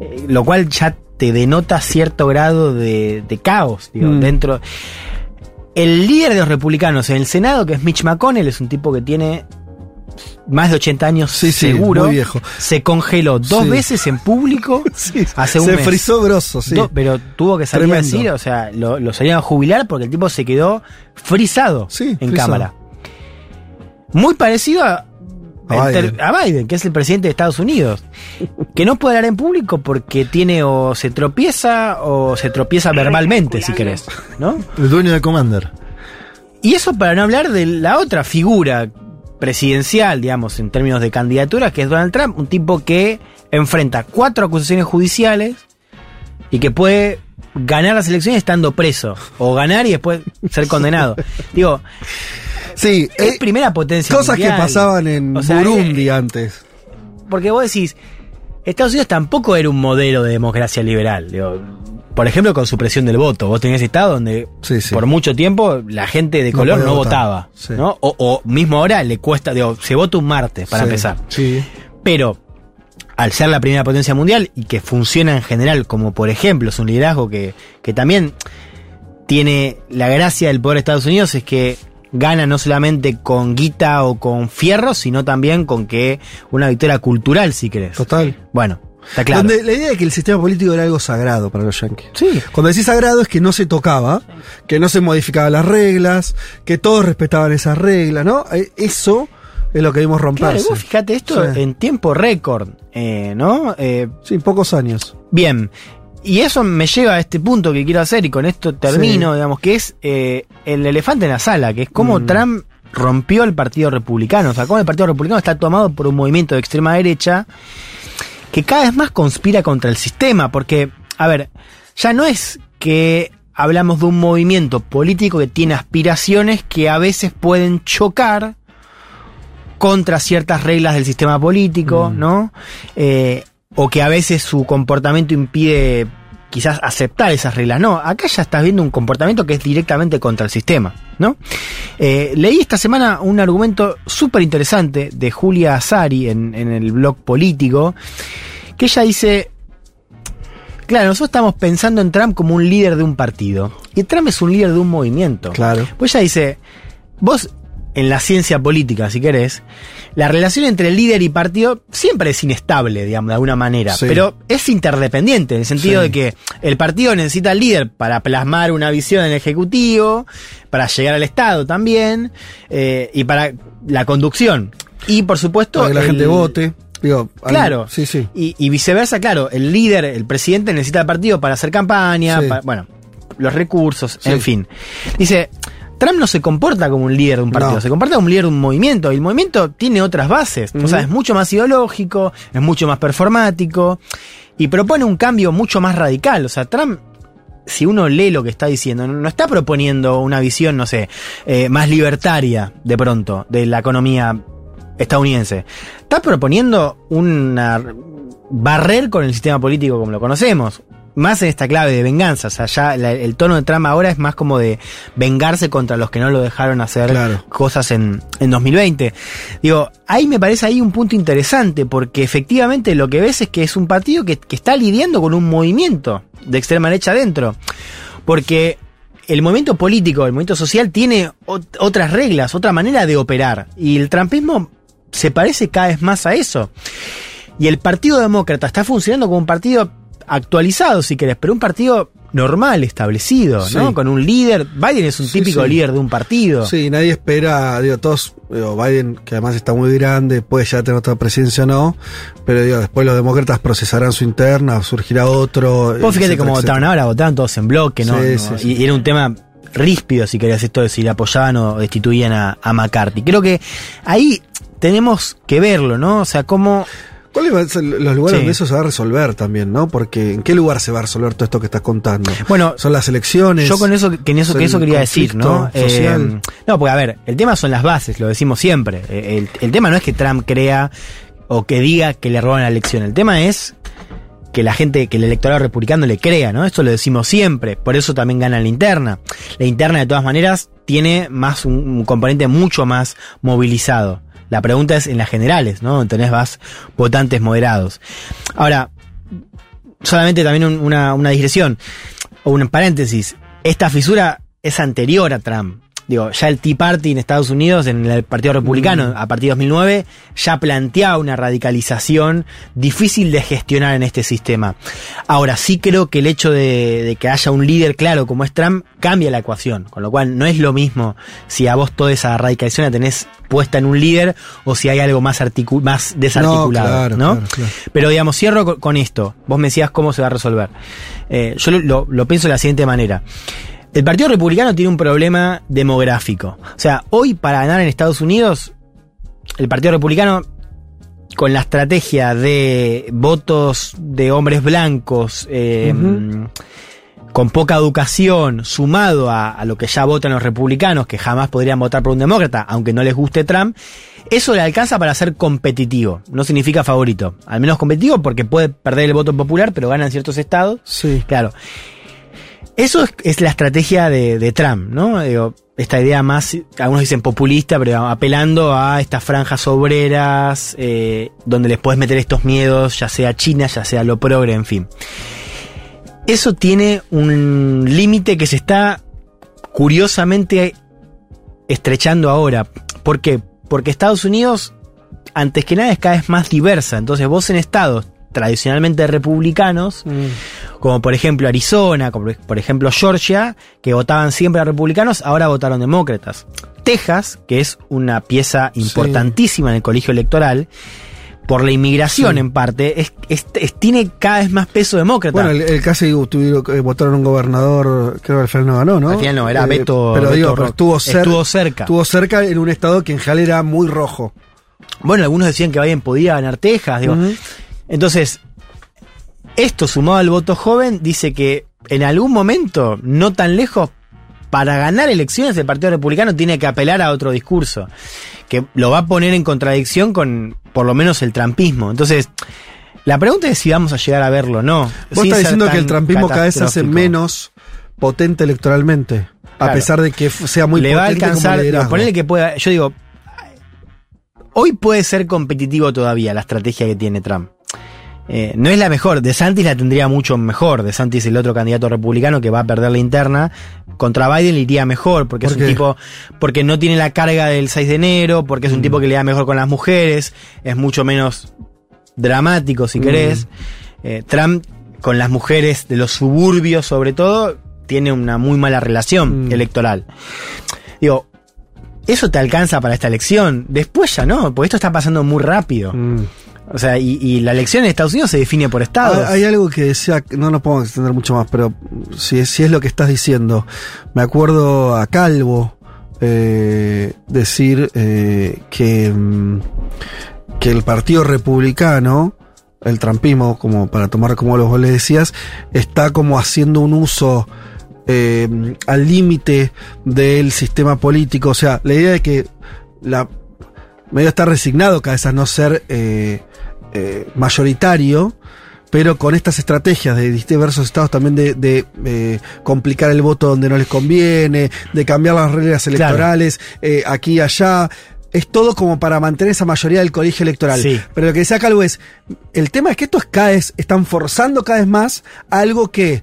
Eh, lo cual ya te denota cierto grado de, de caos, digo, Mm. dentro. El líder de los republicanos en el Senado, que es Mitch McConnell, es un tipo que tiene más de 80 años Sí, sí, seguro. muy viejo. Se congeló dos Sí. veces en público <laughs> hace un Se mes. frizó grosso, sí. Do- pero tuvo que salir Tremendo. a decir, o sea, lo, lo salieron a jubilar porque el tipo se quedó frisado en frisado. cámara. Muy parecido a, A en ter- Biden. a Biden, que es el presidente de Estados Unidos, <laughs> que no puede hablar en público porque tiene o se tropieza o se tropieza verbalmente, si querés, ¿no? El dueño de Commander. Y eso para no hablar de la otra figura presidencial, digamos, en términos de candidaturas, que es Donald Trump, un tipo que enfrenta cuatro acusaciones judiciales y que puede ganar las elecciones estando preso, o ganar y después ser condenado. <laughs> Digo, Sí, es eh, primera potencia. cosas que pasaban en O sea, Burundi antes. Porque vos decís, Estados Unidos tampoco era un modelo de democracia liberal. digo, por ejemplo, con supresión del voto. Vos tenías estado donde por mucho tiempo la gente de color no, votaba. Sí. ¿no? O, o mismo ahora le cuesta, digo, se vota un martes para empezar. Sí. Pero al ser la primera potencia mundial y que funciona en general como por ejemplo es un liderazgo que, que también tiene la gracia del poder de Estados Unidos es que gana no solamente con guita o con fierro, sino también con que una victoria cultural, si querés. Total. Bueno, está claro. Donde la idea de que el sistema político era algo sagrado para los yankees. Sí. Cuando decís sagrado es que no se tocaba, que no se modificaban las reglas, que todos respetaban esas reglas, ¿no? Eh, Eso es lo que vimos Claro, romperse. vos fíjate esto Sí. en tiempo récord, eh, ¿no? Eh, sí, pocos años. Bien. Y eso me lleva a este punto que quiero hacer y con esto termino, Sí. digamos, que es eh, el elefante en la sala, que es cómo Mm. Trump rompió el Partido Republicano. O sea, cómo el Partido Republicano está tomado por un movimiento de extrema derecha que cada vez más conspira contra el sistema. Porque, a ver, ya no es que hablamos de un movimiento político que tiene aspiraciones que a veces pueden chocar contra ciertas reglas del sistema político, Mm. ¿no? Eh, o que a veces su comportamiento impide quizás aceptar esas reglas. No, acá ya estás viendo un comportamiento que es directamente contra el sistema, ¿no? Eh, leí esta semana un argumento súper interesante de Julia Azari en, en el blog político, que ella dice, claro, nosotros estamos pensando en Trump como un líder de un partido, y Trump es un líder de un movimiento. Claro. Pues ella dice, vos en la ciencia política, si querés, la relación entre líder y partido siempre es inestable, digamos, de alguna manera, Sí. pero es interdependiente, en el sentido Sí. de que el partido necesita al líder para plasmar una visión en el Ejecutivo, para llegar al Estado también, eh, y para la conducción. Y por supuesto... Para que la el- gente vote. Digo, al- Claro. Sí, sí. Y, y viceversa, claro, el líder, el presidente necesita al partido para hacer campaña, Sí. para- bueno, los recursos, en fin. Dice, Trump no se comporta como un líder de un partido, No. se comporta como un líder de un movimiento, y el movimiento tiene otras bases, o sea, es mucho más ideológico, es mucho más performático, y propone un cambio mucho más radical, o sea, Trump... Si uno lee lo que está diciendo, no no está proponiendo una visión, no sé, eh, más libertaria de pronto de la economía estadounidense. Está proponiendo una barrer con el sistema político como lo conocemos. Más en esta clave de venganza. O sea, ya la- el tono de trama ahora es más como de vengarse contra los que no lo dejaron hacer Claro. cosas en, en 2020. Digo, ahí me parece ahí un punto interesante, porque efectivamente lo que ves es que es un partido que, que está lidiando con un movimiento de extrema derecha adentro. Porque el movimiento político, el movimiento social tiene ot- otras reglas, otra manera de operar. Y el trampismo se parece cada vez más a eso. Y el Partido Demócrata está funcionando como un partido actualizado, si querés, pero un partido normal, establecido, Sí. ¿no? Con un líder. Biden es un Sí, típico sí. líder de un partido. Sí, nadie espera, digo, todos, digo, Biden, que además está muy grande, puede ya tener otra presidencia o no, pero digo, después los demócratas procesarán su interna, surgirá otro. Vos fíjate cómo votaron ahora, votaban todos en bloque, ¿no? Sí, No. Y era un tema ríspido, si querías esto de si le apoyaban o destituían a, a McCarthy. Creo que ahí tenemos que verlo, ¿no? O sea, cómo ¿Cuáles van a ser los lugares Sí. donde eso se va a resolver también, no? Porque ¿en qué lugar se va a resolver todo esto que estás contando? Bueno, son las elecciones. Yo con eso, que en eso, que eso quería decir, ¿no? social. Eh, no, porque a ver, el tema son las bases, lo decimos siempre. Eh, El, el tema no es que Trump crea o que diga que le roban la elección. El tema es que la gente, que el electorado republicano le crea, ¿no? Esto lo decimos siempre. Por eso también gana la interna. La interna, de todas maneras, tiene más un, un componente mucho más movilizado. La pregunta es en las generales, ¿no? Tenés más votantes moderados. Ahora, solamente también un- una, una digresión o un paréntesis. Esta fisura es anterior a Trump. Digo, ya el Tea Party en Estados Unidos, en el Partido Republicano, a partir de 2009, ya planteaba una radicalización difícil de gestionar en este sistema. Ahora, sí creo que el hecho de, de que haya un líder claro como es Trump cambia la ecuación. Con lo cual, no es lo mismo si a vos toda esa radicalización la tenés puesta en un líder o si hay algo más, articu- más desarticulado. No, claro, ¿no? claro, claro. Pero digamos, cierro con, con esto. Vos me decías cómo se va a resolver. Eh, yo lo, lo- lo pienso de la siguiente manera. El Partido Republicano tiene un problema demográfico. O sea, hoy para ganar en Estados Unidos, el Partido Republicano, con la estrategia de votos de hombres blancos, eh, con poca educación, sumado a, a lo que ya votan los republicanos, que jamás podrían votar por un demócrata, aunque no les guste Trump, eso le alcanza para ser competitivo. No significa favorito. Al menos competitivo porque puede perder el voto popular, pero gana en ciertos estados. Sí. Claro. Eso es, la estrategia de, Trump, ¿no? Esta idea más, algunos dicen populista, pero apelando a estas franjas obreras, eh, donde les puedes meter estos miedos, ya sea China, ya sea lo progre, en fin. Eso tiene un límite que se está curiosamente estrechando ahora. ¿Por qué? Porque Estados Unidos, antes que nada, es cada vez más diversa. Entonces vos en estados tradicionalmente republicanos, como por ejemplo Arizona, como por ejemplo Georgia, que votaban siempre a republicanos, ahora votaron demócratas. Texas, que es una pieza importantísima en el colegio electoral, por la inmigración Sí. en parte, es, es- es- tiene cada vez más peso demócrata. Bueno, el, el casi tuvieron, eh, votaron un gobernador, creo que al final no ganó, ¿no? Al final no, era Beto- Pero Beto digo, pero Ro- estuvo, cer- estuvo cerca. Estuvo cerca en un estado que en general era muy rojo. Bueno, algunos decían que Biden podía ganar Texas. digo. Entonces, esto sumado al voto joven dice que en algún momento, no tan lejos, para ganar elecciones el Partido Republicano tiene que apelar a otro discurso, que lo va a poner en contradicción con por lo menos el trampismo. Entonces, la pregunta es si vamos a llegar a verlo o no. Vos estás diciendo que el trampismo cada vez se hace menos potente electoralmente. A pesar de que sea muy le va a potente alcanzar, como digo, liderazgo. ponele que pueda, yo digo, hoy puede ser competitivo todavía la estrategia que tiene Trump. Eh, no es la mejor, De Santis la tendría mucho mejor. De Santis el otro candidato republicano que va a perder la interna. Contra Biden le iría mejor, porque ¿Por es un qué? tipo, porque no tiene la carga del 6 de enero, porque es un Mm. tipo que le da mejor con las mujeres, es mucho menos dramático si Mm. querés. Eh, Trump con las mujeres de los suburbios sobre todo, tiene una muy mala relación Mm. electoral. Digo, eso te alcanza para esta elección. Después ya no, porque esto está pasando muy rápido. O sea, y, y la elección en Estados Unidos se define por estados. Hay, algo que decía, no nos podemos extender mucho más, pero si es lo que estás diciendo, me acuerdo a Calvo eh, decir eh, que, mm, que el Partido Republicano, el trampismo, como para tomar como vos le decías, está como haciendo un uso eh, al límite del sistema político. O sea, la idea de que la medio está resignado cada vez a no ser eh, eh, mayoritario, pero con estas estrategias de diversos estados también de, de, eh, complicar el voto donde no les conviene, de cambiar las reglas electorales eh, aquí y allá. Es todo como para mantener esa mayoría del colegio electoral. Sí. Pero lo que decía Calvo es, el tema es que estos cada vez están forzando cada vez más algo que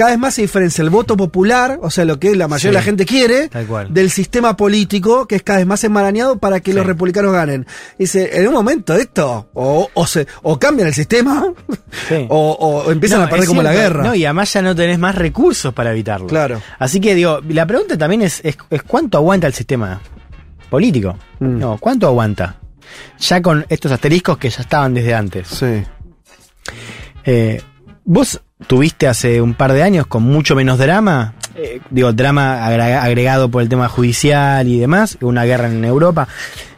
cada vez más se diferencia el voto popular, o sea, lo que la mayoría Sí. de la gente quiere, del sistema político que es cada vez más enmarañado para que los republicanos ganen. Dice, en un momento esto, o, o, se, o cambian el sistema, Sí. <laughs> o, o empiezan No, a perder como la guerra. No, y además ya no tenés más recursos para evitarlo. Claro. Así que digo, la pregunta también es, es, es cuánto aguanta el sistema político. Mm. No, ¿cuánto aguanta? Ya con estos asteriscos que ya estaban desde antes. Sí. Eh, vos tuviste hace un par de años con mucho menos drama, eh, digo, drama agrega- agregado por el tema judicial y demás, una guerra en Europa,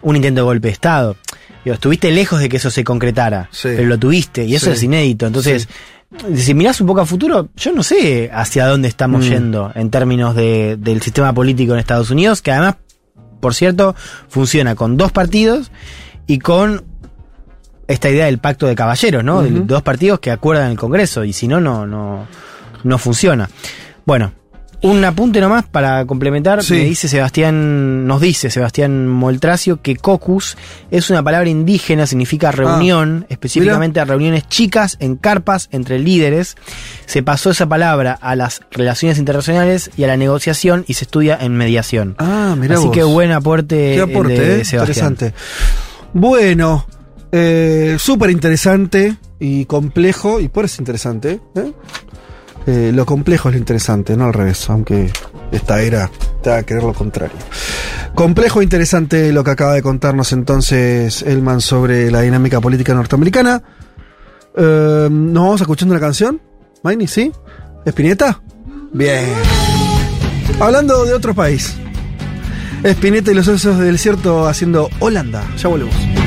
un intento de golpe de Estado. digo, estuviste lejos de que eso se concretara, Sí. pero lo tuviste y eso Sí. es inédito. Entonces, si mirás un poco a futuro, yo no sé hacia dónde estamos Mm. yendo en términos de- del sistema político en Estados Unidos, que además, por cierto, funciona con dos partidos y con esta idea del pacto de caballeros, ¿no? De dos partidos que acuerdan el Congreso y si no, no, no, no funciona. Bueno, un apunte nomás para complementar. Sí. Me dice Sebastián, nos dice Sebastián Moltracio que cocus es una palabra indígena, significa reunión, específicamente a reuniones chicas en carpas entre líderes. Se pasó esa palabra a las relaciones internacionales y a la negociación y se estudia en mediación. Ah, mirá Así vos. que buen aporte, Qué aporte, de eh, Sebastián. interesante. Bueno, eh, súper interesante y complejo, y por eso es interesante. ¿eh? Eh, lo complejo es lo interesante, no al revés, aunque esta era te va a querer lo contrario. Complejo e interesante lo que acaba de contarnos entonces Elman sobre la dinámica política norteamericana. Eh, ¿Nos vamos escuchando una canción? Maini, ¿sí? ¿Espineta? Bien. Hablando de otro país. Espineta y los osos del desierto haciendo Holanda. Ya volvemos.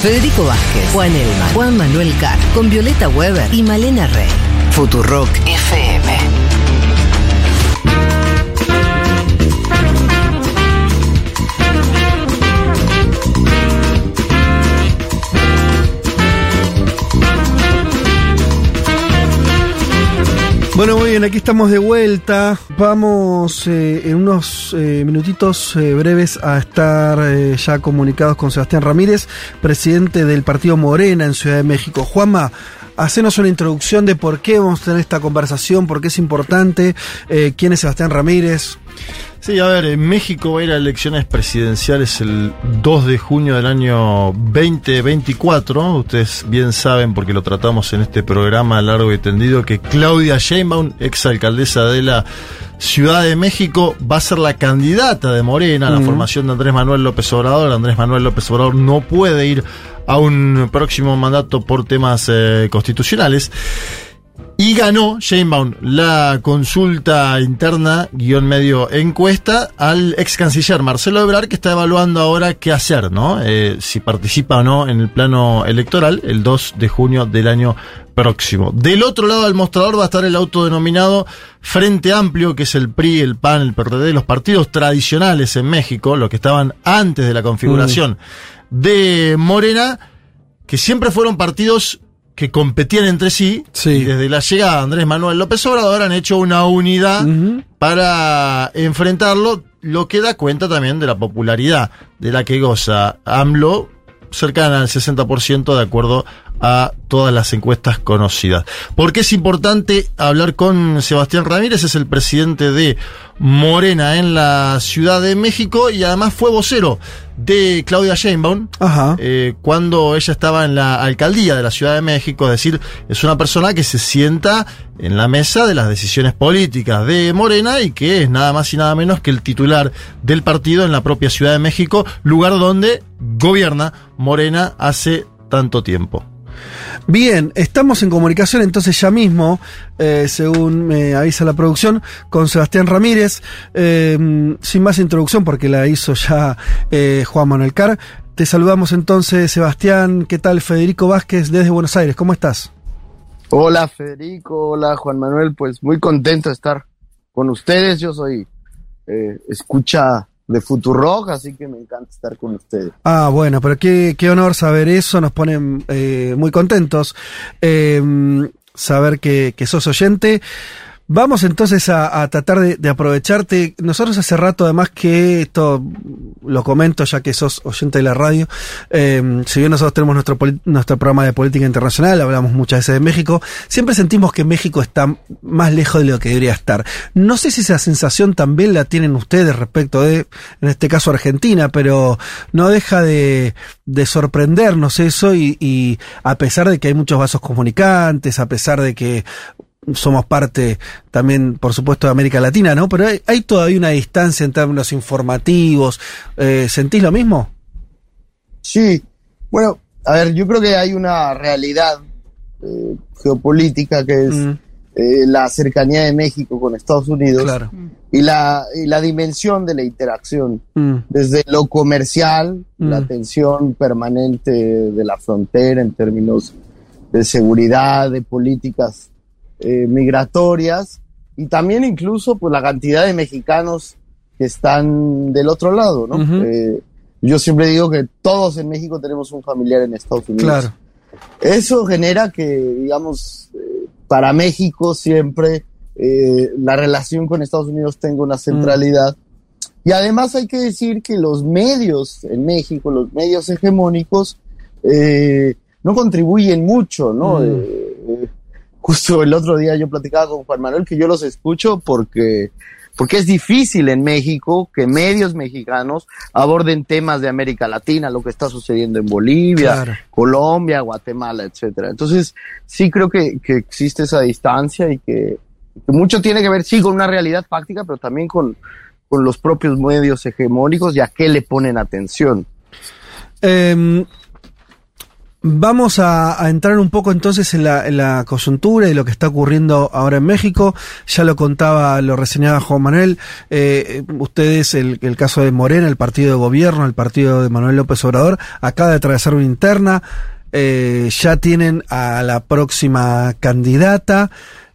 Federico Vázquez, Juan Elma, Juan Manuel Carr, con Violeta Weber y Malena Rey. Futurock FM. Bueno, muy bien, aquí estamos de vuelta. Vamos eh, en unos eh, minutitos eh, breves a estar ya comunicados con Sebastián Ramírez, presidente del partido Morena en Ciudad de México. Juanma, hacenos una introducción de por qué vamos a tener esta conversación, por qué es importante, quién es Sebastián Ramírez. Sí, a ver, en México va a ir a elecciones presidenciales el 2 de junio del año 2024. Ustedes bien saben, porque lo tratamos en este programa largo y tendido, que Claudia Sheinbaum, exalcaldesa de la Ciudad de México, va a ser la candidata de Morena a la Mm. formación de Andrés Manuel López Obrador. Andrés Manuel López Obrador no puede ir a un próximo mandato por temas eh, constitucionales. Y ganó Sheinbaum la consulta interna, guion medio encuesta, al ex canciller Marcelo Ebrard, que está evaluando ahora qué hacer, ¿no? Eh, si participa o no en el plano electoral el 2 de junio del año próximo. Del otro lado del mostrador va a estar el autodenominado Frente Amplio, que es el PRI, el PAN, el PRD, los partidos tradicionales en México, los que estaban antes de la configuración de Morena, que siempre fueron partidos que competían entre sí, y desde la llegada de Andrés Manuel López Obrador han hecho una unidad para enfrentarlo, lo que da cuenta también de la popularidad de la que goza. AMLO, cercana al 60% de acuerdo a todas las encuestas conocidas. ¿Por qué es importante hablar con Sebastián Ramírez? Es el presidente de Morena en la Ciudad de México y además fue vocero de Claudia Sheinbaum eh, cuando ella estaba en la alcaldía de la Ciudad de México. Es decir, es una persona que se sienta en la mesa de las decisiones políticas de Morena y que es nada más y nada menos que el titular del partido en la propia Ciudad de México, lugar donde gobierna Morena hace tanto tiempo. Bien, estamos en comunicación entonces ya mismo, eh, según me avisa la producción, con Sebastián Ramírez. Eh, sin más introducción, porque la hizo ya eh, Juan Manuel Carr. Te saludamos entonces, Sebastián. ¿Qué tal? Federico Vázquez desde Buenos Aires. ¿Cómo estás? Hola Federico, hola Juan Manuel, pues muy contento de estar con ustedes. Yo soy escucha de Futurock, así que me encanta estar con ustedes. Ah, bueno, pero qué, qué honor saber eso, nos pone eh, muy contentos eh, saber que, que sos oyente. Vamos entonces a, a tratar de, de, aprovecharte. Nosotros hace rato, además que esto lo comento ya que sos oyente de la radio, eh, si bien nosotros tenemos nuestro, nuestro programa de política internacional, hablamos muchas veces de México, siempre sentimos que México está más lejos de lo que debería estar. No sé si esa sensación también la tienen ustedes respecto de, en este caso, Argentina, pero no deja de, de sorprendernos eso y, y a pesar de que hay muchos vasos comunicantes, a pesar de que somos parte también, por supuesto, de América Latina, ¿no? Pero hay, hay todavía una distancia en términos informativos. Eh, ¿Sentís lo mismo? Sí. Bueno, a ver, yo creo que hay una realidad eh, geopolítica que es Mm. eh, la cercanía de México con Estados Unidos Claro. y, la, y la dimensión de la interacción, Mm. desde lo comercial, Mm. la tensión permanente de la frontera en términos de seguridad, de políticas eh, migratorias y también incluso pues la cantidad de mexicanos que están del otro lado, ¿no? Eh, yo siempre digo que todos en México tenemos un familiar en Estados Unidos. Claro. Eso genera que, digamos, eh, para México siempre eh, la relación con Estados Unidos tenga una centralidad. Y además hay que decir que los medios en México, los medios hegemónicos, eh, no contribuyen mucho, ¿no? Mm. Eh, eh, justo el otro día yo platicaba con Juan Manuel que yo los escucho porque porque es difícil en México que medios mexicanos aborden temas de América Latina, lo que está sucediendo en Bolivia, Claro. Colombia, Guatemala, etcétera. Entonces, sí creo que, que existe esa distancia y que, que mucho tiene que ver, sí, con una realidad fáctica, pero también con, con los propios medios hegemónicos y a qué le ponen atención. Em, vamos a, a entrar un poco entonces en la, en la coyuntura y lo que está ocurriendo ahora en México. Ya lo contaba, lo reseñaba Juan Manuel. Eh, ustedes, el, el caso de Morena, el partido de gobierno, el partido de Manuel López Obrador, acaba de atravesar una interna. Eh, ya tienen a la próxima candidata.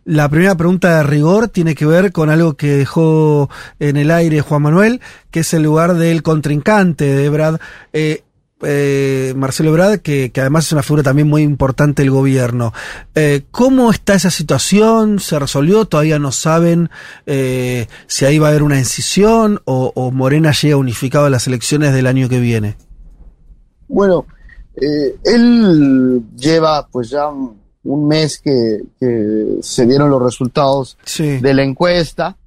La primera pregunta de rigor tiene que ver con algo que dejó en el aire Juan Manuel, que es el lugar del contrincante de Brad. Eh, eh, Marcelo Ebrard, que, que además es una figura también muy importante del gobierno. Eh, ¿Cómo está esa situación? ¿Se resolvió? ¿Todavía no saben eh, si ahí va a haber una incisión o, o Morena llega unificado a las elecciones del año que viene? Bueno, eh, él lleva pues ya un, un mes que, que se dieron los resultados Sí. de la encuesta.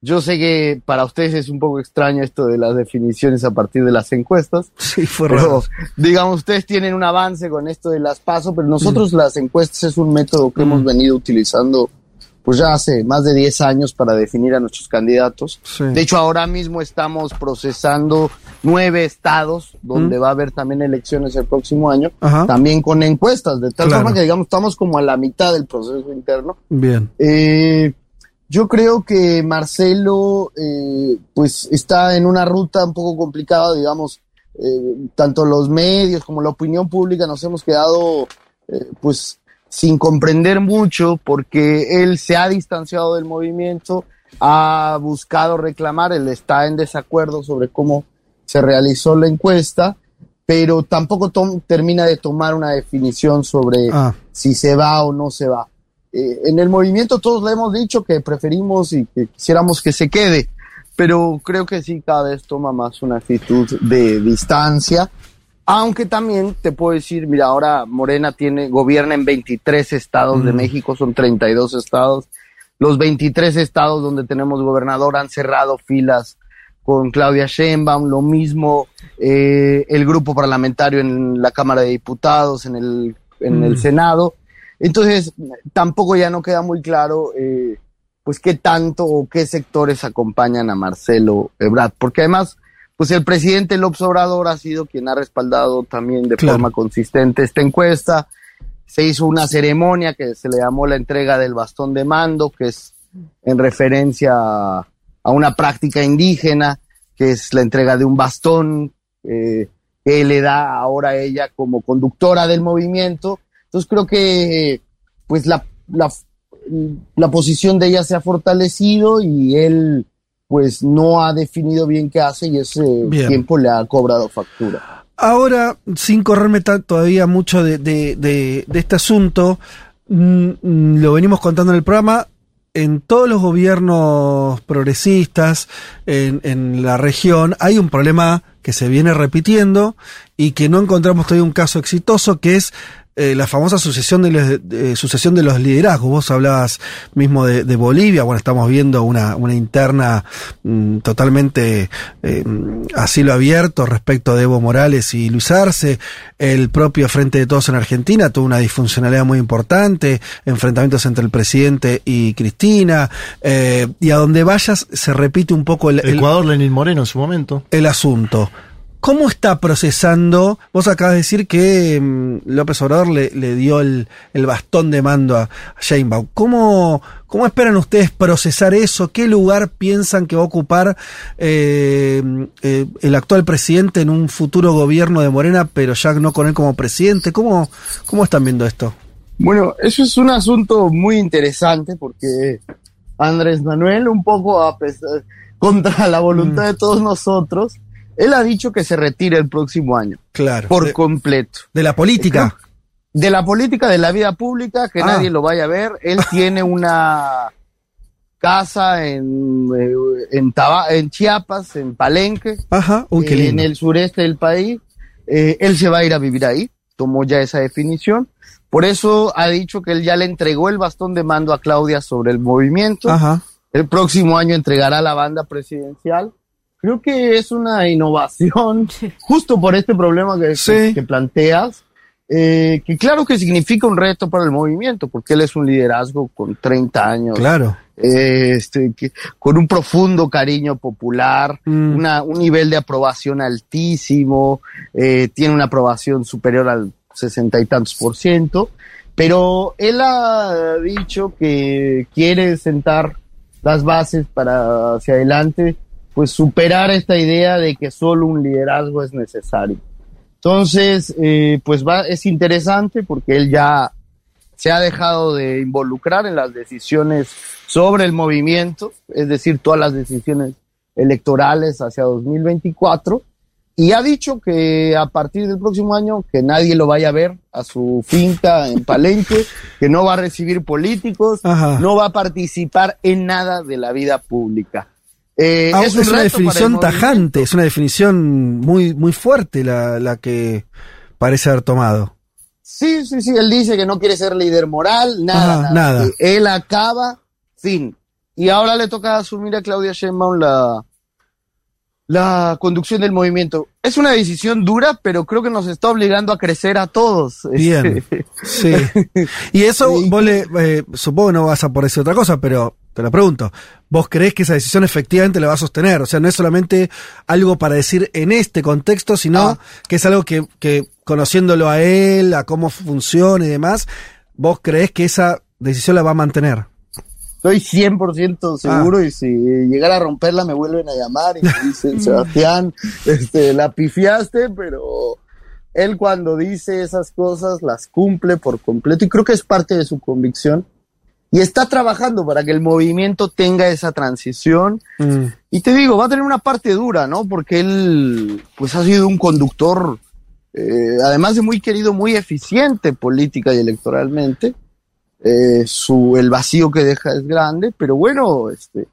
Yo sé que para ustedes es un poco extraño esto de las definiciones a partir de las encuestas. <laughs> Sí, fue Pero, raro. digamos, ustedes tienen un avance con esto de las pasos, pero nosotros las encuestas es un método que hemos venido utilizando pues ya hace más de 10 años para definir a nuestros candidatos. Sí. De hecho, ahora mismo estamos procesando nueve estados donde Mm. va a haber también elecciones el próximo año, Ajá. también con encuestas, de tal Claro. forma que digamos estamos como a la mitad del proceso interno. Bien. Eh, yo creo que Marcelo, eh, pues está en una ruta un poco complicada, digamos, eh, tanto los medios como la opinión pública nos hemos quedado, eh, pues, sin comprender mucho porque él se ha distanciado del movimiento, ha buscado reclamar, él está en desacuerdo sobre cómo se realizó la encuesta, pero tampoco tom- termina de tomar una definición sobre Ah. si se va o no se va. Eh, en el movimiento todos le hemos dicho que preferimos y que quisiéramos que se quede, pero creo que sí cada vez toma más una actitud de distancia. Aunque también te puedo decir, mira, ahora Morena tiene, gobierna en 23 estados de Mm. México, son 32 estados. Los 23 estados donde tenemos gobernador han cerrado filas con Claudia Sheinbaum, lo mismo eh, el grupo parlamentario en la Cámara de Diputados, en el, en Mm. el Senado. Entonces, tampoco ya no queda muy claro, eh, pues, qué tanto o qué sectores acompañan a Marcelo Ebrard, porque además, pues, el presidente López Obrador ha sido quien ha respaldado también de Claro. forma consistente esta encuesta. Se hizo una ceremonia que se le llamó la entrega del bastón de mando, que es en referencia a, a una práctica indígena, que es la entrega de un bastón eh, que le da ahora a ella como conductora del movimiento. Entonces creo que pues la, la, la posición de ella se ha fortalecido y él pues no ha definido bien qué hace y ese Bien. tiempo le ha cobrado factura. Ahora, sin correrme todavía mucho de, de- de- de este asunto, mm, mm, lo venimos contando en el programa, en todos los gobiernos progresistas en, en la región hay un problema que se viene repitiendo y que no encontramos todavía un caso exitoso, que es eh, la famosa sucesión de, los, de- sucesión de los liderazgos. Vos hablabas mismo de, de Bolivia, bueno, estamos viendo una, una interna mm, totalmente eh, a cielo abierto respecto de Evo Morales y Luis Arce. El propio Frente de Todos en Argentina tuvo una disfuncionalidad muy importante, enfrentamientos entre el presidente y Cristina, eh, y a donde vayas se repite un poco el, el- Ecuador, Lenín Moreno en su momento. el asunto. ¿Cómo está procesando? Vos acabas de decir que mm, López Obrador le, le dio el, el bastón de mando a, a Sheinbaum. ¿Cómo, ¿Cómo esperan ustedes procesar eso? ¿Qué lugar piensan que va a ocupar eh, eh, el actual presidente en un futuro gobierno de Morena, pero ya no con él como presidente? ¿Cómo, cómo están viendo esto? Bueno, eso es un asunto muy interesante porque Andrés Manuel, un poco a pesar- contra la voluntad de todos nosotros, él ha dicho que se retire el próximo año. Claro. Por de, completo. de la política. De la política, de la vida pública, que Ah. nadie lo vaya a ver. Él <laughs> tiene una casa en, eh, en, Taba- en Chiapas, en Palenque, Ajá. Uy, qué eh, en lindo. el sureste del país. Eh, él se va a ir a vivir ahí, tomó ya esa definición. Por eso ha dicho que él ya le entregó el bastón de mando a Claudia sobre el movimiento. Ajá. El próximo año entregará la banda presidencial. Creo que es una innovación, <laughs> justo por este problema que, Sí. que planteas, eh, que claro que significa un reto para el movimiento, porque él es un liderazgo con 30 años, Claro. eh, este, que- con un profundo cariño popular, Mm. una- un nivel de aprobación altísimo, eh, tiene una aprobación superior al sesenta y tantos por ciento, pero él ha dicho que quiere sentar las bases para hacia adelante, pues superar esta idea de que solo un liderazgo es necesario. Entonces, eh, pues va, es interesante porque él ya se ha dejado de involucrar en las decisiones sobre el movimiento, es decir, todas las decisiones electorales hacia 2024, y ha dicho que a partir del próximo año que nadie lo vaya a ver a su finca en Palenque, que no va a recibir políticos, Ajá. no va a participar en nada de la vida pública. Eh, Ah, es es, un una definición tajante, es una definición muy, muy fuerte la, la que parece haber tomado. Sí, sí, sí, él dice que no quiere ser líder moral, nada, Ajá, nada. nada. que Él acaba, fin. Y ahora le toca asumir a Claudia Sheinbaum la, la conducción del movimiento. Es una decisión dura, pero creo que nos está obligando a crecer a todos. Bien. <laughs> Sí. <laughs> Y eso, vos le, eh, supongo que no vas a por decir otra cosa, pero te lo pregunto. ¿Vos creés que esa decisión efectivamente la va a sostener? O sea, no es solamente algo para decir en este contexto, sino Ah. que es algo que, que conociéndolo a él, a cómo funciona y demás, vos creés que esa decisión la va a mantener. Estoy 100% seguro y si llegara a romperla me vuelven a llamar y me dicen, <laughs> Sebastián, este, la pifiaste, pero él cuando dice esas cosas las cumple por completo y creo que es parte de su convicción y está trabajando para que el movimiento tenga esa transición Mm. y te digo, va a tener una parte dura, ¿no? Porque él, pues ha sido un conductor, eh, además de muy querido, muy eficiente política y electoralmente. Eh, su, el vacío que deja es grande, pero bueno, este,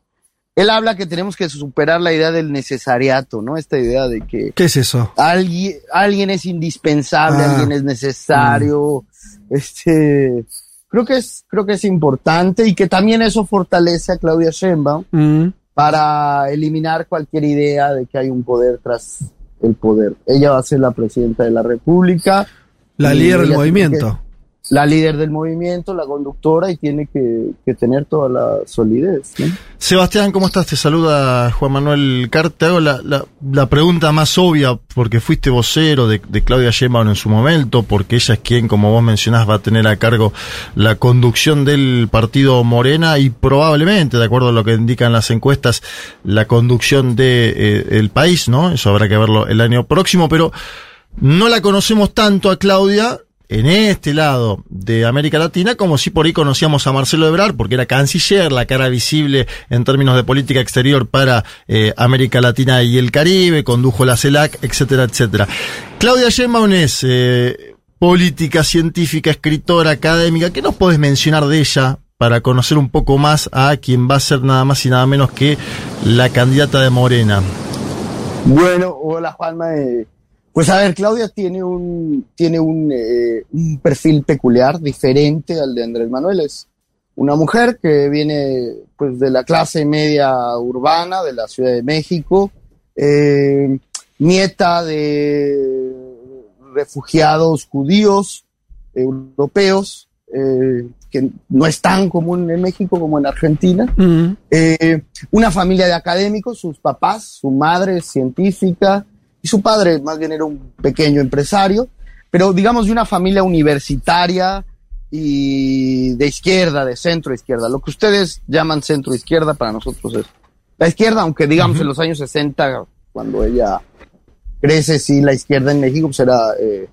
él habla que tenemos que superar la idea del necesariato, ¿no? Esta idea de que ¿Qué es eso? alguien, alguien es indispensable, Ah. alguien es necesario, este, creo que es, creo que es importante y que también eso fortalece a Claudia Sheinbaum Mm. para eliminar cualquier idea de que hay un poder tras el poder. Ella va a ser la presidenta de la República. La líder del movimiento. La líder del movimiento, la conductora y tiene que, que tener toda la solidez. Sebastián, ¿cómo estás? Te saluda Juan Manuel Carr. Te hago la, la- la pregunta más obvia, porque fuiste vocero de, de Claudia Sheinbaum en su momento, porque ella es quien, como vos mencionás, va a tener a cargo la conducción del partido Morena y probablemente, de acuerdo a lo que indican las encuestas, la conducción de, eh, el país, ¿no? Eso habrá que verlo el año próximo, pero no la conocemos tanto a Claudia en este lado de América Latina como si por ahí conocíamos a Marcelo Ebrard porque era canciller, la cara visible en términos de política exterior para eh, América Latina y el Caribe, condujo la CELAC, etcétera, etcétera. Claudia Sheinbaum es eh, política, científica, escritora, académica. ¿Qué nos podés mencionar de ella para conocer un poco más a quien va a ser nada más y nada menos que la candidata de Morena? Bueno, hola Juanma. eh, pues a ver, Claudia tiene un, tiene un, eh, un perfil peculiar, diferente al de Andrés Manuel. Es una mujer que viene pues de la clase media urbana de la Ciudad de México, eh, nieta de refugiados judíos, europeos, eh, que no es tan común en México como en Argentina. Una familia de académicos, sus papás, su madre es científica, y su padre más bien era un pequeño empresario, pero digamos de una familia universitaria y de izquierda, de centro izquierda. Lo que ustedes llaman centro izquierda para nosotros es la izquierda, aunque digamos en los años 60, cuando ella crece, sí, la izquierda en México pues era eh,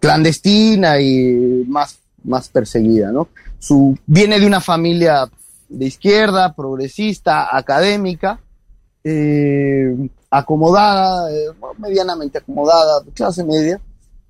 clandestina y más, más perseguida, ¿no? Su, viene de una familia de izquierda, progresista, académica, eh, acomodada, eh, medianamente acomodada, de clase media,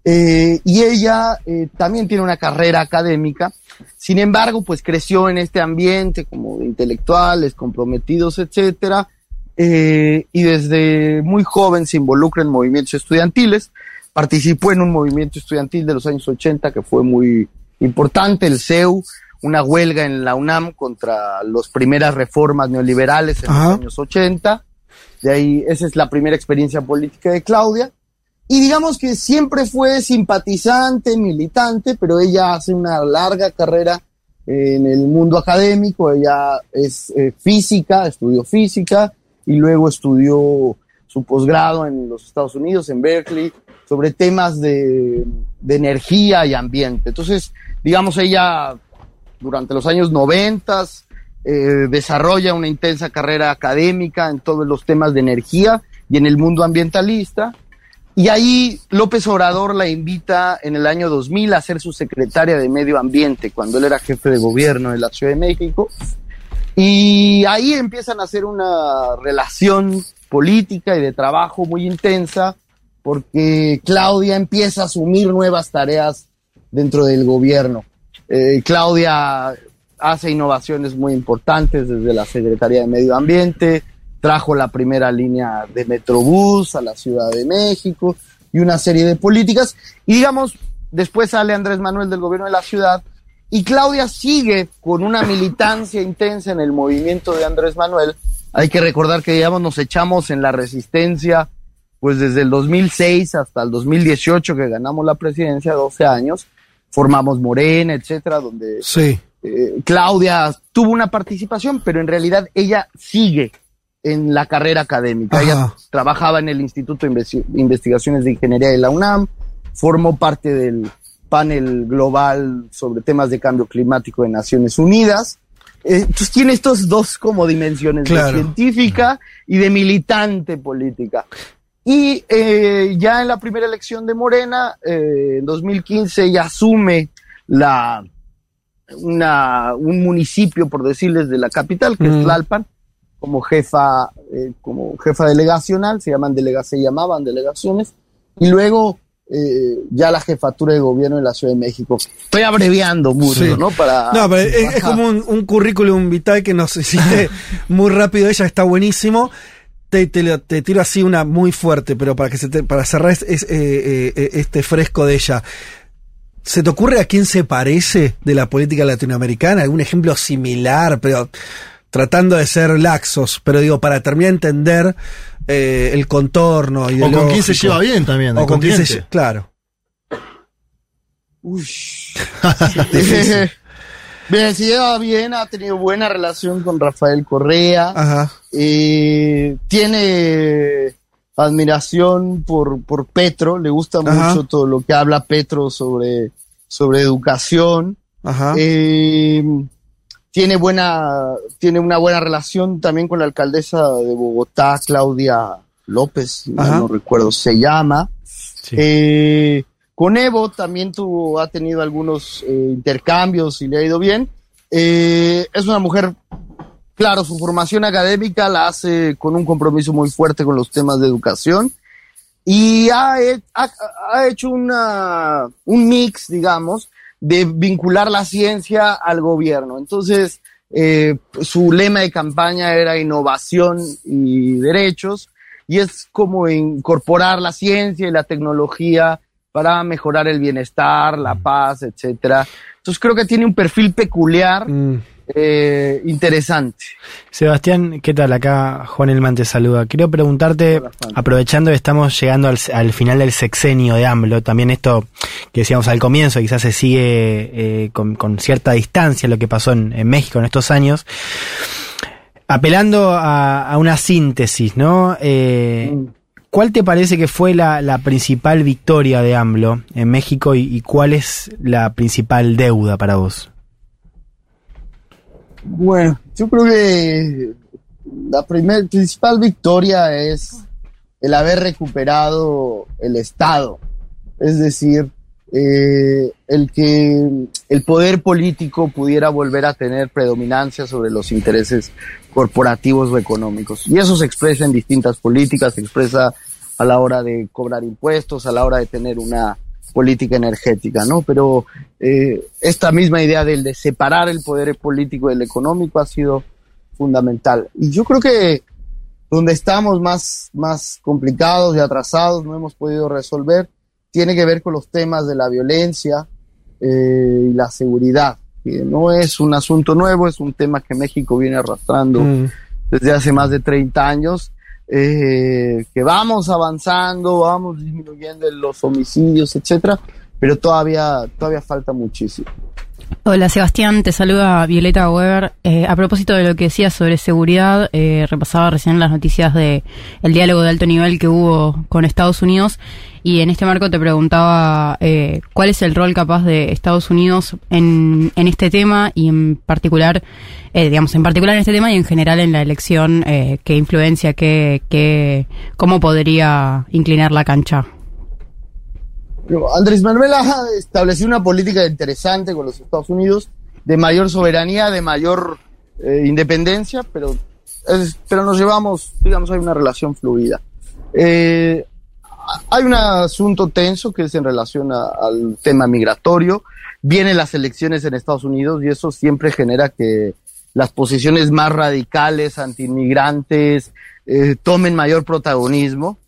eh, y ella eh, también tiene una carrera académica, sin embargo, pues creció en este ambiente como de intelectuales, comprometidos, etcétera, eh, y desde muy joven se involucra en movimientos estudiantiles, participó en un movimiento estudiantil de los años 80 que fue muy importante, el CEU, una huelga en la UNAM contra las primeras reformas neoliberales en Ajá. los años 80. De ahí, esa es la primera experiencia política de Claudia. Y digamos que siempre fue simpatizante, militante, pero ella hace una larga carrera eh, en el mundo académico. Ella es eh, física, estudió física y luego estudió su posgrado en los Estados Unidos, en Berkeley, sobre temas de, de energía y ambiente. Entonces, digamos, ella durante los años noventas eh, desarrolla una intensa carrera académica en todos los temas de energía y en el mundo ambientalista. Y ahí López Obrador la invita en el año 2000 a ser su secretaria de Medio Ambiente, cuando él era jefe de gobierno de la Ciudad de México. Y ahí empiezan a hacer una relación política y de trabajo muy intensa, porque Claudia empieza a asumir nuevas tareas dentro del gobierno. Eh, Claudia hace innovaciones muy importantes desde la Secretaría de Medio Ambiente, trajo la primera línea de Metrobús a la Ciudad de México y una serie de políticas. Y digamos, después sale Andrés Manuel del gobierno de la ciudad y Claudia sigue con una militancia intensa en el movimiento de Andrés Manuel. Hay que recordar que, digamos, nos echamos en la resistencia, pues desde el 2006 hasta el 2018 que ganamos la presidencia, 12 años, formamos Morena, etcétera, donde Sí. Eh, Claudia tuvo una participación, pero en realidad ella sigue en la carrera académica. Ella trabajaba en el Instituto de Investi- Investigaciones de Ingeniería de la UNAM, formó parte del panel global sobre temas de cambio climático de Naciones Unidas. Eh, entonces tiene estos dos como dimensiones, Claro. de científica y de militante política. Y eh, ya en la primera elección de Morena, eh, en 2015, ella asume la, una, un municipio, por decirles, de la capital, que es. Tlalpan, como jefa, eh, como jefa delegacional, se llaman delega, se llamaban delegaciones, y luego eh, ya la jefatura de gobierno de la Ciudad de México. Estoy abreviando mucho, Sí. ¿no? Para, No, pero es, como un, un currículum vital que nos hiciste <laughs> muy rápido. Ella está buenísimo. Te, te, te tiro así una muy fuerte, pero para que se te- para cerrar es- es, eh, eh, este fresco de ella. ¿Se te ocurre a quién se parece de la política latinoamericana? ¿Algún ejemplo similar? Pero tratando de ser laxos, pero digo, para terminar de entender eh, el contorno O ideológico. con quién se lleva bien también. O con quién se Claro. Uy. <laughs> <laughs> Bien, se lleva bien, ha tenido buena relación con Rafael Correa. Ajá. Eh, tiene admiración por, por Petro, le gusta Ajá. mucho todo lo que habla Petro sobre, sobre educación. Ajá. Eh, tiene buena, tiene una buena relación también con la alcaldesa de Bogotá, Claudia López, Ajá. no recuerdo, se llama. Eh, con Evo también tuvo, ha tenido algunos eh, intercambios y le ha ido bien. Eh, es una mujer, claro, su formación académica la hace con un compromiso muy fuerte con los temas de educación y ha, ha hecho una, un mix, digamos, de vincular la ciencia al gobierno. Entonces, eh, su lema de campaña era innovación y derechos, y es como incorporar la ciencia y la tecnología para mejorar el bienestar, la paz, etcétera. Entonces creo que tiene un perfil peculiar, Mm. Eh, interesante. Sebastián, ¿qué tal? Acá Juan Elman te saluda. Quiero preguntarte, aprovechando que estamos llegando al, al final del sexenio de AMLO, también esto que decíamos al comienzo, quizás se sigue eh, con, con cierta distancia lo que pasó en, en México en estos años, apelando a, a una síntesis, ¿no? Eh, ¿Cuál te parece que fue la, la principal victoria de AMLO en México y, y cuál es la principal deuda para vos? Bueno, yo creo que la primer, principal victoria es el haber recuperado el Estado. Es decir, eh, el que el poder político pudiera volver a tener predominancia sobre los intereses corporativos o económicos. Y eso se expresa en distintas políticas, se expresa a la hora de cobrar impuestos, a la hora de tener una política energética, ¿no? Pero eh, esta misma idea del de separar el poder político del económico ha sido fundamental. Y yo creo que donde estamos más, más complicados y atrasados, no hemos podido resolver, tiene que ver con los temas de la violencia eh, y la seguridad. Que no es un asunto nuevo, es un tema que México viene arrastrando Mm. desde hace más de 30 años, eh, que vamos avanzando, vamos disminuyendo los homicidios, etcétera, pero todavía, todavía falta muchísimo. Hola Sebastián, te saluda Violeta Weber. Eh, a propósito de lo que decías sobre seguridad, eh, repasaba recién las noticias de el diálogo de alto nivel que hubo con Estados Unidos y en este marco te preguntaba eh, cuál es el rol capaz de Estados Unidos en, en este tema y en particular, eh, digamos, en particular en este tema y en general en la elección, eh, qué influencia, qué, qué, cómo podría inclinar la cancha. Andrés Manuel ha establecido una política interesante con los Estados Unidos de mayor soberanía, de mayor eh, independencia, pero, pero nos llevamos, digamos, hay una relación fluida. Eh, hay un asunto tenso que es en relación al tema migratorio. Vienen las elecciones en Estados Unidos y eso siempre genera que las posiciones más radicales, antiinmigrantes, eh, tomen mayor protagonismo.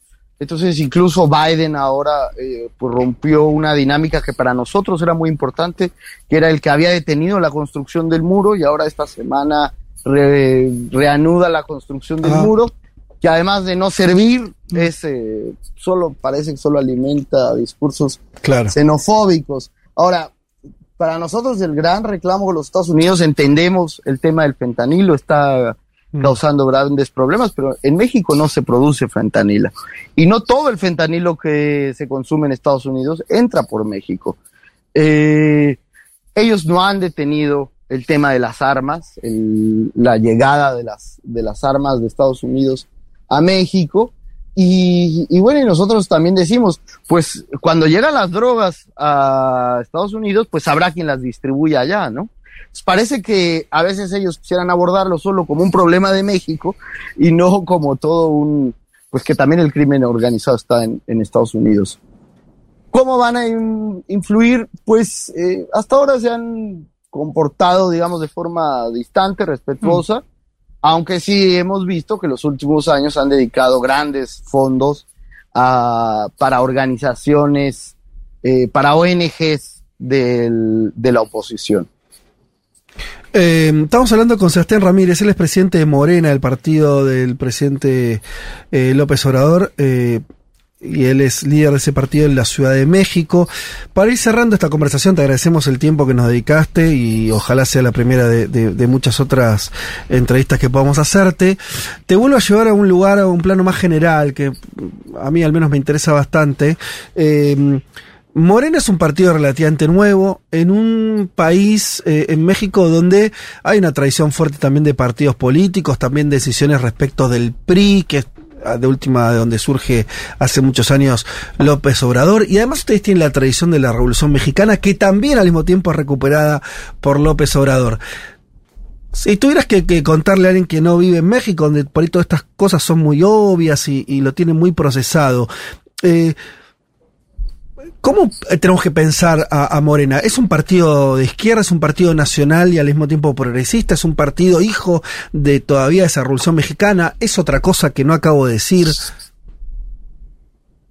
Entonces, incluso Biden ahora eh, pues rompió una dinámica que para nosotros era muy importante, que era el que había detenido la construcción del muro y ahora esta semana re- reanuda la construcción del muro, que además de no servir, es eh, solo parece que solo alimenta discursos Claro. xenofóbicos. Ahora, para nosotros el gran reclamo de los Estados Unidos, entendemos el tema del fentanilo, está causando grandes problemas, pero en México no se produce fentanilo. Y no todo el fentanilo que se consume en Estados Unidos entra por México. Eh, ellos no han detenido el tema de las armas, la llegada de las, de las armas de Estados Unidos a México. Y, y bueno, y nosotros también decimos, pues cuando llegan las drogas a Estados Unidos, pues habrá quien las distribuya allá, ¿no? Pues parece que a veces ellos quisieran abordarlo solo como un problema de México y no como todo un, pues que también el crimen organizado está en, en Estados Unidos. ¿Cómo van a in- influir? Pues eh, hasta ahora se han comportado, digamos, de forma distante, respetuosa, aunque sí hemos visto que los últimos años han dedicado grandes fondos a- para organizaciones, eh, para ONGs del- de la oposición. Eh, estamos hablando con Sebastián Ramírez, él es presidente de Morena, el partido del presidente eh, López Obrador, eh, y él es líder de ese partido en la Ciudad de México. Para ir cerrando esta conversación, te agradecemos el tiempo que nos dedicaste y ojalá sea la primera de, de- de muchas otras entrevistas que podamos hacerte. Te vuelvo a llevar a un lugar, a un plano más general, que a mí al menos me interesa bastante. Eh, Morena es un partido relativamente nuevo en un país, eh, en México, donde hay una tradición fuerte también de partidos políticos, también decisiones respecto del PRI, que es ah, de última de donde surge hace muchos años López Obrador, y además ustedes tienen la tradición de la Revolución Mexicana, que también al mismo tiempo es recuperada por López Obrador. Si tuvieras que, contarle a alguien que no vive en México, donde por ahí todas estas cosas son muy obvias y, lo tienen muy procesado, eh, ¿Cómo eh, tenemos que pensar a, a Morena? ¿Es un partido de izquierda, es un partido nacional y al mismo tiempo progresista? ¿Es un partido hijo de todavía esa revolución mexicana? ¿Es otra cosa que no acabo de decir?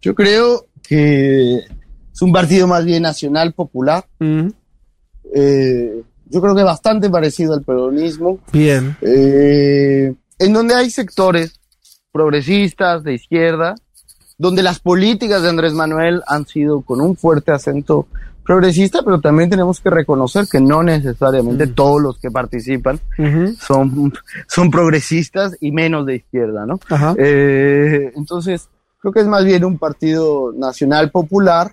Yo creo que es un partido más bien nacional, popular. Eh, yo creo que bastante parecido al peronismo. Bien. Eh, en donde hay sectores progresistas, de izquierda, donde las políticas de Andrés Manuel han sido con un fuerte acento progresista, pero también tenemos que reconocer que no necesariamente todos los que participan son, son progresistas y menos de izquierda, ¿no? Ajá. Eh, entonces, creo Creo que es más bien un partido nacional popular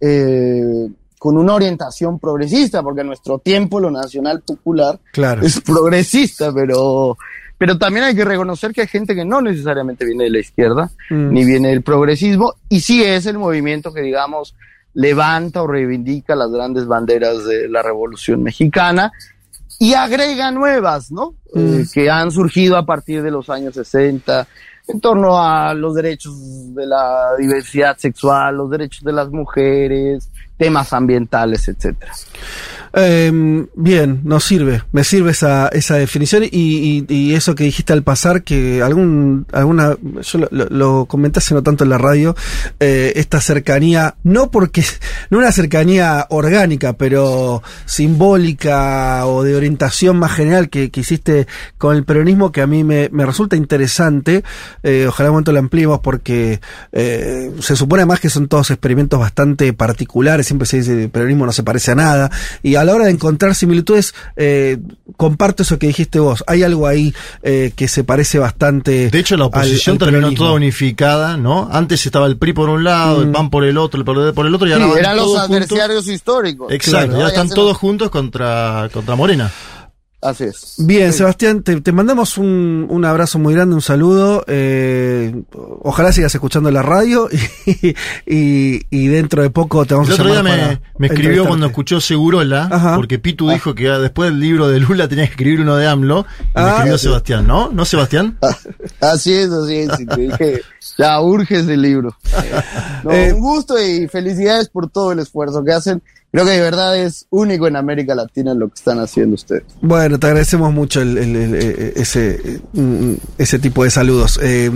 eh, con una orientación progresista, porque en nuestro tiempo lo nacional popular Claro. es progresista, pero, pero también hay que reconocer que hay gente que no necesariamente viene de la izquierda, Mm. ni viene del progresismo, y sí es el movimiento que, digamos, levanta o reivindica las grandes banderas de la Revolución Mexicana y agrega nuevas, ¿no? Eh, que han surgido a partir de los años 60 en torno a los derechos de la diversidad sexual, los derechos de las mujeres, temas ambientales, etcétera. Eh, bien, nos sirve, me sirve esa, esa definición y, y- y eso que dijiste al pasar, que algún, alguna, yo lo, lo, comenté hace no tanto en la radio, eh, esta cercanía, no porque, no una cercanía orgánica, pero simbólica o de orientación más general que, hiciste con el peronismo que a mí me, me resulta interesante, eh, ojalá un momento lo ampliemos porque eh, se supone además que son todos experimentos bastante particulares, siempre se dice el peronismo no se parece a nada, y a la hora de encontrar similitudes, eh, comparto eso que dijiste vos, hay algo ahí eh, que se parece bastante. De hecho, la oposición terminó toda unificada, ¿no? Antes estaba el PRI por un lado, el PAN por el otro, el PRD por el otro, y ahora Sí, eran los juntos. adversarios históricos. Exacto, Claro, ya están todos juntos contra, contra Morena. Así es. Bien, Sebastián, te, te mandamos un, un abrazo muy grande, un saludo. eh, ojalá sigas escuchando la radio <laughs> y, y- y dentro de poco te vamos El a otro día llamar me, me escribió cuando escuchó Segurola, porque Pitu dijo que después del libro de Lula tenía que escribir uno de AMLO, y me Ah, escribió sí. Sebastián, ¿no? ¿No, Sebastián? <laughs> Así es, así es. y te dije, ya urge ese libro. <laughs> No, Eh, un gusto y felicidades por todo el esfuerzo que hacen. Creo que de verdad es único en América Latina lo que están haciendo ustedes. Bueno, te agradecemos mucho el- el- el- eh, ese, mm, ese tipo de saludos. Eh,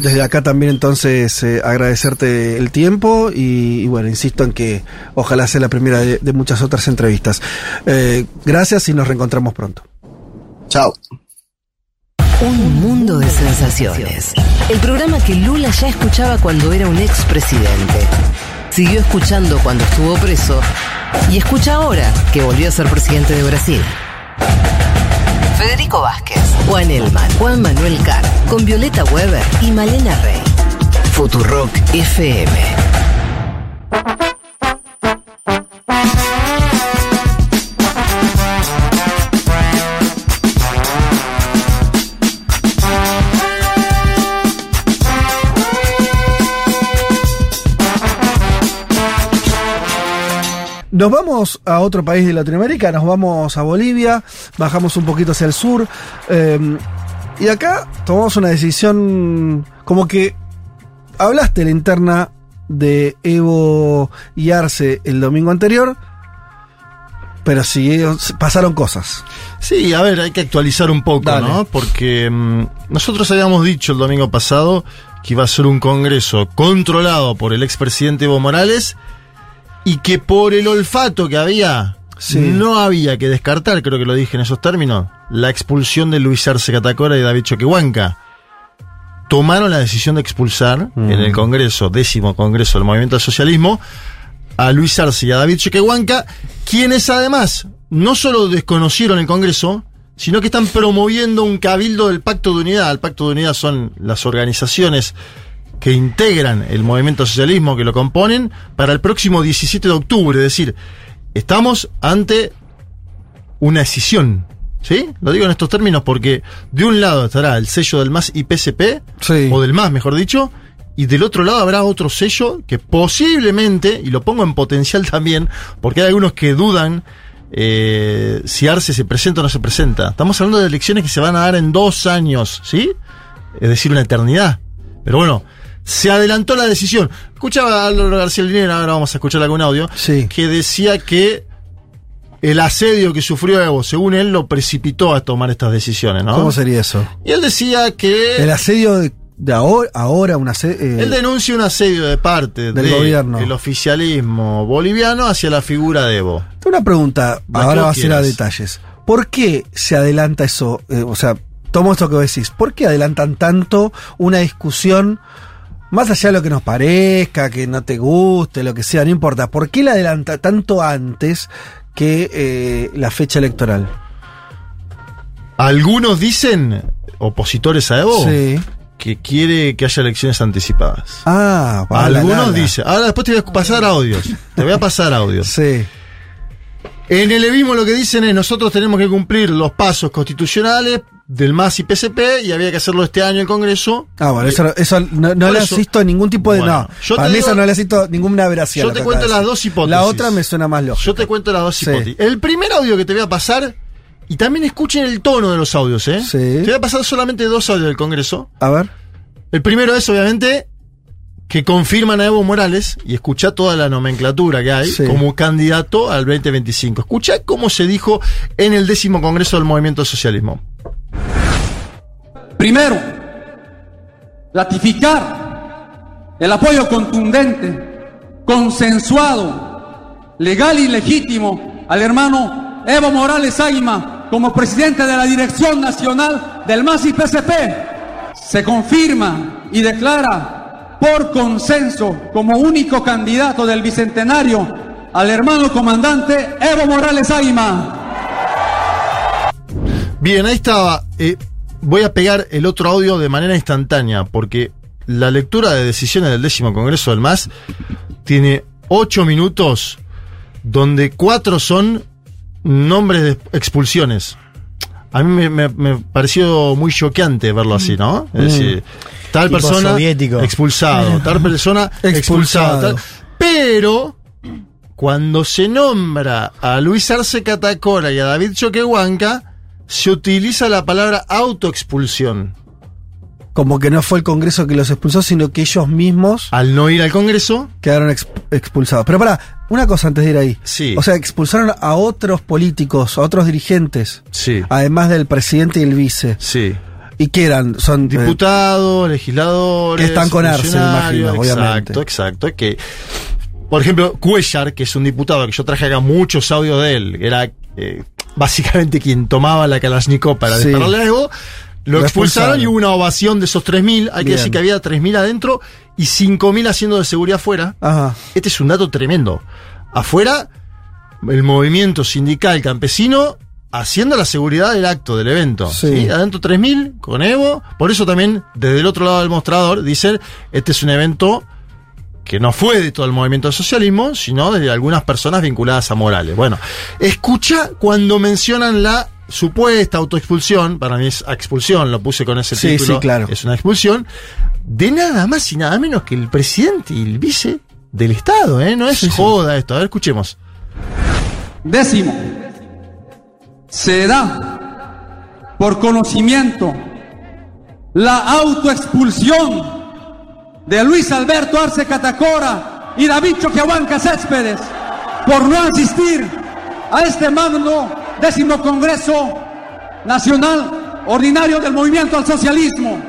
desde acá también entonces eh, agradecerte el tiempo y, y bueno, insisto en que ojalá sea la primera de, de muchas otras entrevistas. Eh, gracias y nos reencontramos pronto. Chao. Un mundo de sensaciones. El programa que Lula ya escuchaba cuando era un expresidente. Siguió escuchando cuando estuvo preso y escucha ahora que volvió a ser presidente de Brasil. Federico Vázquez, Juan Elman, Juan Manuel Carr, con Violeta Weber y Malena Rey. Futurock FM. Nos vamos a otro país de Latinoamérica, nos vamos a Bolivia, bajamos un poquito hacia el sur. eh, y acá tomamos una decisión como que hablaste la interna de Evo y Arce el domingo anterior, pero sí, pasaron cosas. Sí, a ver, hay que actualizar un poco, Dale. ¿no? Porque mm, nosotros habíamos dicho el domingo pasado que iba a ser un congreso controlado por el expresidente Evo Morales y que por el olfato que había, Sí. no había que descartar, creo que lo dije en esos términos, la expulsión de Luis Arce Catacora y David Choquehuanca. Tomaron la decisión de expulsar Mm. en el Congreso, décimo Congreso del Movimiento al Socialismo, a Luis Arce y a David Choquehuanca, quienes además no solo desconocieron el Congreso, sino que están promoviendo un cabildo del Pacto de Unidad. El Pacto de Unidad son las organizaciones que integran el movimiento al socialismo, que lo componen, para el próximo 17 de octubre. Es decir, estamos ante una decisión. ¿Sí? Lo digo en estos términos porque de un lado estará el sello del MAS y PSP, o del MAS, mejor dicho, y del otro lado habrá otro sello que posiblemente, y lo pongo en potencial también, porque hay algunos que dudan eh, si Arce se presenta o no se presenta. Estamos hablando de elecciones que se van a dar en dos años, ¿sí? Es decir, una eternidad. Pero bueno, se adelantó la decisión. Escuchaba a Álvaro García Linera, ahora vamos a escuchar algún audio, que decía que el asedio que sufrió Evo, según él, lo precipitó a tomar estas decisiones, ¿no? ¿Cómo sería eso? Y él decía que... El asedio de, de ahora, ahora un asedio... eh, Él denuncia un asedio de parte Del gobierno. el oficialismo boliviano hacia la figura de Evo. Tengo una pregunta, ahora va a ser a detalles. ¿Por qué se adelanta eso? Eh, o sea, tomo esto que vos decís. ¿Por qué adelantan tanto una discusión, más allá de lo que nos parezca, que no te guste, lo que sea, no importa? ¿Por qué la adelanta tanto antes que eh, la fecha electoral? Algunos dicen, opositores a Evo, Sí. que quiere que haya elecciones anticipadas. Ah, para Algunos dicen. Ahora después te voy a pasar audios. Te voy a pasar audios. Sí. En el levismo lo que dicen es nosotros tenemos que cumplir los pasos constitucionales del MAS y PCP y había que hacerlo este año en el Congreso. Ah, bueno, eso, eso no, no le asisto ningún tipo de. Bueno, no, para mí digo- eso no le asisto ninguna veracidad. Yo te cuento las dos hipótesis. La otra me suena más lógica. Yo te cuento las dos Sí. hipótesis. El primer audio que te voy a pasar, y también escuchen el tono de los audios, ¿eh? Te voy a pasar solamente dos audios del Congreso. A ver. El primero es, obviamente, que confirman a Evo Morales y escucha toda la nomenclatura que hay Sí. como candidato al 2025. Escucha cómo se dijo en el décimo Congreso del Movimiento Socialismo. Primero, ratificar el apoyo contundente, consensuado, legal y legítimo al hermano Evo Morales Águima como presidente de la Dirección Nacional del MAS y PCP. Se confirma y declara por consenso como único candidato del Bicentenario al hermano comandante Evo Morales Águima. Bien, ahí estaba. Eh, voy a pegar el otro audio de manera instantánea, porque la lectura de decisiones del décimo Congreso del MAS tiene ocho minutos, donde cuatro son nombres de expulsiones. A mí me, me- me pareció muy choqueante verlo así, ¿no? Es Mm. decir, tal persona soviético. expulsado, tal persona <laughs> expulsado. Expulsado. tal- Pero cuando se nombra a Luis Arce Catacora y a David Choquehuanca, se utiliza la palabra autoexpulsión. Como que no fue el Congreso que los expulsó, sino que ellos mismos. Al no ir al Congreso. Quedaron ex- expulsados. Pero para, una cosa antes de ir ahí. Sí. O sea, expulsaron a otros políticos, a otros dirigentes. Sí. Además del presidente y el vice. Sí. ¿Y qué eran? Son eh, Diputados, legisladores. Que están con Arce, imagino, obviamente. Exacto, exacto. Es que, por ejemplo, Cuellar, que es un diputado que yo traje acá muchos audios de él, era eh, básicamente quien tomaba la Kalashnikov para Sí. dispararle a Evo, lo, Lo expulsaron, expulsaron. y hubo una ovación de esos 3.000. Hay que decir que había 3.000 adentro y 5.000 haciendo de seguridad afuera. Ajá. Este es un dato tremendo. Afuera, el movimiento sindical campesino haciendo la seguridad del acto, del evento. Sí. ¿sí? Adentro 3.000 con Evo. Por eso también, desde el otro lado del mostrador, dicen, este es un evento que no fue de todo el movimiento del socialismo, sino de algunas personas vinculadas a Morales. Bueno, escucha cuando mencionan la supuesta autoexpulsión, para mí es expulsión, lo puse con ese Sí, título, sí, claro. es una expulsión, de nada más y nada menos que el presidente y el vice del Estado, ¿eh? No es joda esto. A ver, escuchemos. Décimo, se da por conocimiento la autoexpulsión de Luis Alberto Arce Catacora y David Choquehuanca Céspedes por no asistir a este magno décimo Congreso Nacional Ordinario del Movimiento al Socialismo.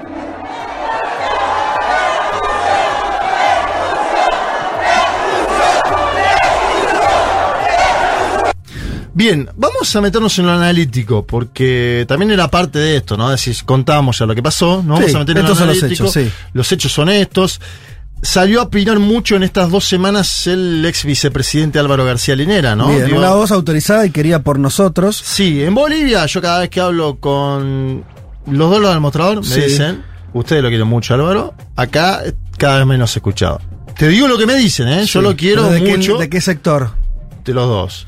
Bien, vamos a meternos en lo analítico, porque también era parte de esto, ¿no? Es decir, contamos ya lo que pasó, ¿no? Vamos Sí, a meter en lo estos son los hechos, sí. Los hechos son estos. Salió a opinar mucho en estas dos semanas el ex vicepresidente Álvaro García Linera, ¿no? Bien, Digo, una voz autorizada y quería por nosotros. Sí, en Bolivia, yo cada vez que hablo con los dos lados del mostrador, me dicen, ustedes lo quieren mucho, Álvaro, acá cada vez menos escuchado. Te digo lo que me dicen, ¿eh? Yo lo quiero ¿De qué- mucho. ¿De qué sector? De los dos.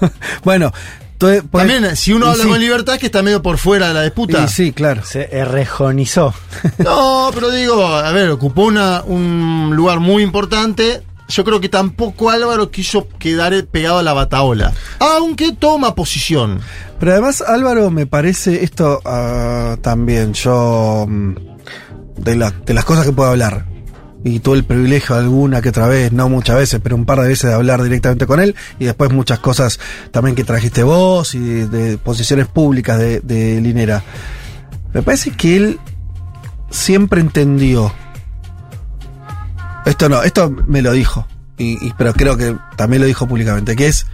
<laughs> Bueno, pues- También, si uno habla sí. con libertad, es que está medio por fuera de la disputa. Y sí, claro. Se errejonizó. <laughs> No, pero digo, a ver, ocupó una, un lugar muy importante. Yo creo que tampoco Álvaro quiso quedar pegado a la bataola. Aunque toma posición. Pero además, Álvaro, me parece esto ah, también, yo. mm, De, la- de las cosas que puedo hablar. Y tuve el privilegio alguna que otra vez, no muchas veces, pero un par de veces de hablar directamente con él. Y después muchas cosas también que trajiste vos y de, de posiciones públicas de, de Linera. Me parece que él siempre entendió. Esto no, esto me lo dijo. Y, y- pero creo que también lo dijo públicamente, que es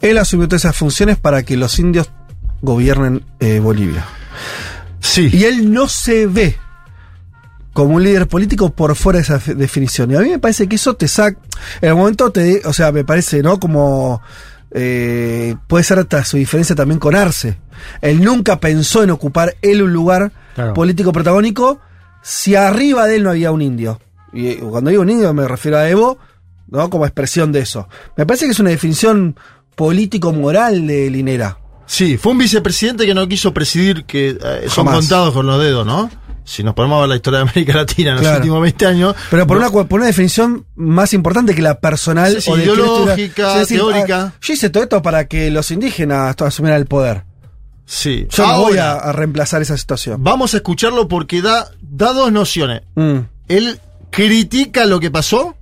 él asumió todas esas funciones para que los indios gobiernen eh, Bolivia. Sí. Y él no se ve como un líder político por fuera de esa definición. Y a mí me parece que eso te saca. En el momento te. O sea, me parece, ¿no? Como. eh, puede ser hasta su diferencia también con Arce. Él nunca pensó en ocupar él un lugar Claro. político protagónico si arriba de él no había un indio. Y eh, cuando digo un indio me refiero a Evo, ¿no? Como expresión de eso. Me parece que es una definición político-moral de Linera. Sí, fue un vicepresidente que no quiso presidir, que eh, son contados con los dedos, ¿no? Si nos ponemos a ver la historia de América Latina en los últimos 20 años. Pero por, no- una, por una definición más importante que la personal Sí, sí, o de ideológica, estuviera- teórica. ah, yo hice todo esto para que los indígenas asumieran el poder. Sí. Yo no voy a, reemplazar esa situación. Vamos a escucharlo porque da, da dos nociones. Mm. Él critica lo que pasó,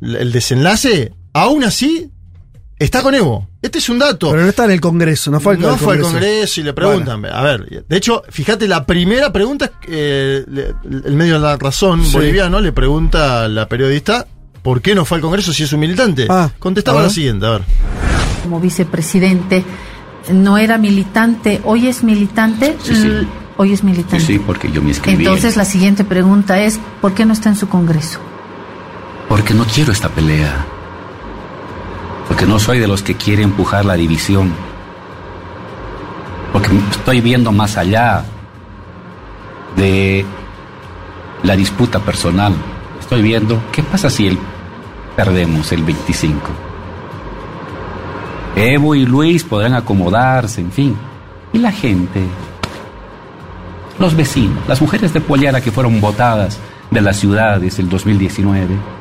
el desenlace, aún así está con Evo. Este es un dato. Pero no está en el Congreso, no fue al no al fue al Congreso. Congreso y le preguntan. A ver, de hecho, fíjate, la primera pregunta es eh, el medio de la razón Sí. boliviano le pregunta a la periodista por qué no fue al Congreso si es un militante. Ah, Contestaba la siguiente, a ver. como vicepresidente no era militante, hoy es militante, Sí, sí. Hoy es militante. Sí, sí, porque yo me inscribí. Entonces la siguiente pregunta es, ¿por qué no está en su Congreso? Porque no quiero esta pelea. Porque no soy de los que quiere empujar la división. Porque estoy viendo más allá de la disputa personal. Estoy viendo qué pasa si el, perdemos el 25. Evo y Luis podrán acomodarse, en fin. Y la gente, los vecinos, las mujeres de Pollera que fueron votadas de las ciudades el 2019.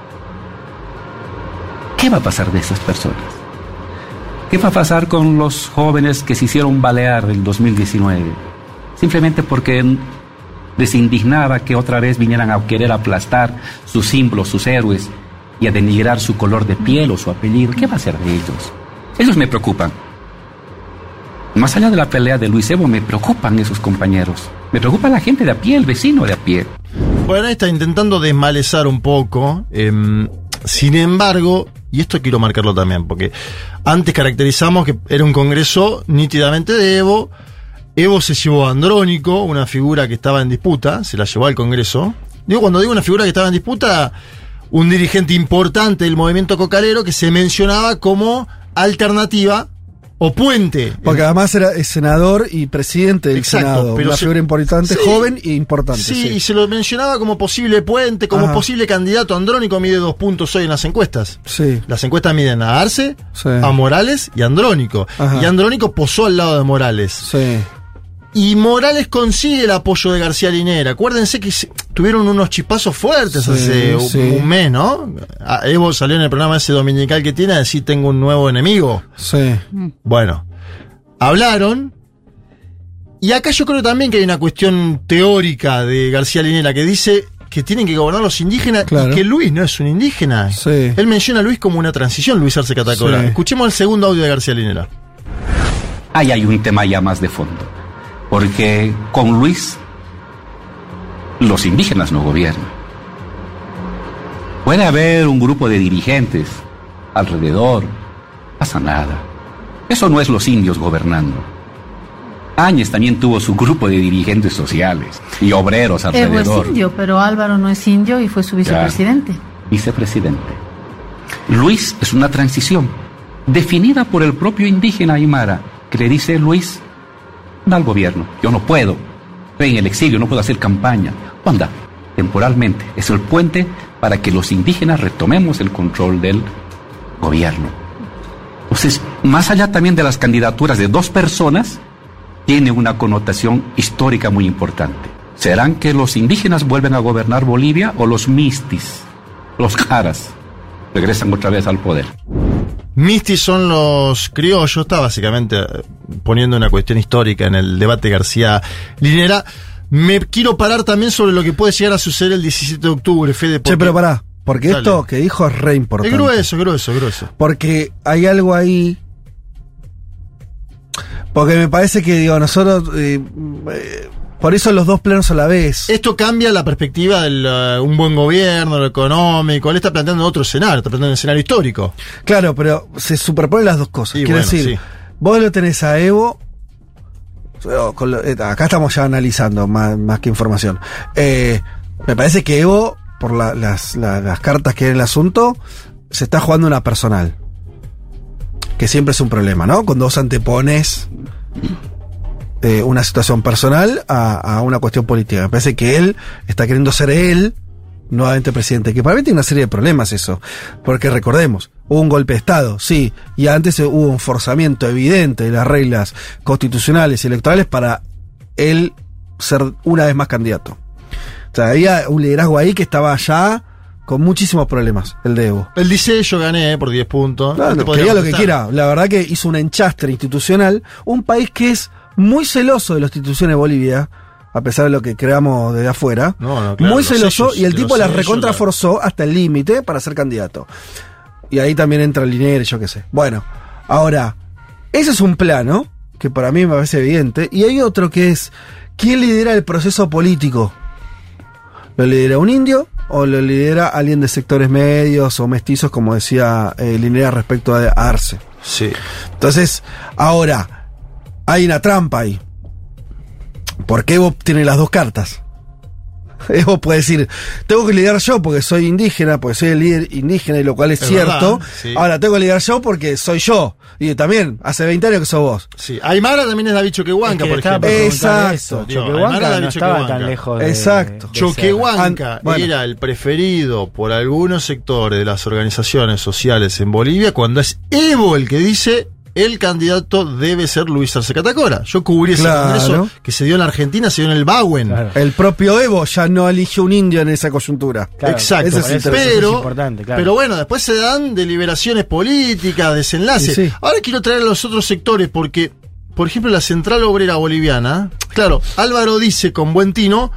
¿Qué va a pasar de esas personas? ¿Qué va a pasar con los jóvenes que se hicieron balear el 2019? Simplemente porque les indignaba que otra vez vinieran a querer aplastar sus símbolos, sus héroes, y a denigrar su color de piel o su apellido. ¿Qué va a hacer de ellos? Ellos me preocupan. Más allá de la pelea de Luis Evo, me preocupan esos compañeros. Me preocupa la gente de a pie, el vecino de a pie. Bueno, está intentando desmalezar un poco. em, sin embargo, y esto quiero marcarlo también, porque antes caracterizamos que era un congreso nítidamente de Evo. Evo se llevó Andrónico, una figura que estaba en disputa, se la llevó al congreso. Digo, cuando digo una figura que estaba en disputa, un dirigente importante del movimiento cocalero que se mencionaba como alternativa o puente. Porque además era senador y presidente del Exacto, Senado. pero una se- figura importante, Sí. joven e importante. Sí, sí. y se lo mencionaba como posible puente, como Ajá. posible candidato. Andrónico mide dos puntos hoy en las encuestas. Sí. Las encuestas miden a Arce, Sí. a Morales y a Andrónico. Ajá. Y Andrónico posó al lado de Morales. Sí. Y Morales consigue el apoyo de García Linera. Acuérdense que tuvieron unos chispazos fuertes Sí, hace un- sí. un mes, ¿no? Evo salió en el programa ese dominical que tiene a decir tengo un nuevo enemigo. Sí. Bueno, hablaron. Y acá yo creo también que hay una cuestión teórica de García Linera que dice que tienen que gobernar los indígenas Claro. y que Luis no es un indígena. Sí. Él menciona a Luis como una transición, Luis Arce Catacola. Sí. Escuchemos el segundo audio de García Linera. Ahí hay un tema ya más de fondo. Porque con Luis los indígenas no gobiernan. Puede haber un grupo de dirigentes alrededor, pasa nada. Eso no es los indios gobernando. Áñez también tuvo su grupo de dirigentes sociales y obreros Evo es alrededor. indio, pero Álvaro no es indio y fue su vicepresidente. vicepresidente. Luis es una transición definida por el propio indígena Aymara, que le dice Luis, al gobierno, yo no puedo, estoy en el exilio, no puedo hacer campaña. Anda, temporalmente, es el puente para que los indígenas retomemos el control del gobierno. Entonces, más allá también de las candidaturas de dos personas, tiene una connotación histórica muy importante. ¿Serán que los indígenas vuelven a gobernar Bolivia o los mistis, los caras, regresan otra vez al poder? Mistis son los criollos, está básicamente eh, poniendo una cuestión histórica en el debate García Linera. Me quiero parar también sobre lo que puede llegar a suceder el 17 de octubre, Fede. Che, porque- pero pará, porque Dale. esto que dijo es re importante. Es grueso, grueso, grueso. Porque hay algo ahí. Porque me parece que, digo, nosotros. eh, eh, por eso los dos planos a la vez. Esto cambia la perspectiva de un buen gobierno, lo económico. Él está planteando otro escenario, está planteando un escenario histórico. Claro, pero se superponen las dos cosas. Sí, Quiero bueno, decir, sí. vos lo tenés a Evo. o con lo- eh, acá estamos ya analizando más, más que información. Eh, me parece que Evo, por la- las, la- las cartas que hay en el asunto, se está jugando una personal. Que siempre es un problema, ¿no? Cuando vos antepones eh, una situación personal a, a una cuestión política. Me parece que él está queriendo ser él nuevamente presidente, que para mí tiene una serie de problemas eso, porque recordemos, hubo un golpe de Estado, sí, y antes hubo un forzamiento evidente de las reglas constitucionales y electorales para él ser una vez más candidato. O sea, había un liderazgo ahí que estaba ya con muchísimos problemas, el de Evo. Él dice, yo gané eh, por 10 puntos. Claro, No lo que quiera. La verdad que hizo un enchastre institucional. Un país que es muy celoso de las instituciones de Bolivia, a pesar de lo que creamos desde afuera. No, no, claro, muy los celoso sellos, y el tipo las recontraforzó hasta el límite para ser candidato. Y ahí también entra el dinero, y yo qué sé. Bueno, ahora, ese es un plano que para mí me parece evidente. Y hay otro que es, ¿quién lidera el proceso político? ¿Lo lidera un indio o lo lidera alguien de sectores medios o mestizos, como decía eh, Linera respecto a Arce? Sí. Entonces, ahora, hay una trampa ahí. Porque Evo tiene las dos cartas. <laughs> Evo puede decir, tengo que liderar yo porque soy indígena, porque soy el líder indígena y lo cual es, Es cierto. verdad, sí. Ahora tengo que liderar yo porque soy yo. Y también, hace 20 años que sos vos. Sí. Aymara también es David Choquehuanca, Es que por ejemplo. Exacto. eso. Digo, Choquehuanca no David estaba tan Choquehuanca. lejos de, Exacto. de Choquehuanca bueno. era el preferido por algunos sectores de las organizaciones sociales en Bolivia cuando es Evo el que dice el candidato debe ser Luis Arce Catacora. Yo cubrí ese Claro. congreso que se dio en la Argentina, se dio en el Bauen. El propio Evo ya no eligió un indio en esa coyuntura. Exacto, es pero, es importante, claro. pero bueno, después se dan deliberaciones políticas, desenlaces. Sí, sí. Ahora quiero traer a los otros sectores porque, por ejemplo, la Central Obrera Boliviana, claro, Álvaro dice con buen tino,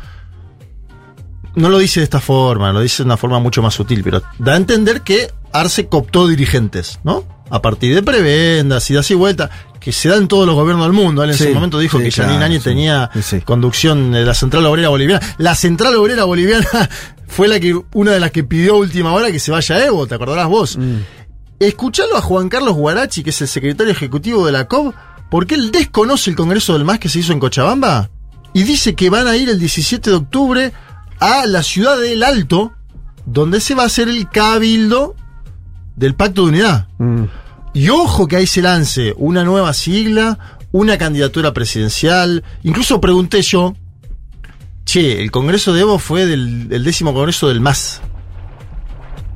no lo dice de esta forma, lo dice de una forma mucho más sutil, pero da a entender que Arce cooptó dirigentes, ¿no? A partir de prebendas y das y vuelta, que se da en todos los gobiernos del mundo. Él en Sí, su momento dijo sí, que Janine claro, Áñez sí. tenía conducción de la Central Obrera Boliviana. La Central Obrera Boliviana <laughs> fue la que una de las que pidió a última hora que se vaya Evo, ¿te acordarás vos? Mm. Escuchalo a Juan Carlos Guarachi, que es el secretario ejecutivo de la COB, porque él desconoce el Congreso del MAS que se hizo en Cochabamba y dice que van a ir el 17 de octubre a la ciudad del Alto, donde se va a hacer el cabildo del Pacto de Unidad. Mm. Y ojo que ahí se lance una nueva sigla, una candidatura presidencial. Incluso pregunté yo, che, el Congreso de Evo fue del el décimo Congreso del MAS.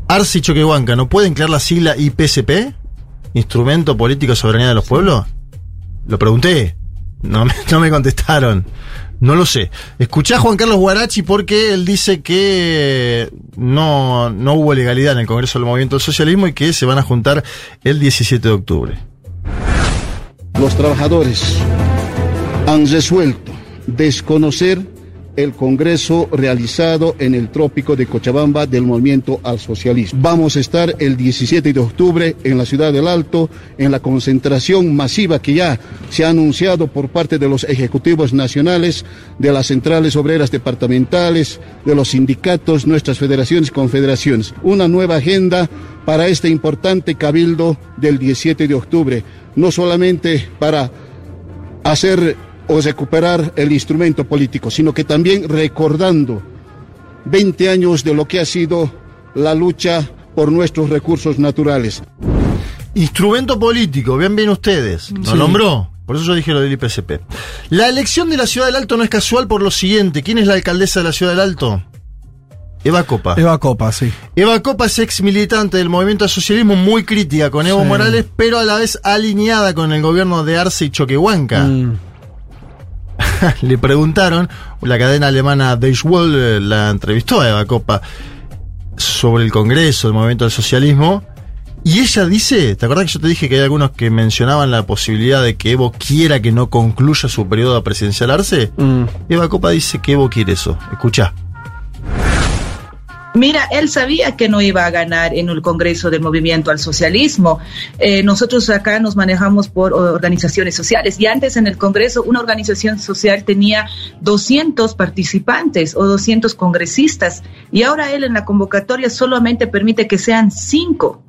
Arce y Choquehuanca, ¿no pueden crear la sigla IPCP? ¿Instrumento Político de Soberanía de los Pueblos? Lo pregunté. No me, <laughs> no me contestaron. No lo sé. Escuché a Juan Carlos Guarachi porque él dice que no, no hubo legalidad en el Congreso del Movimiento del Socialismo y que se van a juntar el 17 de octubre. Los trabajadores han resuelto desconocer el Congreso realizado en el trópico de Cochabamba del movimiento al socialismo. Vamos a estar el 17 de octubre en la ciudad del Alto en la concentración masiva que ya se ha anunciado por parte de los ejecutivos nacionales, de las centrales obreras departamentales, de los sindicatos, nuestras federaciones y confederaciones. Una nueva agenda para este importante cabildo del 17 de octubre, no solamente para hacer o recuperar el instrumento político, sino que también recordando 20 años de lo que ha sido la lucha por nuestros recursos naturales. Instrumento político, vean bien ustedes. ¿Lo Sí. nombró? Por eso yo dije lo del IPCP. La elección de la Ciudad del Alto no es casual por lo siguiente. ¿Quién es la alcaldesa de la Ciudad del Alto? Eva Copa. Eva Copa, sí. Eva Copa es ex militante del movimiento al socialismo, muy crítica con Evo Sí. Morales, pero a la vez alineada con el gobierno de Arce y Choquehuanca. Mm. <laughs> Le preguntaron, la cadena alemana Deutsche Welle eh, la entrevistó a Eva Copa sobre el Congreso, el movimiento del socialismo, y ella dice, ¿te acuerdas que yo te dije que hay algunos que mencionaban la posibilidad de que Evo quiera que no concluya su periodo presidencial Arce? Mm. Eva Copa dice que Evo quiere eso. Escucha. Mira, él sabía que no iba a ganar en el Congreso del Movimiento al Socialismo. Eh, nosotros acá nos manejamos por organizaciones sociales y antes en el Congreso una organización social tenía 200 participantes o 200 congresistas y ahora él en la convocatoria solamente permite que sean cinco.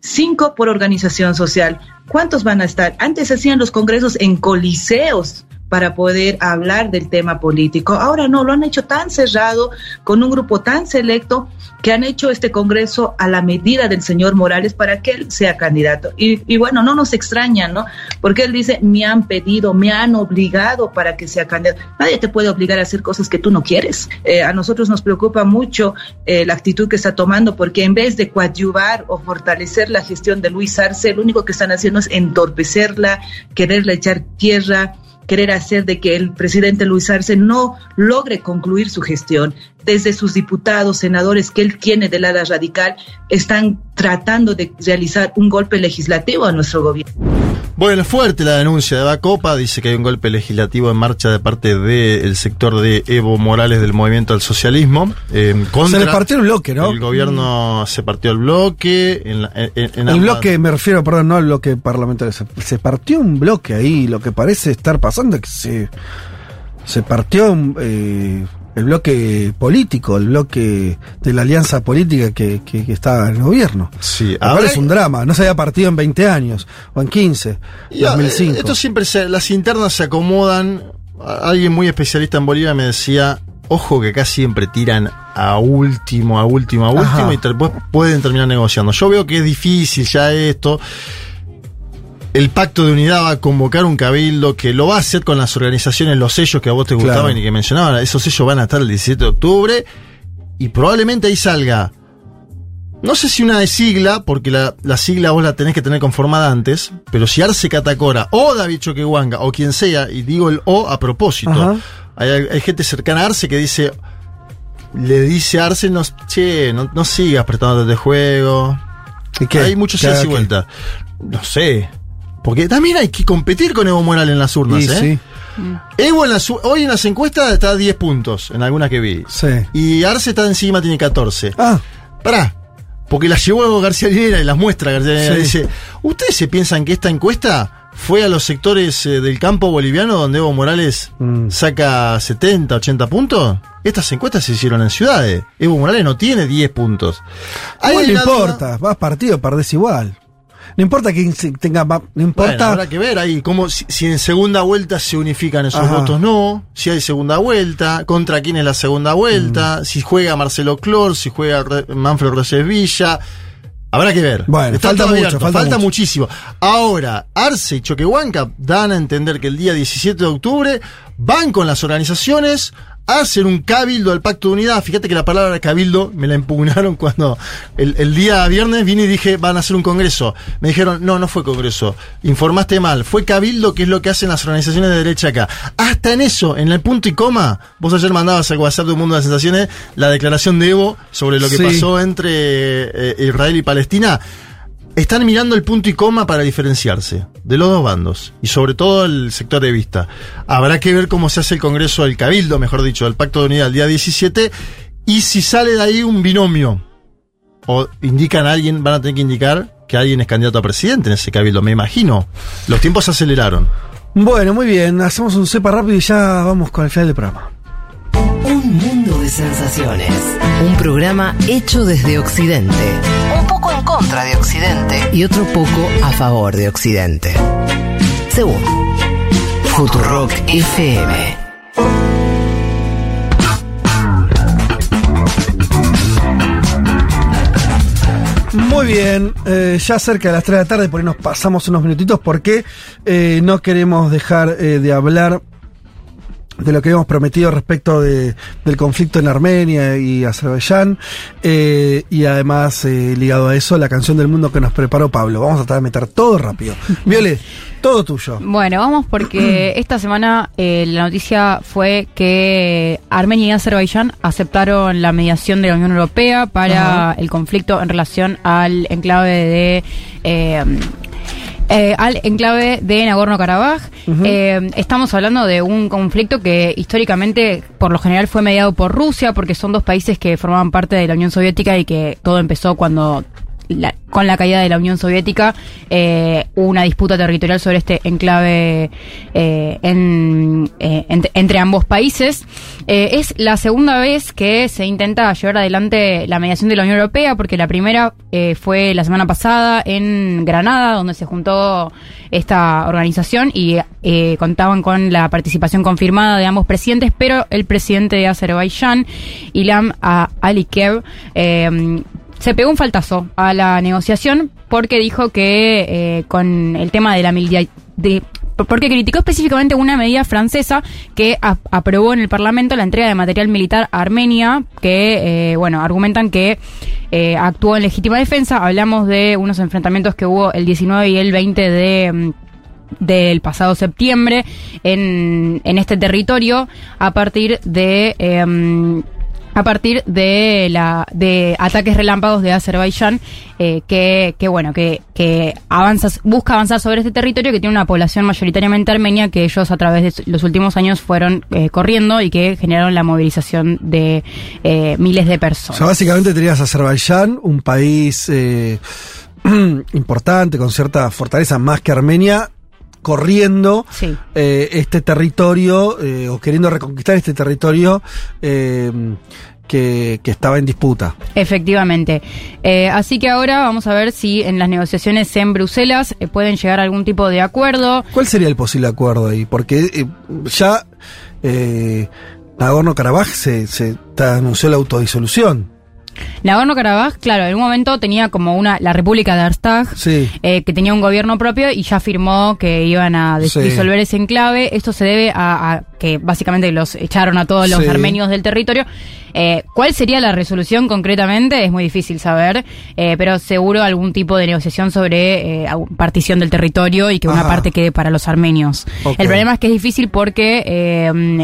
Cinco por organización social. ¿Cuántos van a estar? Antes hacían los congresos en coliseos para poder hablar del tema político. Ahora no, lo han hecho tan cerrado, con un grupo tan selecto, que han hecho este Congreso a la medida del señor Morales para que él sea candidato. Y, y bueno, no nos extraña, ¿no? Porque él dice, me han pedido, me han obligado para que sea candidato. Nadie te puede obligar a hacer cosas que tú no quieres. Eh, a nosotros nos preocupa mucho eh, la actitud que está tomando, porque en vez de coadyuvar o fortalecer la gestión de Luis Arce, lo único que están haciendo es entorpecerla, quererle echar tierra querer hacer de que el presidente Luis Arce no logre concluir su gestión. Desde sus diputados, senadores que él tiene del ala radical, están tratando de realizar un golpe legislativo a nuestro gobierno. Bueno, es fuerte la denuncia de Bacopa, dice que hay un golpe legislativo en marcha de parte del sector de Evo Morales del movimiento al socialismo. eh, contra Se le partió el bloque, ¿no? El gobierno se partió el bloque. En la- en- en el ambas- bloque, me refiero, perdón, no al bloque parlamentario. Se, se partió un bloque ahí. Lo que parece estar pasando es que se, se partió eh, el bloque político, el bloque de la alianza política que, que, que está en el gobierno. Sí, Ahora es un drama. No se había partido en 20 años o en 15, Y, ah, 2005. Esto siempre se- las internas se acomodan. Alguien muy especialista en Bolivia me decía, ojo que acá siempre tiran a último, a último, a último Ajá. y después pueden terminar negociando. Yo veo que es difícil ya esto. El pacto de unidad va a convocar un cabildo que lo va a hacer con las organizaciones, los sellos que a vos te gustaban Claro. y que mencionaban. Esos sellos van a estar el 17 de octubre y probablemente ahí salga no sé si una de sigla, porque la, la sigla vos la tenés que tener conformada antes, pero si Arce Catacora o David Choquehuanga o quien sea, y digo el o a propósito, hay, hay gente cercana a Arce que dice, le dice a Arce, no, che, no, no sigas prestándote de juego. ¿Y qué? Hay muchos ¿Qué idas y vueltas. No sé. Porque también hay que competir con Evo Morales en las urnas, ¿eh? sí. Evo en las, hoy en las encuestas está a 10 puntos, en algunas que vi. Sí. Y Arce está encima, tiene 14. Ah. Pará. Porque las llevó García Linera y las muestra García Linera. Sí. Dice, ¿ustedes se piensan que esta encuesta fue a los sectores eh, del campo boliviano donde Evo Morales Mm. saca 70, 80 puntos? Estas encuestas se hicieron en ciudades. Evo Morales no tiene 10 puntos. No duda- importa, vas partido, perdés igual. No importa quién se tenga más, no Bueno, importa. habrá que ver ahí cómo si, si en segunda vuelta se unifican esos Ajá. votos, no. Si hay segunda vuelta, contra quién es la segunda Mm. vuelta, si juega Marcelo Clor, si juega Re- Manfred Reyes Villa. Habrá que ver. Bueno, falta mucho, abierto, falta mucho. muchísimo. Ahora, Arce y Choquehuanca dan a entender que el día 17 de octubre van con las organizaciones a hacer un cabildo al Pacto de Unidad. Fíjate que la palabra cabildo me la impugnaron <laughs> cuando el, el día viernes vine y dije, van a hacer un congreso. Me dijeron, no, no fue congreso. Informaste mal. Fue cabildo, que es lo que hacen las organizaciones de derecha acá. Hasta en eso, en el punto y coma, vos ayer mandabas al WhatsApp de un mundo de las sensaciones la declaración de Evo sobre lo que Sí. pasó entre eh, Israel y Palestina. Están mirando el punto y coma para diferenciarse de los dos bandos y sobre todo el sector de vista. Habrá que ver cómo se hace el Congreso del Cabildo, mejor dicho, del Pacto de Unidad el día 17 y si sale de ahí un binomio o indican a alguien, van a tener que indicar que alguien es candidato a presidente en ese Cabildo, me imagino. Los tiempos se aceleraron. Bueno, muy bien, hacemos un cepa rápido y ya vamos con el final del programa. Un mundo de sensaciones. Un programa hecho desde Occidente. Un poco en contra de Occidente. Y otro poco a favor de Occidente. Según Futurock FM. Muy bien, eh, ya cerca de las 3 de la tarde, por ahí nos pasamos unos minutitos porque eh, no queremos dejar eh, de hablar de lo que habíamos prometido respecto de, del conflicto en Armenia y Azerbaiyán, eh, y además eh, ligado a eso la canción del mundo que nos preparó Pablo. Vamos a tratar de meter todo rápido. <laughs> Viole, todo tuyo. Bueno, vamos porque <clears throat> esta semana eh, la noticia fue que Armenia y Azerbaiyán aceptaron la mediación de la Unión Europea para el conflicto en relación al enclave de... eh, al enclave de Nagorno-Karabaj. Eh, estamos hablando de un conflicto que históricamente, por lo general, fue mediado por Rusia, porque son dos países que formaban parte de la Unión Soviética y que todo empezó cuando con la caída de la Unión Soviética eh, una disputa territorial sobre este enclave eh, en- eh, ent- entre ambos países. Eh, es la segunda vez que se intenta llevar adelante la mediación de la Unión Europea, porque la primera eh, fue la semana pasada en Granada, donde se juntó esta organización y contaban con la participación confirmada de ambos presidentes, pero el presidente de Azerbaiyán, Ilham A- Aliyev, eh, se pegó un faltazo a la negociación porque dijo que eh, con el tema de la militaridad porque criticó específicamente una medida francesa que aprobó en el Parlamento la entrega de material militar a Armenia, que, eh, bueno, argumentan que eh, actuó en legítima defensa. Hablamos de unos enfrentamientos que hubo el 19 y el 20 de... mm, del pasado septiembre en, en este territorio a partir de em, a partir de la de ataques relámpagos de Azerbaiyán eh, que, que bueno que, que avanza busca avanzar sobre este territorio que tiene una población mayoritariamente armenia que ellos a través de los últimos años fueron eh, corriendo y que generaron la movilización de eh, miles de O personas. sea, básicamente tenías Azerbaiyán, un país eh, <clears throat> importante, con cierta fortaleza, más que Armenia, corriendo Sí. eh, este territorio eh, o queriendo reconquistar este territorio eh, que, que estaba en disputa. Efectivamente. Así que ahora vamos a ver si en las negociaciones en Bruselas pueden llegar a algún tipo de acuerdo. ¿Cuál sería el posible acuerdo ahí? Porque eh, ya eh, Nagorno-Karabaj se, se anunció la autodisolución. Nagorno-Karabaj, claro, en un momento tenía como una la República de Artsaj, Sí. eh, que tenía un gobierno propio y ya afirmó que iban a Sí. disolver ese enclave. Esto se debe a, a que básicamente los echaron a todos los Sí. armenios del territorio. Eh, ¿Cuál sería la resolución concretamente? Es muy difícil saber, eh, pero seguro algún tipo de negociación sobre eh, partición del territorio y que una parte quede para los armenios. El problema es que es difícil porque...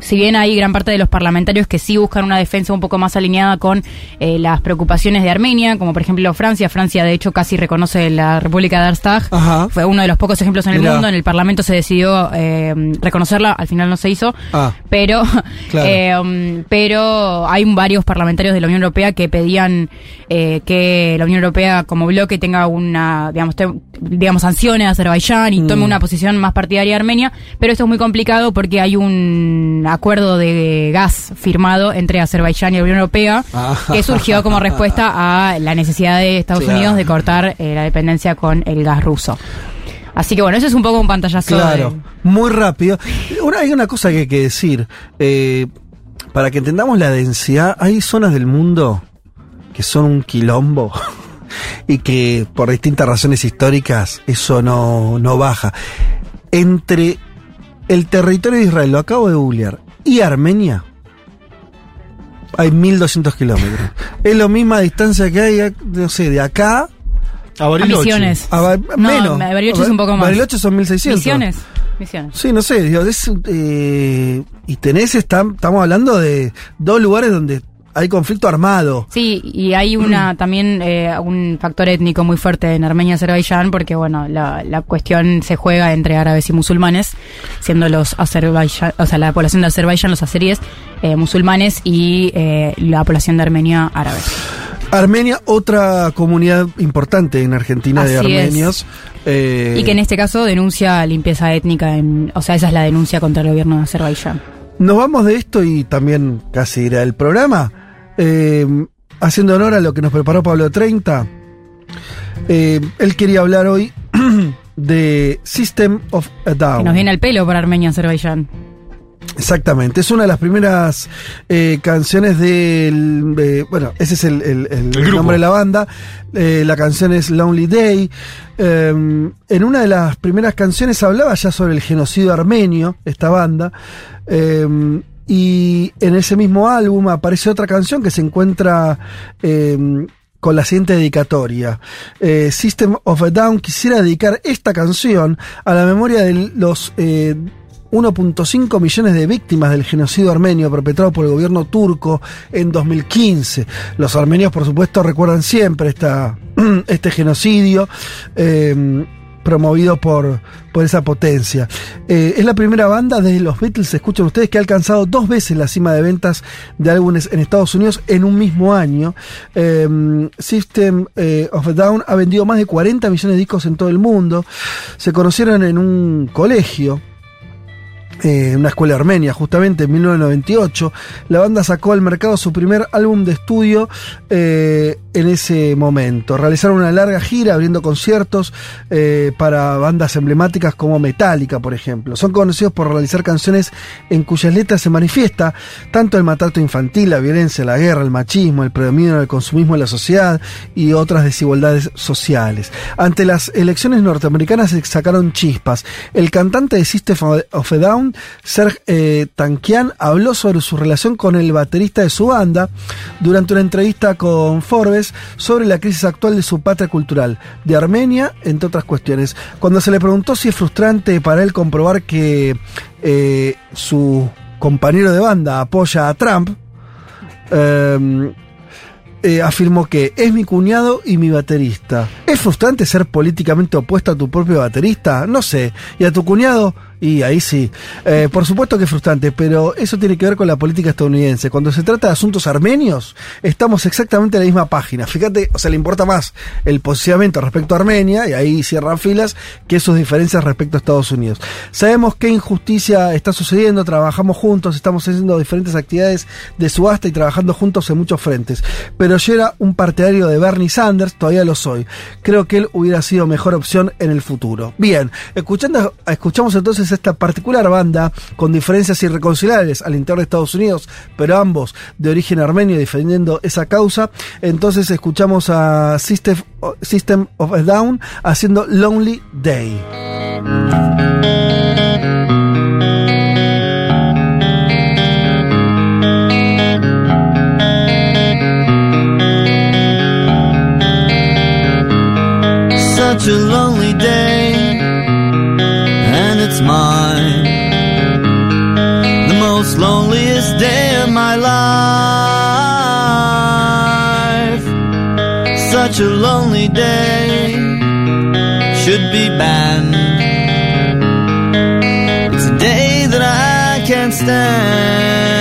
si bien hay gran parte de los parlamentarios que sí buscan una defensa un poco más alineada con eh, las preocupaciones de Armenia, como por ejemplo Francia, Francia de hecho casi reconoce la República de Artsaj, Ajá. fue uno de los pocos ejemplos en el Mirá. mundo, en el Parlamento se decidió eh, reconocerla, al final no se hizo, Ah, pero <laughs> Claro. eh, um, pero hay varios parlamentarios de la Unión Europea que pedían eh, que la Unión Europea como bloque tenga una digamos digamos sanciones a Azerbaiyán y tome Mm. una posición más partidaria de Armenia pero esto es muy complicado porque hay un acuerdo de gas firmado entre Azerbaiyán y la Unión Europea Ah. que surgió como respuesta a la necesidad de Estados Claro. Unidos de cortar eh, la dependencia con el gas ruso Así que bueno, eso es un poco un pantallazo. Claro, de- muy rápido. Una, hay una cosa que hay que decir. eh, para que entendamos la densidad, hay zonas del mundo que son un quilombo y que por distintas razones históricas eso no, no baja. Entre el territorio de Israel, lo acabo de googlear, y Armenia, hay 1200 kilómetros. <laughs> es la misma distancia que hay, no sé, de acá A A Misiones. a Ba- No, menos. Bariloche es un poco más. Bariloche son 1600. Misiones. Misiones. Sí, no sé, digo, es, eh, y tenés, está- estamos hablando de dos lugares donde hay conflicto armado. Sí, y hay una también eh, un factor étnico muy fuerte en Armenia y Azerbaiyán, porque bueno, la, la cuestión se juega entre árabes y musulmanes, siendo los Azerbaiyán, o sea, la población de Azerbaiyán, los azeríes, eh, musulmanes y eh, la población de Armenia, árabes. Armenia, otra comunidad importante en Argentina de Así armenios. eh, Y que en este caso denuncia limpieza étnica, en, o sea, esa es la denuncia contra el gobierno de Azerbaiyán. Nos vamos de esto y también casi irá el programa. Eh, haciendo honor a lo que nos preparó Pablo 30. eh, él quería hablar hoy <clears throat> de System of a Down. Que nos viene al pelo por Armenia y Azerbaiyán. Exactamente, es una de las primeras eh, canciones del... eh, bueno, ese es el, el- el nombre de la banda. Eh, la canción es Lonely Day. Eh, en una de las primeras canciones hablaba ya sobre el genocidio armenio, esta banda. Eh, y en ese mismo álbum aparece otra canción que se encuentra... eh, con la siguiente dedicatoria. Eh, System of a Down quisiera dedicar esta canción a la memoria de los eh, 1.5 millones de víctimas del genocidio armenio perpetrado por el gobierno turco en 2015. Los armenios, por supuesto, recuerdan siempre <clears throat> este genocidio. eh, promovido por, por esa potencia. Eh, es la primera banda desde los Beatles, escuchan ustedes, que ha alcanzado dos veces la cima de ventas de álbumes en Estados Unidos en un mismo año. Eh, System eh, of a Down ha vendido más de 40 millones de discos en todo el mundo. Se conocieron en un colegio eh, una escuela armenia, justamente en 1998. La banda sacó al mercado su primer álbum de estudio eh, en ese momento. Realizaron una larga gira abriendo conciertos eh, para bandas emblemáticas como Metallica, por ejemplo. Son conocidos por realizar canciones en cuyas letras se manifiesta tanto el maltrato infantil, la violencia, la guerra, el machismo, el predominio del consumismo en la sociedad y otras desigualdades sociales. Ante las elecciones norteamericanas se sacaron chispas. El cantante de System of a Down, Serge eh, habló sobre su relación con el baterista de su banda durante una entrevista con Forbes sobre la crisis actual de su patria cultural, de Armenia, entre otras cuestiones. Cuando se le preguntó si es frustrante para él comprobar que eh, su compañero de banda apoya a Trump, eh, eh, afirmó que es mi cuñado y mi baterista. ¿Es frustrante ser políticamente opuesto a tu propio baterista? No sé. ¿Y a tu cuñado? Y ahí sí. Eh, por supuesto que es frustrante, pero eso tiene que ver con la política estadounidense. Cuando se trata de asuntos armenios, estamos exactamente en la misma página. Fíjate, o sea, le importa más el posicionamiento respecto a Armenia, y ahí cierran filas, que sus diferencias respecto a Estados Unidos. Sabemos qué injusticia está sucediendo, trabajamos juntos, estamos haciendo diferentes actividades de subasta y trabajando juntos en muchos frentes. Pero yo era un partidario de Bernie Sanders, todavía lo soy. Creo que él hubiera sido mejor opción en el futuro. Bien, escuchando, escuchamos entonces esta particular banda con diferencias irreconciliables al interior de Estados Unidos, pero ambos de origen armenio defendiendo esa causa. Entonces escuchamos a System, System of a Down haciendo Lonely Day. Such a lonely day mine. The most loneliest day of my life. Such a lonely day should be banned. It's a day that I can't stand.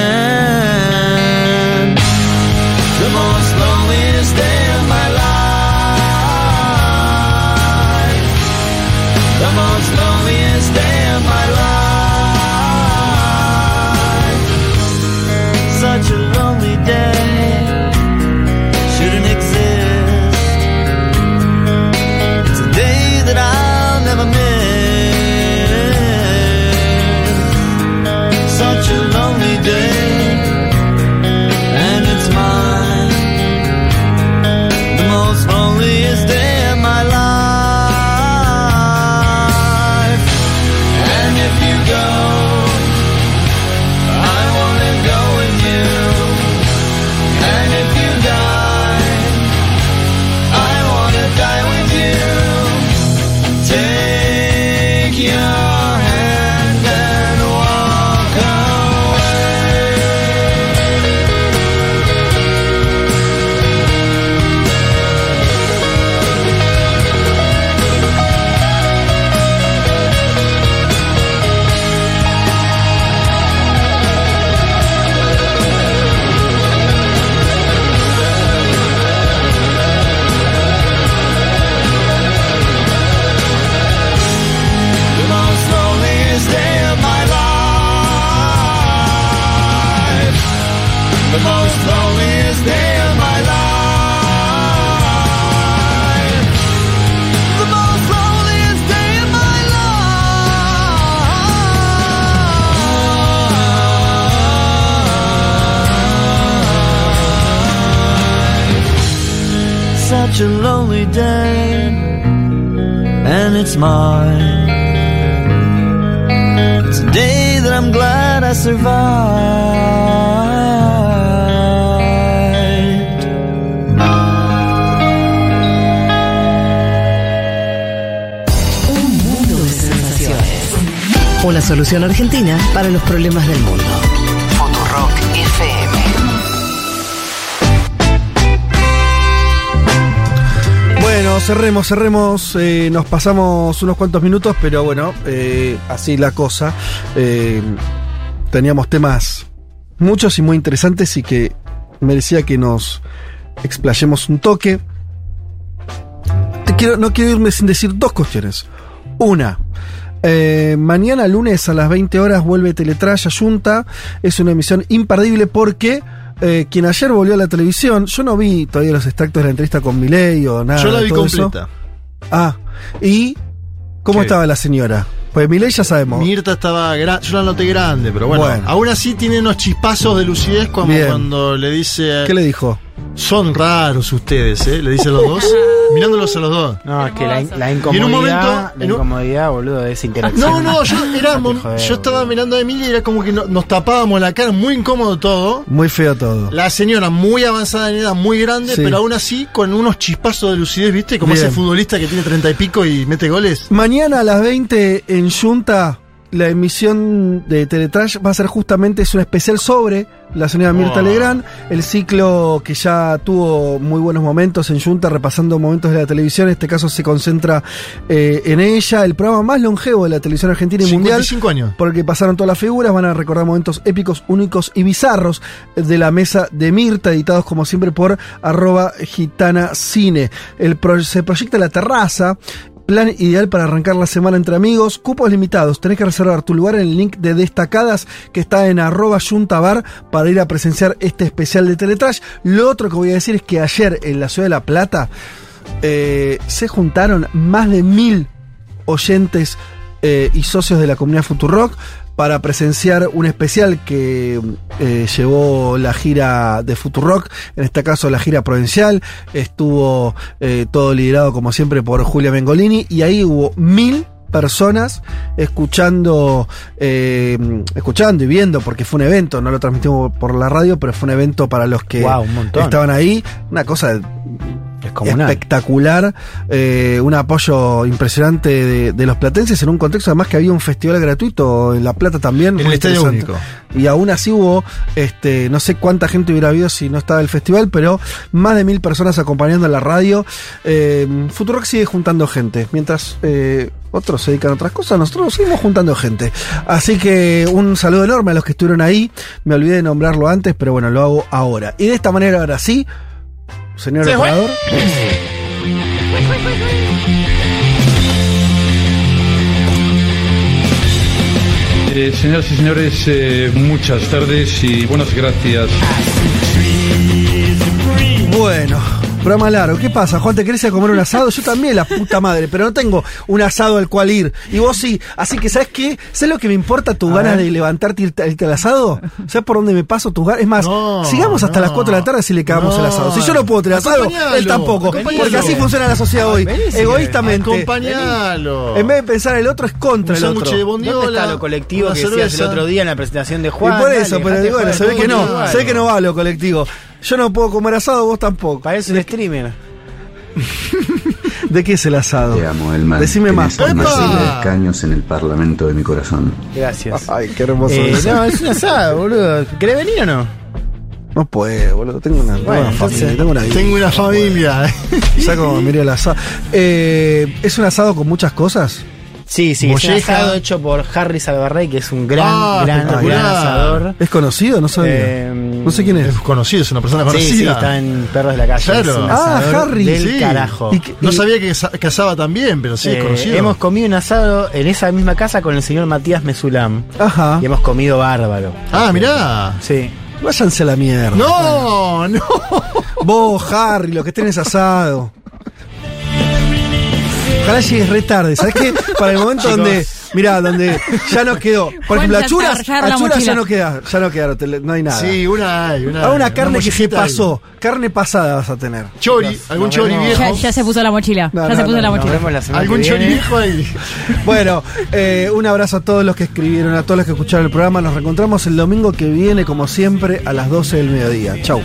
Such a lonely day and it's mine. It's a day that I'm glad I survived. Un mundo de sensaciones. Una solución argentina para los problemas del mundo. Cerremos, cerremos. eh, nos pasamos unos cuantos minutos, pero bueno, eh, así la cosa. Eh, teníamos temas muchos y muy interesantes y que merecía que nos explayemos un toque. Te quiero, no quiero irme sin decir dos cuestiones. Una, mañana lunes a las 20 horas vuelve Teletraya Junta. Es una emisión imperdible porque eh, quien ayer volvió a la televisión, yo no vi todavía los extractos de la entrevista con Milei o nada. Yo la vi todo eso. completa. Ah, ¿y cómo estaba la señora? Pues Milei ya sabemos. Mirta estaba grande, yo la noté grande, pero bueno, Bueno. aún así tiene unos chispazos de lucidez Bien. cuando le dice... ¿Qué le dijo? Son raros ustedes, ¿eh? Le dice a los dos, <laughs> mirándolos a los dos. No, es que la, la Y en incomodidad, un momento- la incomodidad, boludo, de esa interacción. No, no, yo, <laughs> era, mom- joder, yo estaba mirando a Emilia y era como que no- nos tapábamos la cara, muy incómodo todo. Muy feo todo. La señora muy avanzada en edad, muy grande, Sí. pero aún así con unos chispazos de lucidez, ¿viste? Como Bien. ese futbolista que tiene treinta y pico y mete goles. Mañana a las 20 en Junta, la emisión de Teletrash va a ser justamente es un especial sobre la señora Mirta Oh. Legrand, el ciclo que ya tuvo muy buenos momentos en Junta, repasando momentos de la televisión, en este caso se concentra eh, en ella, el programa más longevo de la televisión argentina y mundial. 55 años. Porque pasaron todas las figuras, van a recordar momentos épicos, únicos y bizarros de la mesa de Mirta, editados como siempre por arroba gitana cine. El pro- se proyecta La Terraza, plan ideal para arrancar la semana entre amigos, cupos limitados, tenés que reservar tu lugar en el link de destacadas que está en arroba yuntabar para ir a presenciar este especial de Teletrash. Lo otro que voy a decir es que ayer en la ciudad de La Plata eh, se juntaron más de mil oyentes eh, y socios de la comunidad Futurock para presenciar un especial que eh, llevó la gira de Futurock, en este caso la gira provincial, estuvo eh, todo liderado como siempre por Julia Bengolini y ahí hubo mil personas escuchando eh, escuchando y viendo porque fue un evento no lo transmitimos por la radio pero fue un evento para los que estaban ahí. Una cosa Descomunal. espectacular, eh, un apoyo impresionante de, de los platenses en un contexto además que había un festival gratuito en La Plata también. En el Estadio. Único. Y aún así hubo, este, no sé cuánta gente hubiera habido si no estaba el festival, pero más de mil personas acompañando la radio. Eh, Futurock sigue juntando gente, mientras eh, otros se dedican a otras cosas, nosotros seguimos juntando gente. Así que un saludo enorme a los que estuvieron ahí. Me olvidé de nombrarlo antes, pero bueno, lo hago ahora. Y de esta manera, ahora sí, señor Se fue. Eh, señoras y señores, eh, muchas tardes y buenas gracias. Bueno, programa largo. ¿Qué pasa, Juan? ¿Te querés ir a comer un asado? Yo también, la puta madre, pero no tengo un asado al cual ir. Y vos sí. Así que, ¿sabes qué? ¿Sabes lo que me importa tu A ganas de levantarte y irte, irte al asado? ¿Sabes por dónde me paso tus ganas? Es más, sigamos hasta las 4 de la tarde si le cagamos No. el asado. Si yo no puedo tener asado, él tampoco. Porque así funciona la sociedad hoy. Egoístamente. Acompañalo. En vez de pensar el otro, es contra Un el otro. de bondiola, ¿Dónde está lo colectivo que decías el otro día en la presentación de Y Juan? por eso, Dale, pero bueno, se ve que ¿cómo no, se ve que no va lo colectivo. Yo no puedo comer asado, vos tampoco. Parece un streamer. <laughs> ¿De qué es el asado? Te amo, Elman. Decime más. De escaños en el parlamento de mi corazón. Gracias. Ay, qué hermoso. Eh, no, es un asado, boludo. ¿Querés venir o no? No puedo, boludo. Tengo una, Bueno, una entonces- familia. Tengo una vida. Tengo una familia. Ya como miré el asado. Eh, ¿Es un asado con muchas cosas? Sí, sí, es un Molleja. asado hecho por Harry Salvarrey, que es un gran, Ah, gran, gran asador. ¿Es conocido? No sabía. Eh, no sé quién es. Es conocido, es una persona Sí, conocida. sí, está en Perros de la Calle. Claro. Es un Ah, Harry, Del Sí. carajo. ¿Y qué- No y- sabía que tan bien, pero sí, es Eh, conocido. hemos comido un asado en esa misma casa con el señor Matías Mesulam. Ajá. Y hemos comido bárbaro. Ah, mirá. Sí. Váyanse a la mierda. No, no. Vos, Harry, lo que tenés asado. Ojalá llegues re tarde. ¿Sabes qué? Para el <laughs> momento Chicos. donde. Mirá, donde ya no quedó. Por ejemplo, ya achuras, la achuras ya no queda. Ya no queda, te- no hay nada. Sí, una hay, una A hay. una carne que se pasó. Carne pasada vas a tener. Chori, algún nos chori vemos. viejo. Ya, ya se puso la mochila. No, ya no, se puso no, la no, Nos mochila. vemos la Algún chori viejo ahí. <laughs> Bueno, eh, un abrazo a todos los que escribieron, a todos los que escucharon el programa. Nos reencontramos el domingo que viene, como siempre, a las 12 del mediodía. Chau.